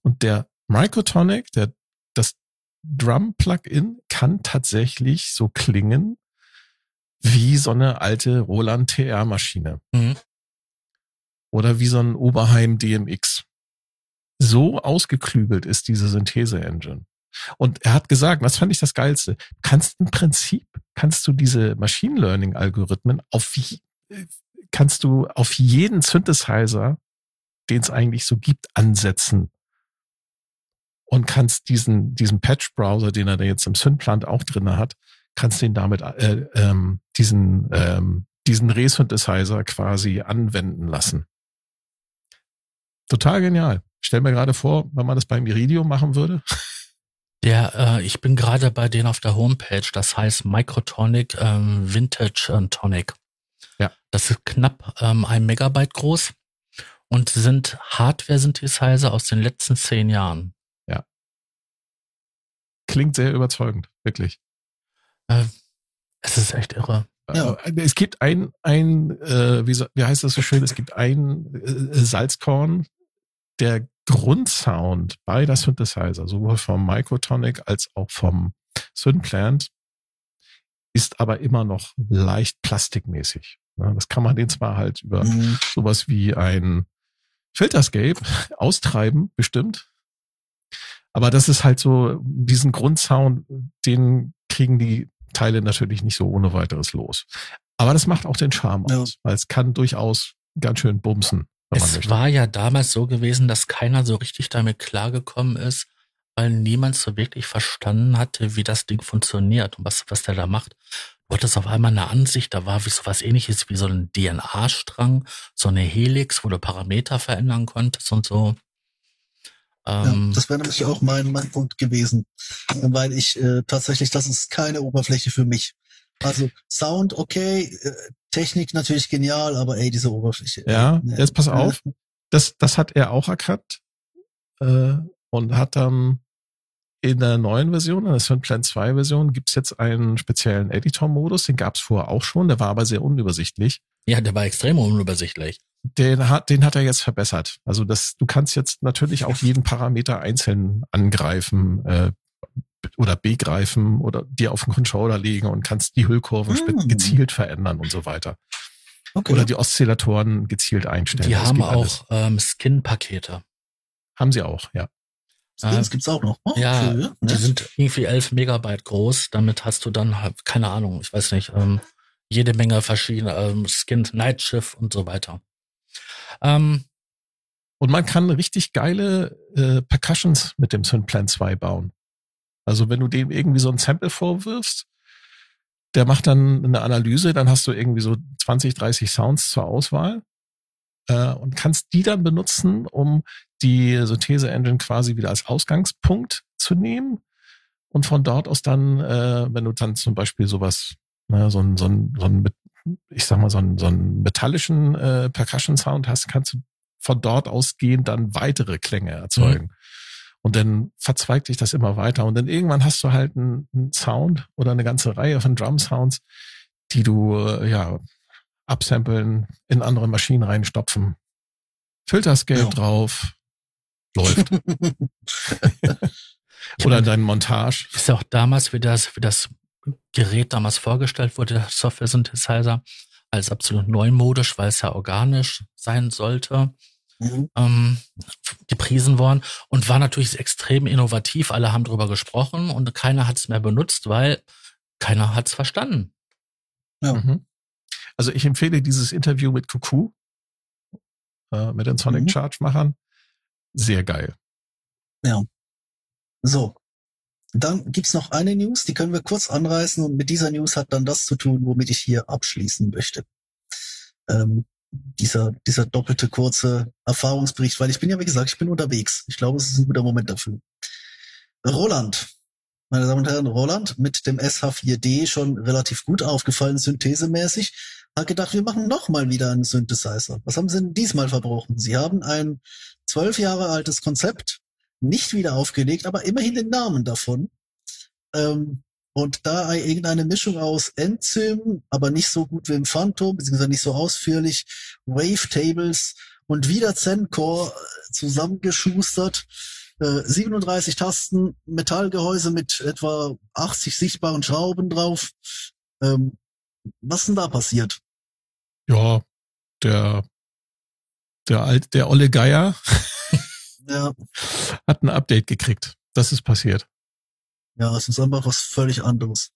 Und der Microtonic, der, das Drum-Plugin kann tatsächlich so klingen wie so eine alte Roland TR-Maschine Mhm. oder wie so ein Oberheim DMX. So ausgeklügelt ist diese Synthese-Engine. Und er hat gesagt, das fand ich das Geilste, kannst im Prinzip, kannst du diese Machine Learning-Algorithmen auf, je- äh, kannst du auf jeden Synthesizer, den es eigentlich so gibt, ansetzen. Und kannst diesen, diesen Patch-Browser, den er da jetzt im Synplant auch drinne hat, kannst den damit, äh, ähm, diesen, ähm, diesen Re-Synthesizer quasi anwenden lassen. Total genial. Stell mir gerade vor, wenn man das beim Iridium machen würde. Der, äh, ich bin gerade bei denen auf der Homepage, das heißt Microtonic ähm, Vintage äh, Tonic. Ja. Das ist knapp ähm, ein Megabyte groß und sind Hardware-Synthesizer aus den letzten zehn Jahren. Klingt sehr überzeugend, wirklich. Es ist echt irre. Ja. Äh, Es gibt ein, ein äh, wie, so- wie heißt das so schön, es gibt ein äh, Salzkorn, der Grundsound beider Synthesizer, sowohl vom Microtonic als auch vom Synplant, ist aber immer noch leicht plastikmäßig. Ja, das kann man den zwar halt über Mhm. sowas wie ein Filterscape austreiben, bestimmt. Aber das ist halt so, diesen Grundsound, den kriegen die Teile natürlich nicht so ohne weiteres los. Aber das macht auch den Charme Ja. aus, weil es kann durchaus ganz schön bumsen, Es möchte. war ja damals so gewesen, dass keiner so richtig damit klargekommen ist, weil niemand so wirklich verstanden hatte, wie das Ding funktioniert und was, was der da macht. Du hattest auf einmal eine Ansicht, da war wie so was ähnliches wie so ein DNA-Strang, so eine Helix, wo du Parameter verändern konntest und so. Ja, Ähm, das wäre nämlich auch mein, mein Punkt gewesen, weil ich äh, tatsächlich, das ist keine Oberfläche für mich. Also Sound, okay, äh, Technik natürlich genial, aber ey, diese Oberfläche. Ja, nee. jetzt pass auf. Das, das hat er auch erkannt äh, und hat dann in der neuen Version, in der Synplan 2 Version, gibt's jetzt einen speziellen Editor-Modus, den gab's vorher auch schon, der war aber sehr unübersichtlich. ja, der war extrem unübersichtlich. Den hat, den hat er jetzt verbessert. Also das, du kannst jetzt natürlich auch jeden Parameter einzeln angreifen äh, oder begreifen oder dir auf den Controller legen und kannst die Hüllkurven Hm. gezielt verändern und so weiter. Okay. Oder die Oszillatoren gezielt einstellen. Die Das haben auch ähm, Skin-Pakete. Haben sie auch, ja. Skins gibt's auch noch. Oh, Ja, cool, Die ne? sind irgendwie 11 Megabyte groß. Damit hast du dann, halt, keine Ahnung, ich weiß nicht, ähm, jede Menge verschiedene ähm, Skins, Nightshift und so weiter. Ähm, Und man kann richtig geile äh, Percussions mit dem Synplan 2 bauen. Also wenn du dem irgendwie so ein Sample vorwirfst, der macht dann eine Analyse, dann hast du irgendwie so 20, 30 Sounds zur Auswahl äh, und kannst die dann benutzen, um die Synthese-Engine quasi wieder als Ausgangspunkt zu nehmen und von dort aus dann, äh, wenn du dann zum Beispiel sowas, ne, so ein, so ein, so ein ich sag mal, so einen, so einen metallischen äh, Percussion-Sound hast, kannst du von dort ausgehend dann weitere Klänge erzeugen. Und dann verzweigt sich das immer weiter. Und dann irgendwann hast du halt einen, einen Sound oder eine ganze Reihe von Drum-Sounds, die du äh, ja absamplen, in andere Maschinen reinstopfen, Filterscape Ja. drauf, läuft. oder dein Montage. ist ja auch damals, wie das, wie das Gerät damals vorgestellt wurde, der Software-Synthesizer, als absolut neumodisch, weil es ja organisch sein sollte. Mhm. ähm, gepriesen worden und war natürlich extrem innovativ. Alle haben drüber gesprochen und keiner hat es mehr benutzt, weil keiner hat es verstanden. Ja. Mhm. Also ich empfehle dieses Interview mit Cuckoo, äh, mit den Sonic Mhm. Charge Machern. Sehr geil. So. Dann gibt's noch eine News, die können wir kurz anreißen und mit dieser News hat dann das zu tun, womit ich hier abschließen möchte. Ähm, dieser, dieser doppelte kurze Erfahrungsbericht, weil ich bin ja, wie gesagt, ich bin unterwegs. Ich glaube, es ist ein guter Moment dafür. Roland, meine Damen und Herren, Roland mit dem SH4D schon relativ gut aufgefallen, synthesemäßig, hat gedacht, wir machen noch mal wieder einen Synthesizer. Was haben Sie denn diesmal verbrochen? Sie haben ein zwölf Jahre altes Konzept nicht wieder aufgelegt, aber immerhin den Namen davon. Ähm, und da irgendeine Mischung aus Enzym, aber nicht so gut wie im Phantom, beziehungsweise nicht so ausführlich, Wavetables und wieder Zencore äh, zusammengeschustert. Äh, 37 Tasten, Metallgehäuse mit etwa 80 sichtbaren Schrauben drauf. Ähm, was denn da passiert? Ja, der, der alt, der Olle Geier ja. hat ein Update gekriegt. Das ist passiert. Ja, es ist einfach was völlig anderes.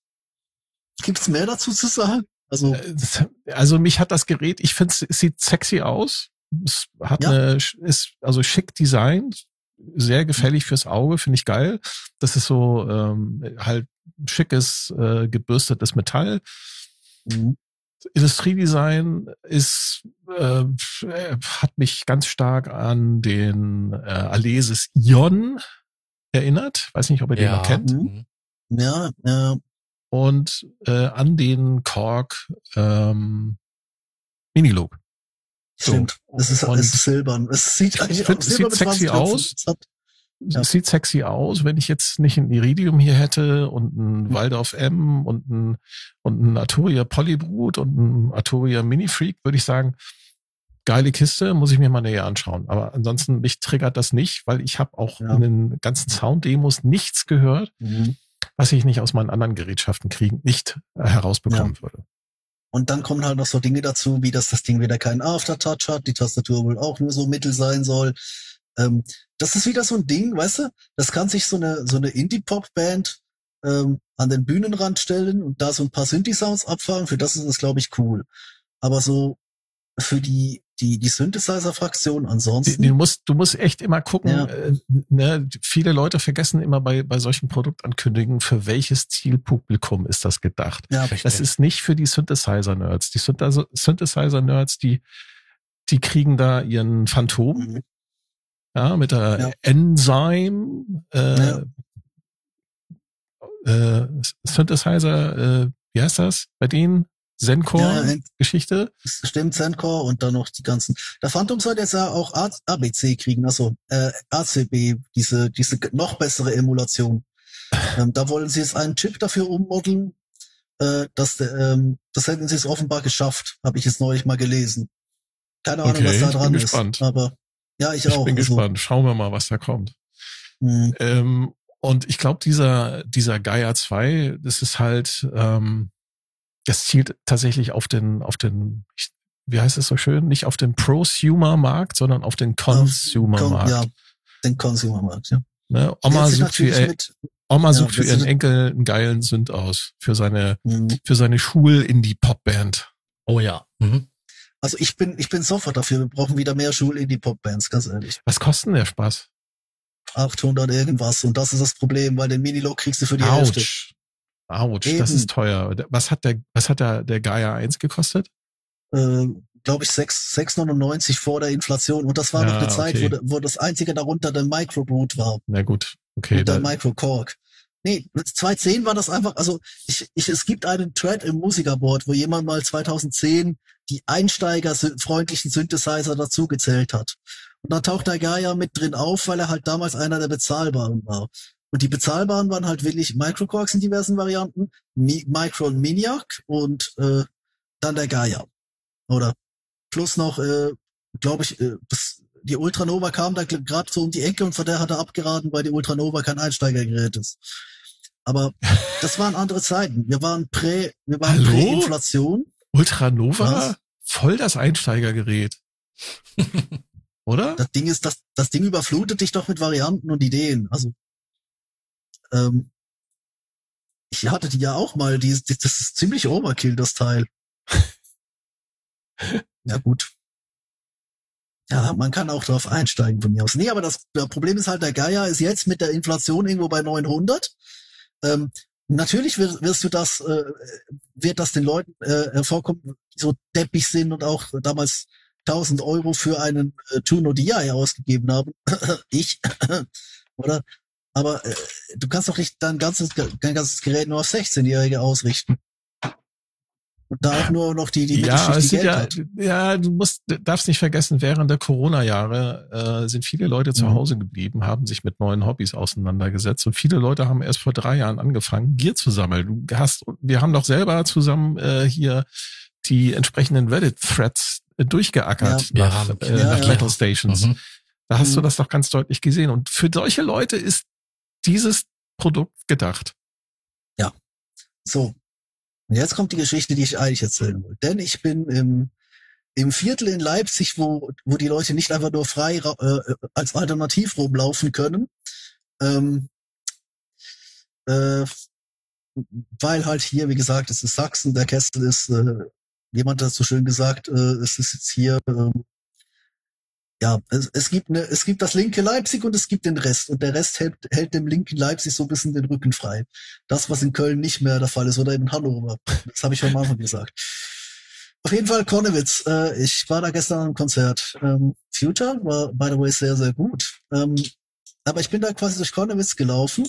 Gibt's mehr dazu zu sagen? Also, äh, also mich hat das Gerät, ich finde es sieht sexy aus. Es hat ja. eine, ist also schick designt, sehr gefällig fürs Auge, finde ich geil. Das ist so ähm, halt schickes, äh, gebürstetes Metall. Mhm. Industriedesign ist äh, hat mich ganz stark an den äh, Alesis Ion erinnert. Weiß nicht, ob ihr ja. den noch kennt. Mhm. Ja, ja. Und äh, an den Korg ähm, Miniloop. So. Stimmt. Es ist, es ist silbern. Es sieht eigentlich find, es sieht sexy aus. Ja. sieht sexy aus, wenn ich jetzt nicht ein Iridium hier hätte und ein mhm. Waldorf M und ein, und ein Arturia Polybrut und ein Arturia Mini Freak, würde ich sagen, geile Kiste, muss ich mir mal näher anschauen. Aber ansonsten, mich triggert das nicht, weil ich habe auch ja. in den ganzen Sound-Demos nichts gehört, mhm. was ich nicht aus meinen anderen Gerätschaften kriegen, nicht äh, herausbekommen ja. würde. Und dann kommen halt noch so Dinge dazu, wie dass das Ding wieder keinen Aftertouch hat, die Tastatur wohl auch nur so mittel sein soll. Ähm, das ist wieder so ein Ding, weißt du? Das kann sich so eine, so eine Indie-Pop-Band ähm, an den Bühnenrand stellen und da so ein paar Synthi-Sounds abfahren. Für das ist es, glaube ich, cool. Aber so für die die, die Synthesizer-Fraktion ansonsten. Du musst, du musst echt immer gucken, ja. äh, ne, viele Leute vergessen immer bei, bei solchen Produktankündigungen, für welches Zielpublikum ist das gedacht. Ja, richtig. Das ist nicht für die Synthesizer-Nerds. Die Synthesizer-Nerds, die, die kriegen da ihren Phantom, mhm. ja, mit der ja. Enzyme, äh, ja. äh, Synthesizer, äh, wie heißt das bei denen? Zencore-Geschichte. Ja, stimmt, Zencore und dann noch die ganzen. Der Phantom soll jetzt ja auch ABC kriegen, also äh, ACB, diese, diese noch bessere Emulation. ähm, da wollen sie jetzt einen Chip dafür ummodeln. Äh, das, ähm, das hätten sie es offenbar geschafft, habe ich jetzt neulich mal gelesen. Keine Ahnung, okay, was da dran ist. Gespannt. Aber ja, ich, ich auch. Ich bin also. gespannt. Schauen wir mal, was da kommt. Mhm. Ähm, und ich glaube, dieser, dieser Gaia 2, das ist halt, ähm, das zielt tatsächlich auf den, auf den, wie heißt es so schön, nicht auf den Prosumer-Markt, sondern auf den Consumer-Markt. Ja, den Consumer-Markt, ja. Ne? Oma sucht, für, ihr, Oma ja, sucht für ihren Enkel einen geilen Sünd aus, für seine, mhm. für seine Schul-Indie-Pop-Band. Oh ja. Mhm. Also ich bin, ich bin sofort dafür. Wir brauchen wieder mehr Schul-Indie-Pop-Bands, ganz ehrlich. Was kostet der Spaß? 800 irgendwas. Und das ist das Problem, weil den Minilo kriegst du für die Ouch. Hälfte. Autsch, Eben. das ist teuer. Was hat der, was hat der, der Gaia 1 gekostet? Äh, glaube ich 6,99 vor der Inflation. Und das war ja, noch eine Zeit, okay. wo, wo das einzige darunter der Microboot war. Na gut, okay. Und der Microcork. Nee, 2010 war das einfach, also ich, ich, es gibt einen Thread im Musikerboard, wo jemand mal 2010 die einsteigerfreundlichen Synthesizer dazugezählt hat. Und da taucht der Gaia mit drin auf, weil er halt damals einer der bezahlbaren war. Und die bezahlbaren waren halt wirklich Microquarks in diversen Varianten, Mi Micro und Miniac und äh, dann der Gaia. Oder plus noch, äh, glaube ich, äh, bis die Ultranova kam da gerade so um die Ecke und von der hat er abgeraten, weil die Ultranova kein Einsteigergerät ist. Aber das waren andere Zeiten. Wir waren prä, wir waren Prä-Inflation. Ultranova? Was? Voll das Einsteigergerät. Oder? Das Ding ist, das, das Ding überflutet dich doch mit Varianten und Ideen. Also ähm, ich hatte die ja auch mal, die, die, das ist ziemlich Overkill, das Teil. ja, gut. Ja, man kann auch drauf einsteigen von mir aus. Nee, aber das, das Problem ist halt, der Geier ist jetzt mit der Inflation irgendwo bei 900. Ähm, natürlich wirst, wirst du das, äh, wird das den Leuten äh, hervorkommen, die so deppig sind und auch damals 1000 Euro für einen äh, Tuno DI ausgegeben haben. ich, oder? Aber äh, du kannst doch nicht dein ganzes, dein ganzes Gerät nur auf 16-Jährige ausrichten. Und da auch nur noch die, die ja, Mittelschicht, die Geld ja, hat. ja, du musst, darfst nicht vergessen, während der Corona-Jahre äh, sind viele Leute zu Mhm. Hause geblieben, haben sich mit neuen Hobbys auseinandergesetzt und viele Leute haben erst vor drei Jahren angefangen, Gier zu sammeln. Du hast, wir haben doch selber zusammen äh, hier die entsprechenden Reddit-Threads äh, durchgeackert Ja. nach, Ja, äh, ja, nach ja. Metal Stations. Mhm. Da hast du Mhm. das doch ganz deutlich gesehen. Und für solche Leute ist dieses Produkt gedacht. So. Und jetzt kommt die Geschichte, die ich eigentlich erzählen wollte. Denn ich bin im, im Viertel in Leipzig, wo, wo die Leute nicht einfach nur frei äh, als Alternativ rumlaufen können, ähm, äh, weil halt hier, wie gesagt, es ist Sachsen, der Kessel ist, äh, jemand hat so schön gesagt, äh, es ist jetzt hier, ähm, ja, es, es gibt eine, es gibt das linke Leipzig und es gibt den Rest und der Rest hält, hält dem linken Leipzig so ein bisschen den Rücken frei. Das, was in Köln nicht mehr der Fall ist oder in Hannover. Das habe ich am Anfang gesagt. Auf jeden Fall Kornewitz. Äh, ich war da gestern am Konzert. Ähm, Future war, by the way, sehr, sehr gut. Ähm, aber ich bin da quasi durch Kornewitz gelaufen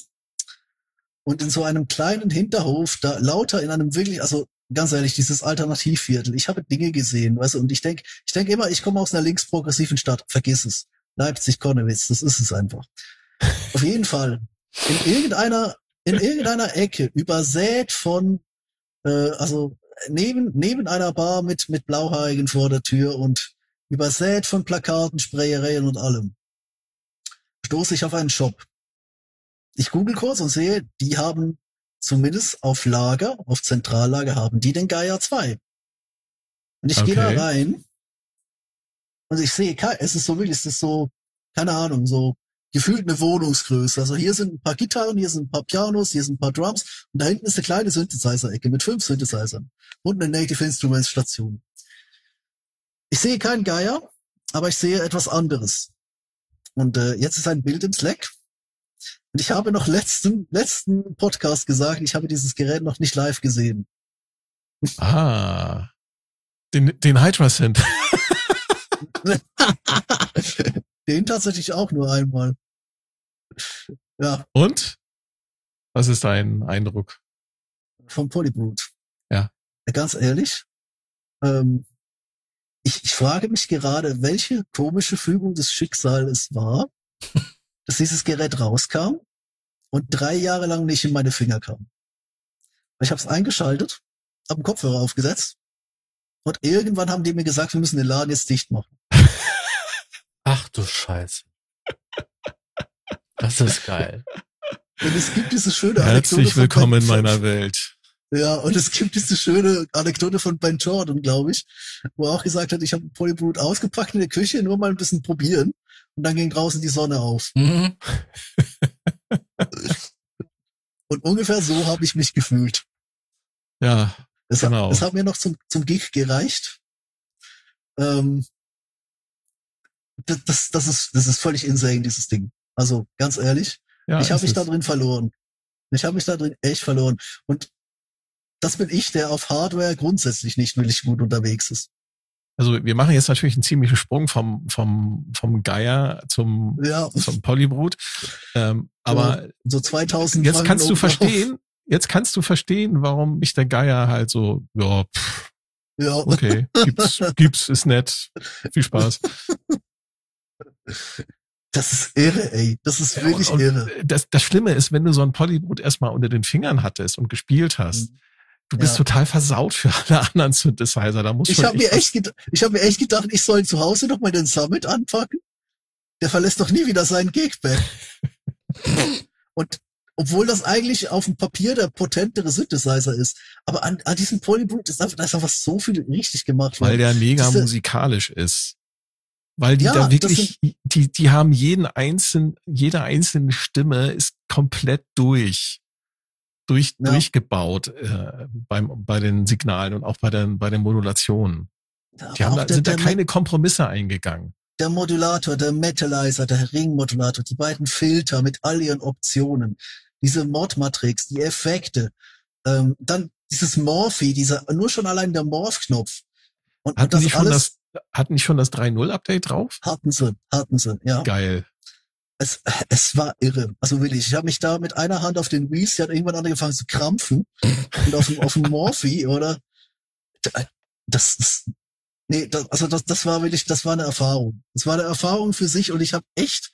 und in so einem kleinen Hinterhof, da lauter in einem wirklich, also ganz ehrlich, dieses Alternativviertel. Ich habe Dinge gesehen, weißt du, und ich denk, ich denk immer, ich komme aus einer linksprogressiven Stadt. Vergiss es. Leipzig, Kornewitz, das ist es einfach. Auf jeden Fall. In irgendeiner, in irgendeiner Ecke, übersät von, äh, also neben, neben einer Bar mit, mit Blauhaarigen vor der Tür und übersät von Plakaten, Sprayereien und allem, stoße ich auf einen Shop. Ich google kurz und sehe, die haben zumindest auf Lager, auf Zentrallager haben die den Gaia 2. Und ich gehe da Okay. rein und ich sehe, es ist so wirklich, es ist so, keine Ahnung, so gefühlt eine Wohnungsgröße. Also hier sind ein paar Gitarren, hier sind ein paar Pianos, hier sind ein paar Drums und da hinten ist eine kleine Synthesizer-Ecke mit fünf Synthesizern und eine Native Instruments Station. Ich sehe keinen Geier, aber ich sehe etwas anderes. Und äh, jetzt ist ein Bild im Slack. Und ich habe noch letzten, letzten Podcast gesagt, ich habe dieses Gerät noch nicht live gesehen. Ah. Den, den Hydra Synth. Den tatsächlich auch nur einmal. Ja, Und? Was ist dein Eindruck? vom Polybrute. Ja. Ganz ehrlich, ähm, ich, ich frage mich gerade, welche komische Fügung des Schicksals es war, dass dieses Gerät rauskam und drei Jahre lang nicht in meine Finger kam. Ich habe es eingeschaltet, habe einen Kopfhörer aufgesetzt und irgendwann haben die mir gesagt, wir müssen den Laden jetzt dicht machen. Ach du Scheiße. Das ist geil. Und es gibt diese schöne Anekdote Herzlich von willkommen Ben- in meiner Welt. Ja, und es gibt diese schöne Anekdote von Ben Jordan, glaube ich, wo er auch gesagt hat, ich habe Polybrute ausgepackt in der Küche, nur mal ein bisschen probieren. Und dann ging draußen die Sonne auf. Mhm. Und ungefähr so habe ich mich gefühlt. Ja, Es, Genau. hat, es hat mir noch zum, zum Gig gereicht. Ähm, das, das, das, ist, das ist völlig insane, dieses Ding. Also ganz ehrlich, ja. ich habe mich da drin verloren. Ich habe mich da drin echt verloren. Und das bin ich, der auf Hardware grundsätzlich nicht wirklich gut unterwegs ist. Also wir machen jetzt natürlich einen ziemlichen Sprung vom, vom, vom Geier zum, Ja, zum Polybrut. Ähm, aber so 2000. jetzt Franken kannst du verstehen, jetzt kannst du verstehen, warum mich der Geier halt so, ja, pff, Ja, okay, gibt's, gibt's, ist nett, viel Spaß. das ist irre, ey. Das ist wirklich und, irre. und das, das Schlimme ist, wenn du so ein Polybrut erstmal unter den Fingern hattest und gespielt hast, du bist. Ja. total versaut für alle anderen Synthesizer. Da muss Ich habe mir echt, ich habe mir echt gedacht, ich soll zu Hause noch mal den Summit anpacken. Der verlässt doch nie wieder seinen Gigbag. Und obwohl das eigentlich auf dem Papier der potentere Synthesizer ist, aber an, an diesem Polybrute ist einfach, da ist einfach so viel richtig gemacht. weil der mega Diese- musikalisch ist. Weil die Ja, da wirklich, die, die haben jeden einzelnen, jede einzelne Stimme ist komplett durch, durch, Ja. durchgebaut äh, beim, bei den Signalen und auch bei den, bei den Modulationen. Die Aber haben da, der, sind da keine Kompromisse eingegangen. der Modulator, der Metalizer, der Ringmodulator, die beiden Filter mit all ihren Optionen. diese Mod-Matrix, die Effekte, ähm, dann dieses Morphy, dieser, nur schon allein der Morph-Knopf. Und, hatten und das die schon das, hatten die schon das 3.0-Update drauf? Hatten sie, hatten sie, ja. Geil. Es, es war irre. Also wirklich, ich habe mich da mit einer Hand auf den Wheels, die hat irgendwann angefangen zu krampfen. und auf dem, auf dem Morphy, oder? Das ist, nee, das, also das, das war wirklich, das war eine Erfahrung. Das war eine Erfahrung für sich und ich habe echt,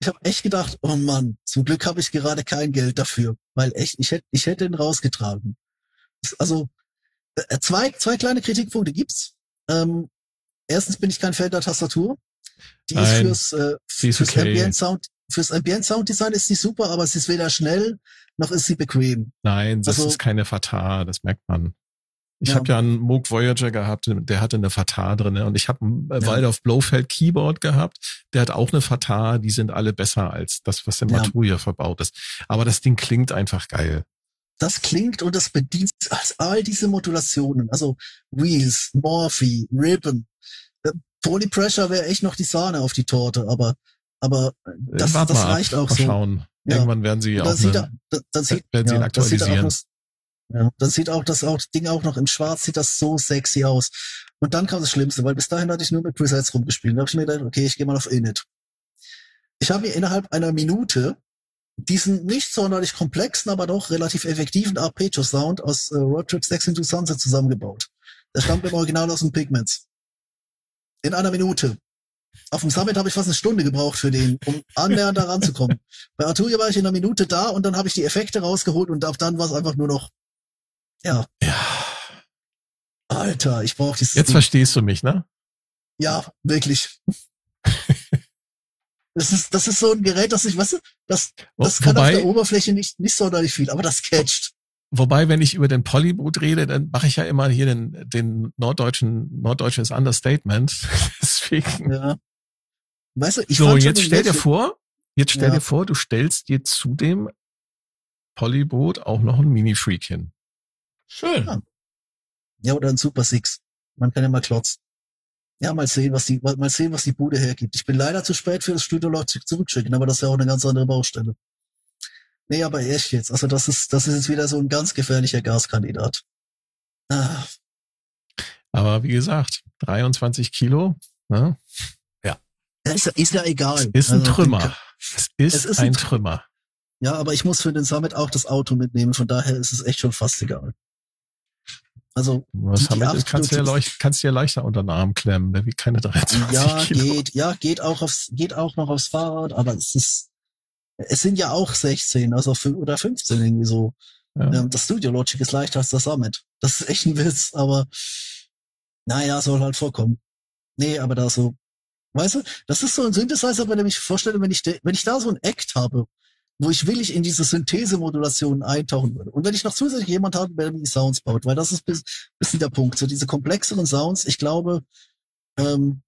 ich habe echt gedacht, oh Mann, zum Glück habe ich gerade kein Geld dafür, weil echt, ich hätte, ich hätte ihn rausgetragen. Also äh, zwei, zwei kleine Kritikpunkte gibt's. Ähm, erstens bin ich kein Fan der Tastatur. Die Nein, ist fürs, äh, fürs okay. Ambient Sound, fürs Ambient Sound Design ist sie super, aber sie ist weder schnell noch ist sie bequem. Nein, das also, ist keine Fatah, das merkt man. Ich ja. habe ja einen Moog Voyager gehabt, der hatte eine Fatah drin und ich habe einen ja. Waldorf Blofeld Keyboard gehabt, der hat auch eine Fatah, die sind alle besser als das, was im ja. Maturia verbaut ist. Aber das Ding klingt einfach geil. Das klingt und das bedient all diese Modulationen, also Wheels, Morphe, Ribbon, Polypressure wäre echt noch die Sahne auf die Torte, aber aber äh, das, das reicht ab, auch so. Schauen. Ja. Irgendwann werden sie auch sieht, eine, da, dann sieht, werden sie ihn aktualisieren. Ja, dann sieht auch das auch, Ding auch noch in Schwarz sieht das so sexy aus. Und dann kam das Schlimmste, weil bis dahin hatte ich nur mit Presets rumgespielt. Da habe ich mir gedacht, okay, ich gehe mal auf Init. Ich habe mir innerhalb einer Minute diesen nicht sonderlich komplexen, aber doch relativ effektiven Arpeggio-Sound aus äh, Road Trip 6 into Sunset zusammengebaut. Der stammt im Original aus den Pigments in einer Minute. Auf dem Summit habe ich fast eine Stunde gebraucht für den, um annähernd da ranzukommen. Bei Arturia war ich in einer Minute da und dann habe ich die Effekte rausgeholt und ab dann war es einfach nur noch, ja. Ja. Alter, ich brauche dieses. Jetzt Ding. verstehst du mich, ne? Ja, wirklich. das ist, das ist so ein Gerät, das ich, weißt du, das, das Wobei, kann auf der Oberfläche nicht, nicht sonderlich viel, aber das catcht. Wobei, wenn ich über den Polyboot rede, dann mache ich ja immer hier den, den norddeutschen, norddeutsches Understatement. Deswegen. Ja. Weißt du, ich so, jetzt stell dir vor, jetzt stell ja. dir vor, du stellst dir zu dem Polyboot auch noch ein Mini-Freak hin. Schön. Ja. ja, oder ein Super Six. Man kann ja mal klotzen. Ja, mal sehen, was die, mal sehen, was die Bude hergibt. Ich bin leider zu spät für das Studio Leute zurückschicken, aber das wäre auch eine ganz andere Baustelle. Nee, aber echt jetzt. Also das ist, das ist jetzt wieder so ein ganz gefährlicher Gaskandidat. Ah. Aber wie gesagt, 23 Kilo, ne? Ja. Ist, ist ja egal. Es ist ein also, Trümmer. Es ist, es ist ein, ein Trümmer. Ja, aber ich muss für den Summit auch das Auto mitnehmen, von daher ist es echt schon fast egal. Also Was die, die kannst, du ja leicht, kannst du ja leichter unter den Arm klemmen, ne? wie keine 23 ja, Kilo. geht, ja, geht auch aufs, geht auch noch aufs Fahrrad, aber es ist, es sind ja auch 16, also oder 15 irgendwie so. Ja. Ähm, das Studio Logic ist leichter als das Summit. Das ist echt ein Witz, aber naja, soll halt vorkommen. Nee, aber da so, weißt du, das ist so ein Synthesizer, wenn ich mir vorstelle, wenn ich, wenn ich da so ein Act habe, wo ich willig in diese Synthese-Modulation eintauchen würde. Und wenn ich noch zusätzlich jemand habe, der mir die Sounds baut, weil das ist bis, bisschen der Punkt. So diese komplexeren Sounds, ich glaube, ähm,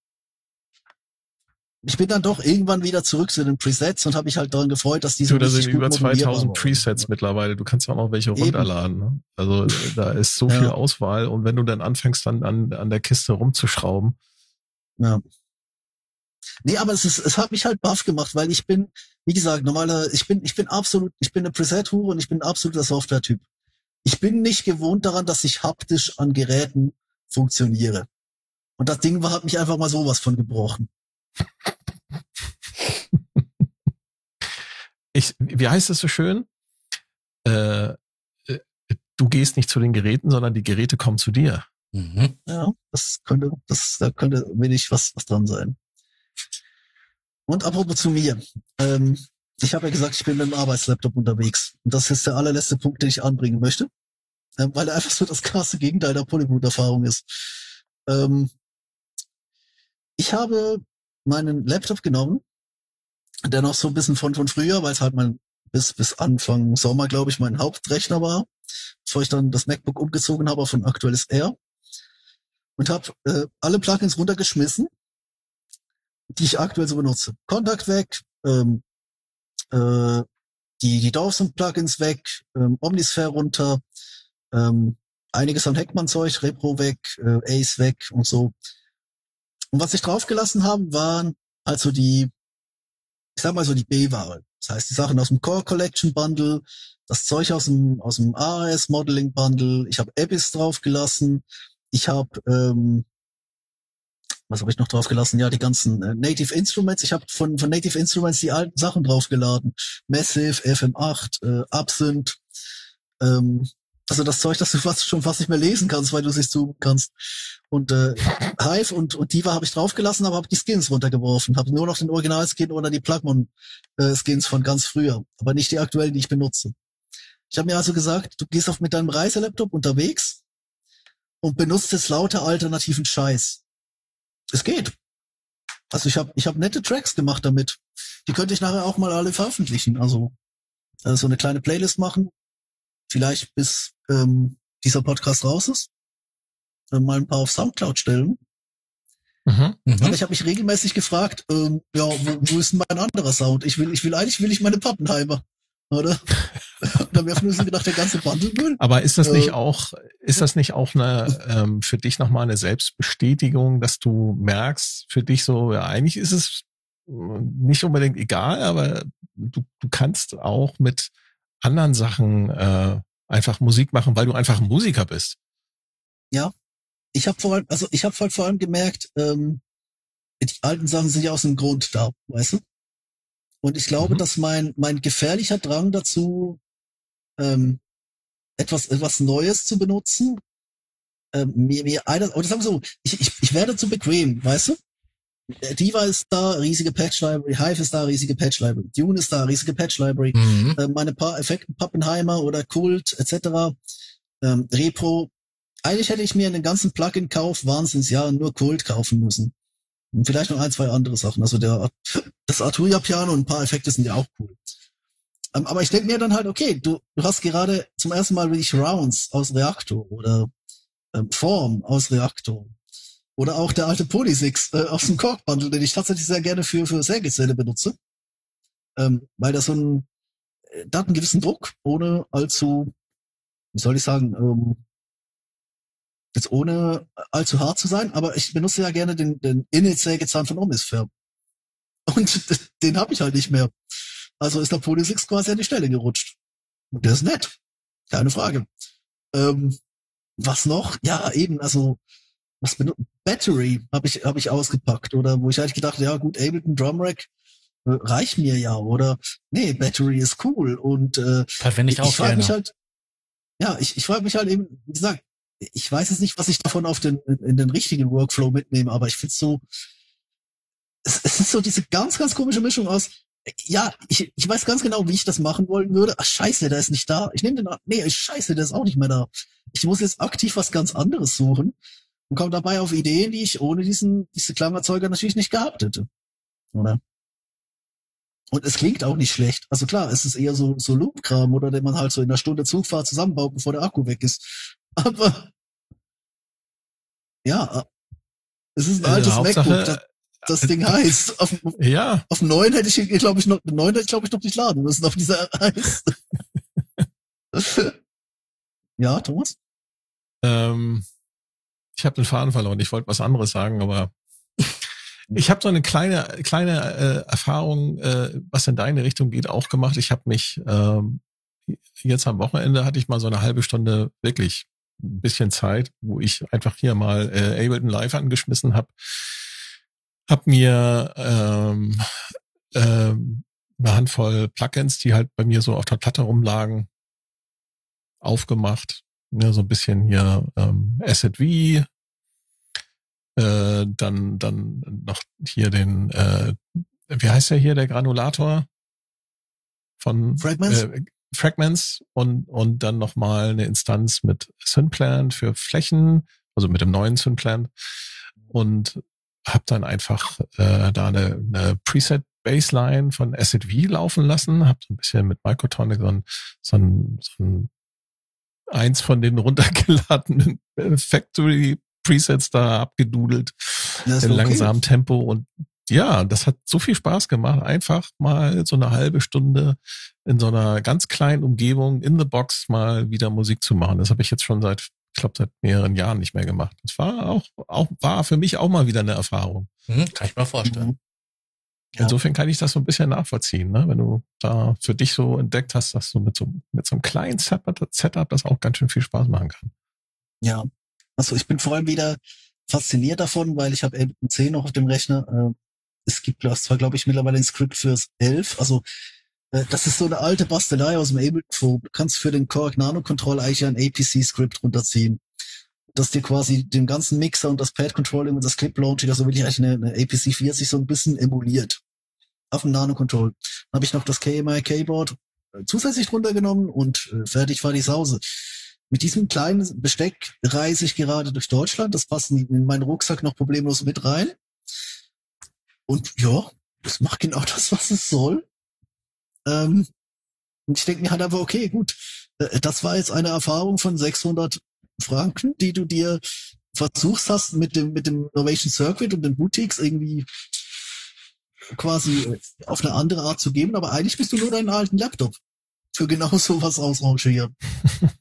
ich bin dann doch irgendwann wieder zurück zu den Presets und habe mich halt daran gefreut, dass diese. Du, da sind über 2000 Presets mittlerweile. Du kannst ja auch noch welche runterladen. Ne? Also da ist so ja. viel Auswahl und wenn du dann anfängst, dann an, an der Kiste rumzuschrauben. Ja. Nee, aber es ist, es hat mich halt baff gemacht, weil ich bin, wie gesagt, normaler, ich bin, ich bin absolut, ich bin eine Preset-Hure und ich bin ein absoluter Software-Typ. Ich bin nicht gewohnt daran, dass ich haptisch an Geräten funktioniere. Und das Ding war, hat mich einfach mal sowas von gebrochen. Ich, wie heißt es so schön? Äh, äh, du gehst nicht zu den Geräten, sondern die Geräte kommen zu dir. Mhm. Ja, das könnte, das, da könnte wenig was, was dran sein. Und apropos zu mir. Ähm, ich habe ja gesagt, ich bin mit dem Arbeitslaptop unterwegs. Und das ist der allerletzte Punkt, den ich anbringen möchte. Ähm, weil er einfach so das krasse Gegenteil der Polyboot-Erfahrung ist. Ähm, ich habe meinen Laptop genommen, der noch so ein bisschen von, von früher, weil es halt mein, bis, bis Anfang Sommer, glaube ich, mein Hauptrechner war, bevor ich dann das MacBook umgezogen habe ein aktuelles Air. Und habe äh, alle Plugins runtergeschmissen, die ich aktuell so benutze. Kontakt weg, ähm, äh, die, die Dawson-Plugins weg, ähm, Omnisphere runter, ähm, einiges an Heckmann-Zeug, Repro weg, äh, Ace weg und so. Und was ich draufgelassen haben, waren also die, ich sag mal so die B-Ware. Das heißt, die Sachen aus dem Core Collection Bundle, das Zeug aus dem, aus dem ARS Modeling Bundle, ich habe Abyss draufgelassen, ich habe, ähm, was habe ich noch draufgelassen? Ja, die ganzen äh, Native Instruments. Ich habe von, von Native Instruments die alten Sachen draufgeladen. Massive, FM8, äh, Absinthe, ähm, also das Zeug, das du fast schon fast nicht mehr lesen kannst, weil du es nicht zoomen kannst. Und äh, Hive und, und Diva habe ich draufgelassen, aber habe die Skins runtergeworfen. Habe nur noch den Original-Skin oder die Plugmon-Skins von ganz früher, aber nicht die aktuellen, die ich benutze. Ich habe mir also gesagt, du gehst auf mit deinem Reiselaptop unterwegs und benutzt jetzt lauter alternativen Scheiß. Es geht. Also ich habe ich hab nette Tracks gemacht damit. Die könnte ich nachher auch mal alle veröffentlichen. Also, also so eine kleine Playlist machen, vielleicht bis ähm, dieser Podcast raus ist, äh, mal ein paar auf Soundcloud stellen. Mhm. Aber mhm. ich habe mich regelmäßig gefragt, ähm, ja, wo, wo ist denn mein anderer Sound? Ich will, ich will eigentlich will ich meine Pappenheimer, oder? da wäre nur so gedacht, der ganze Bundle Aber ist das nicht äh, auch, ist das nicht auch eine ähm, für dich nochmal eine Selbstbestätigung, dass du merkst, für dich so, ja, eigentlich ist es nicht unbedingt egal, aber du, du kannst auch mit anderen Sachen äh, einfach Musik machen, weil du einfach ein Musiker bist. Ja, ich habe vor allem, also ich habe halt vor allem gemerkt, ähm, die alten Sachen sind ja aus einem Grund da, weißt du? Und ich glaube, mhm. dass mein mein gefährlicher Drang dazu, ähm, etwas etwas Neues zu benutzen, ähm, mir mir einer oder sagen wir so, ich, ich ich werde zu bequem, weißt du? Diva ist da, riesige Patch Library, Hive ist da, riesige Patch Library, Dune ist da, riesige Patch Library, mhm. äh, meine paar Effekten, Pappenheimer oder Kult etc. Ähm, Repro. Eigentlich hätte ich mir einen ganzen Plugin-Kauf Wahnsinnsjahr nur Kult kaufen müssen. Und vielleicht noch ein, zwei andere Sachen. Also der, das Arturia-Piano und ein paar Effekte sind ja auch cool. Ähm, aber ich denke mir dann halt, okay, du, du hast gerade zum ersten Mal wirklich Rounds aus Reaktor oder ähm, Form aus Reaktor oder auch der alte Polysix äh, aus dem Cork Bundle, den ich tatsächlich sehr gerne für, für Sägezähle benutze. Ähm, weil das so ein, äh, da hat einen gewissen Druck, ohne allzu, wie soll ich sagen, ähm, jetzt ohne allzu hart zu sein, aber ich benutze ja gerne den, den Init-Sägezahn von Omisphere. Und den habe ich halt nicht mehr. Also ist der Polysix quasi an die Stelle gerutscht. Und der ist nett. Keine Frage. Ähm, was noch? Ja, eben, also was benutzt? Battery habe ich, hab ich ausgepackt. Oder wo ich eigentlich gedacht, ja gut, Ableton Drum Rack äh, reicht mir ja. Oder nee, Battery ist cool. Und äh, Verwende ich auch ich frage mich halt, ja, ich, ich frage mich halt eben, wie gesagt, ich weiß jetzt nicht, was ich davon auf den, in den richtigen Workflow mitnehme, aber ich finde so, es, es ist so diese ganz, ganz komische Mischung aus, ja, ich, ich weiß ganz genau, wie ich das machen wollen würde. Ach, scheiße, der ist nicht da. Ich nehme den, nee, scheiße, der ist auch nicht mehr da. Ich muss jetzt aktiv was ganz anderes suchen und komme dabei auf Ideen, die ich ohne diesen, diese Klangerzeuger natürlich nicht gehabt hätte. Oder? Und es klingt auch nicht schlecht. Also klar, es ist eher so, so Loop-Kram, oder den man halt so in einer Stunde Zugfahrt zusammenbaut, bevor der Akku weg ist. Aber, ja, es ist ein altes Hauptsache, MacBook, das, das Ding heißt. Auf, ja. Auf dem neuen hätte ich, glaube ich, noch, den neuen hätte ich, glaube ich, noch nicht laden müssen, auf dieser heißt. ja, Thomas? Ähm, ich habe den Faden verloren. Ich wollte was anderes sagen, aber ich habe so eine kleine kleine äh, Erfahrung, äh, was in deine Richtung geht, auch gemacht. Ich habe mich ähm, jetzt am Wochenende hatte ich mal so eine halbe Stunde wirklich ein bisschen Zeit, wo ich einfach hier mal äh, Ableton Live angeschmissen habe, habe mir ähm, ähm, eine Handvoll Plugins, die halt bei mir so auf der Platte rumlagen, aufgemacht, ja, so ein bisschen hier ähm, Asset V, äh, dann, dann noch hier den, äh, wie heißt der hier, der Granulator? Von Fragments, äh, Fragments und, und dann nochmal eine Instanz mit Synplant für Flächen, also mit dem neuen Synplant und habe dann einfach äh, da eine, eine Preset Baseline von Acid V laufen lassen, habe so ein bisschen mit Microtonic so ein, so ein, so ein eins von den runtergeladenen Factory Presets da abgedudelt in okay. langsamem Tempo und ja, das hat so viel Spaß gemacht, einfach mal so eine halbe Stunde in so einer ganz kleinen Umgebung in the Box mal wieder Musik zu machen. Das habe ich jetzt schon seit, ich glaube, seit mehreren Jahren nicht mehr gemacht. Das war auch, auch war für mich auch mal wieder eine Erfahrung. Mhm, kann ich mir vorstellen. Ja. Insofern kann ich das so ein bisschen nachvollziehen, ne? wenn du da für dich so entdeckt hast, dass du mit so, mit so einem kleinen Setup das auch ganz schön viel Spaß machen kann. Ja, also ich bin vor allem wieder fasziniert davon, weil ich habe Ableton 10 noch auf dem Rechner. Äh, es gibt zwar, glaube ich, mittlerweile ein Skript fürs 11. Also äh, das ist so eine alte Bastelei aus dem Ableton. Du kannst für den Korg Nano Control eigentlich ein APC-Skript runterziehen dass dir quasi den ganzen Mixer und das Pad Controlling und das Clip Launching, also wirklich eigentlich eine, eine APC 40 so ein bisschen emuliert. Auf dem Nano Control. Dann habe ich noch das KMI Keyboard äh, zusätzlich drunter genommen und äh, fertig war die Sause. Mit diesem kleinen Besteck reise ich gerade durch Deutschland. Das passt in, in meinen Rucksack noch problemlos mit rein. Und ja, das macht genau das, was es soll. Ähm, und ich denke mir halt aber, okay, gut, äh, das war jetzt eine Erfahrung von 600 Franken, die du dir versuchst hast mit dem, mit dem Innovation Circuit und den Boutiques irgendwie quasi auf eine andere Art zu geben, aber eigentlich bist du nur deinen alten Laptop für genau sowas ausrangieren.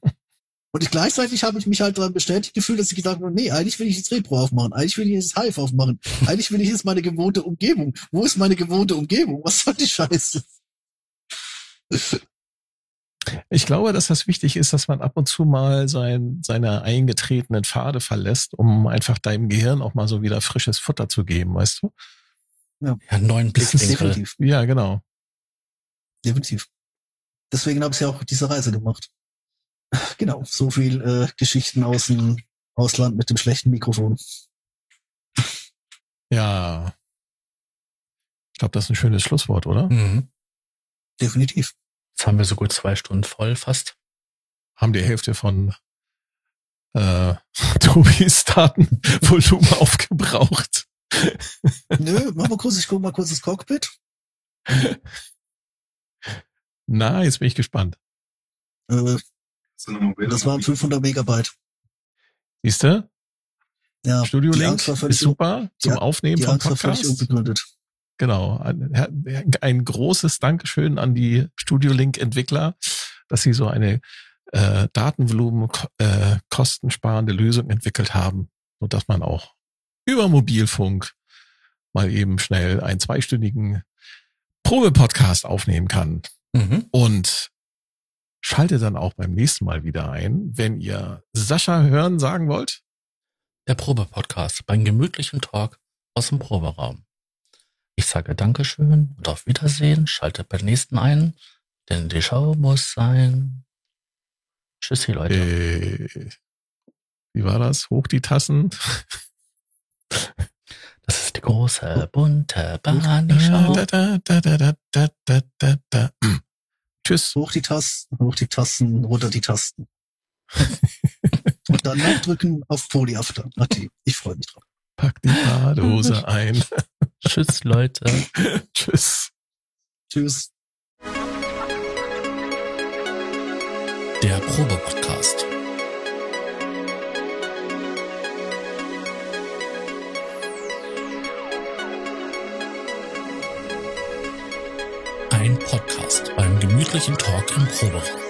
und ich, gleichzeitig habe ich mich halt daran bestätigt gefühlt, dass ich gedacht habe, nee, eigentlich will ich jetzt Repro aufmachen, eigentlich will ich jetzt Hive aufmachen, eigentlich will ich jetzt meine gewohnte Umgebung. Wo ist meine gewohnte Umgebung? Was soll die Scheiße? Ich glaube, dass das wichtig ist, dass man ab und zu mal sein, seine eingetretenen Pfade verlässt, um einfach deinem Gehirn auch mal so wieder frisches Futter zu geben, weißt du? Ja, ja neuen Blickwinkel. Ja, genau. Definitiv. Deswegen habe ich ja auch diese Reise gemacht. Genau, so viel äh, Geschichten aus dem Ausland mit dem schlechten Mikrofon. Ja. Ich glaube, das ist ein schönes Schlusswort, oder? Mhm. Definitiv. Jetzt haben wir so gut zwei Stunden voll fast. Haben die Hälfte von äh, Tobis Datenvolumen aufgebraucht. Nö, mach mal kurz, ich guck mal kurz das Cockpit. Na, jetzt bin ich gespannt. Äh, das waren 500 Megabyte. Siehst du? Ja, Studio Link ist super zum Aufnehmen von Podcasts. unbegründet. Genau. Ein, ein, großes Dankeschön an die Studio Link Entwickler, dass sie so eine äh, Datenvolumen äh, kostensparende Lösung entwickelt haben, so dass man auch über Mobilfunk mal eben schnell einen zweistündigen Probe-Podcast aufnehmen kann. Mhm. Und schalte dann auch beim nächsten Mal wieder ein, wenn ihr Sascha hören sagen wollt. Der Probe-Podcast beim gemütlichen Talk aus dem Proberaum. Ich sage Dankeschön und auf Wiedersehen. Schaltet beim nächsten ein, denn die Show muss sein. Tschüssi, Leute. Äh, wie war das? Hoch die Tassen. Das ist die große, bunte Barney-Show. Tschüss. Hoch die Tasten, hoch die Tasten, runter die Tasten. und dann nachdrücken auf Polyafter. Okay, ich freue mich drauf. Pack die Badehose ein. Tschüss, Leute. Tschüss. Tschüss. Der Probe-Podcast. Ein Podcast beim gemütlichen Talk im Proberaum.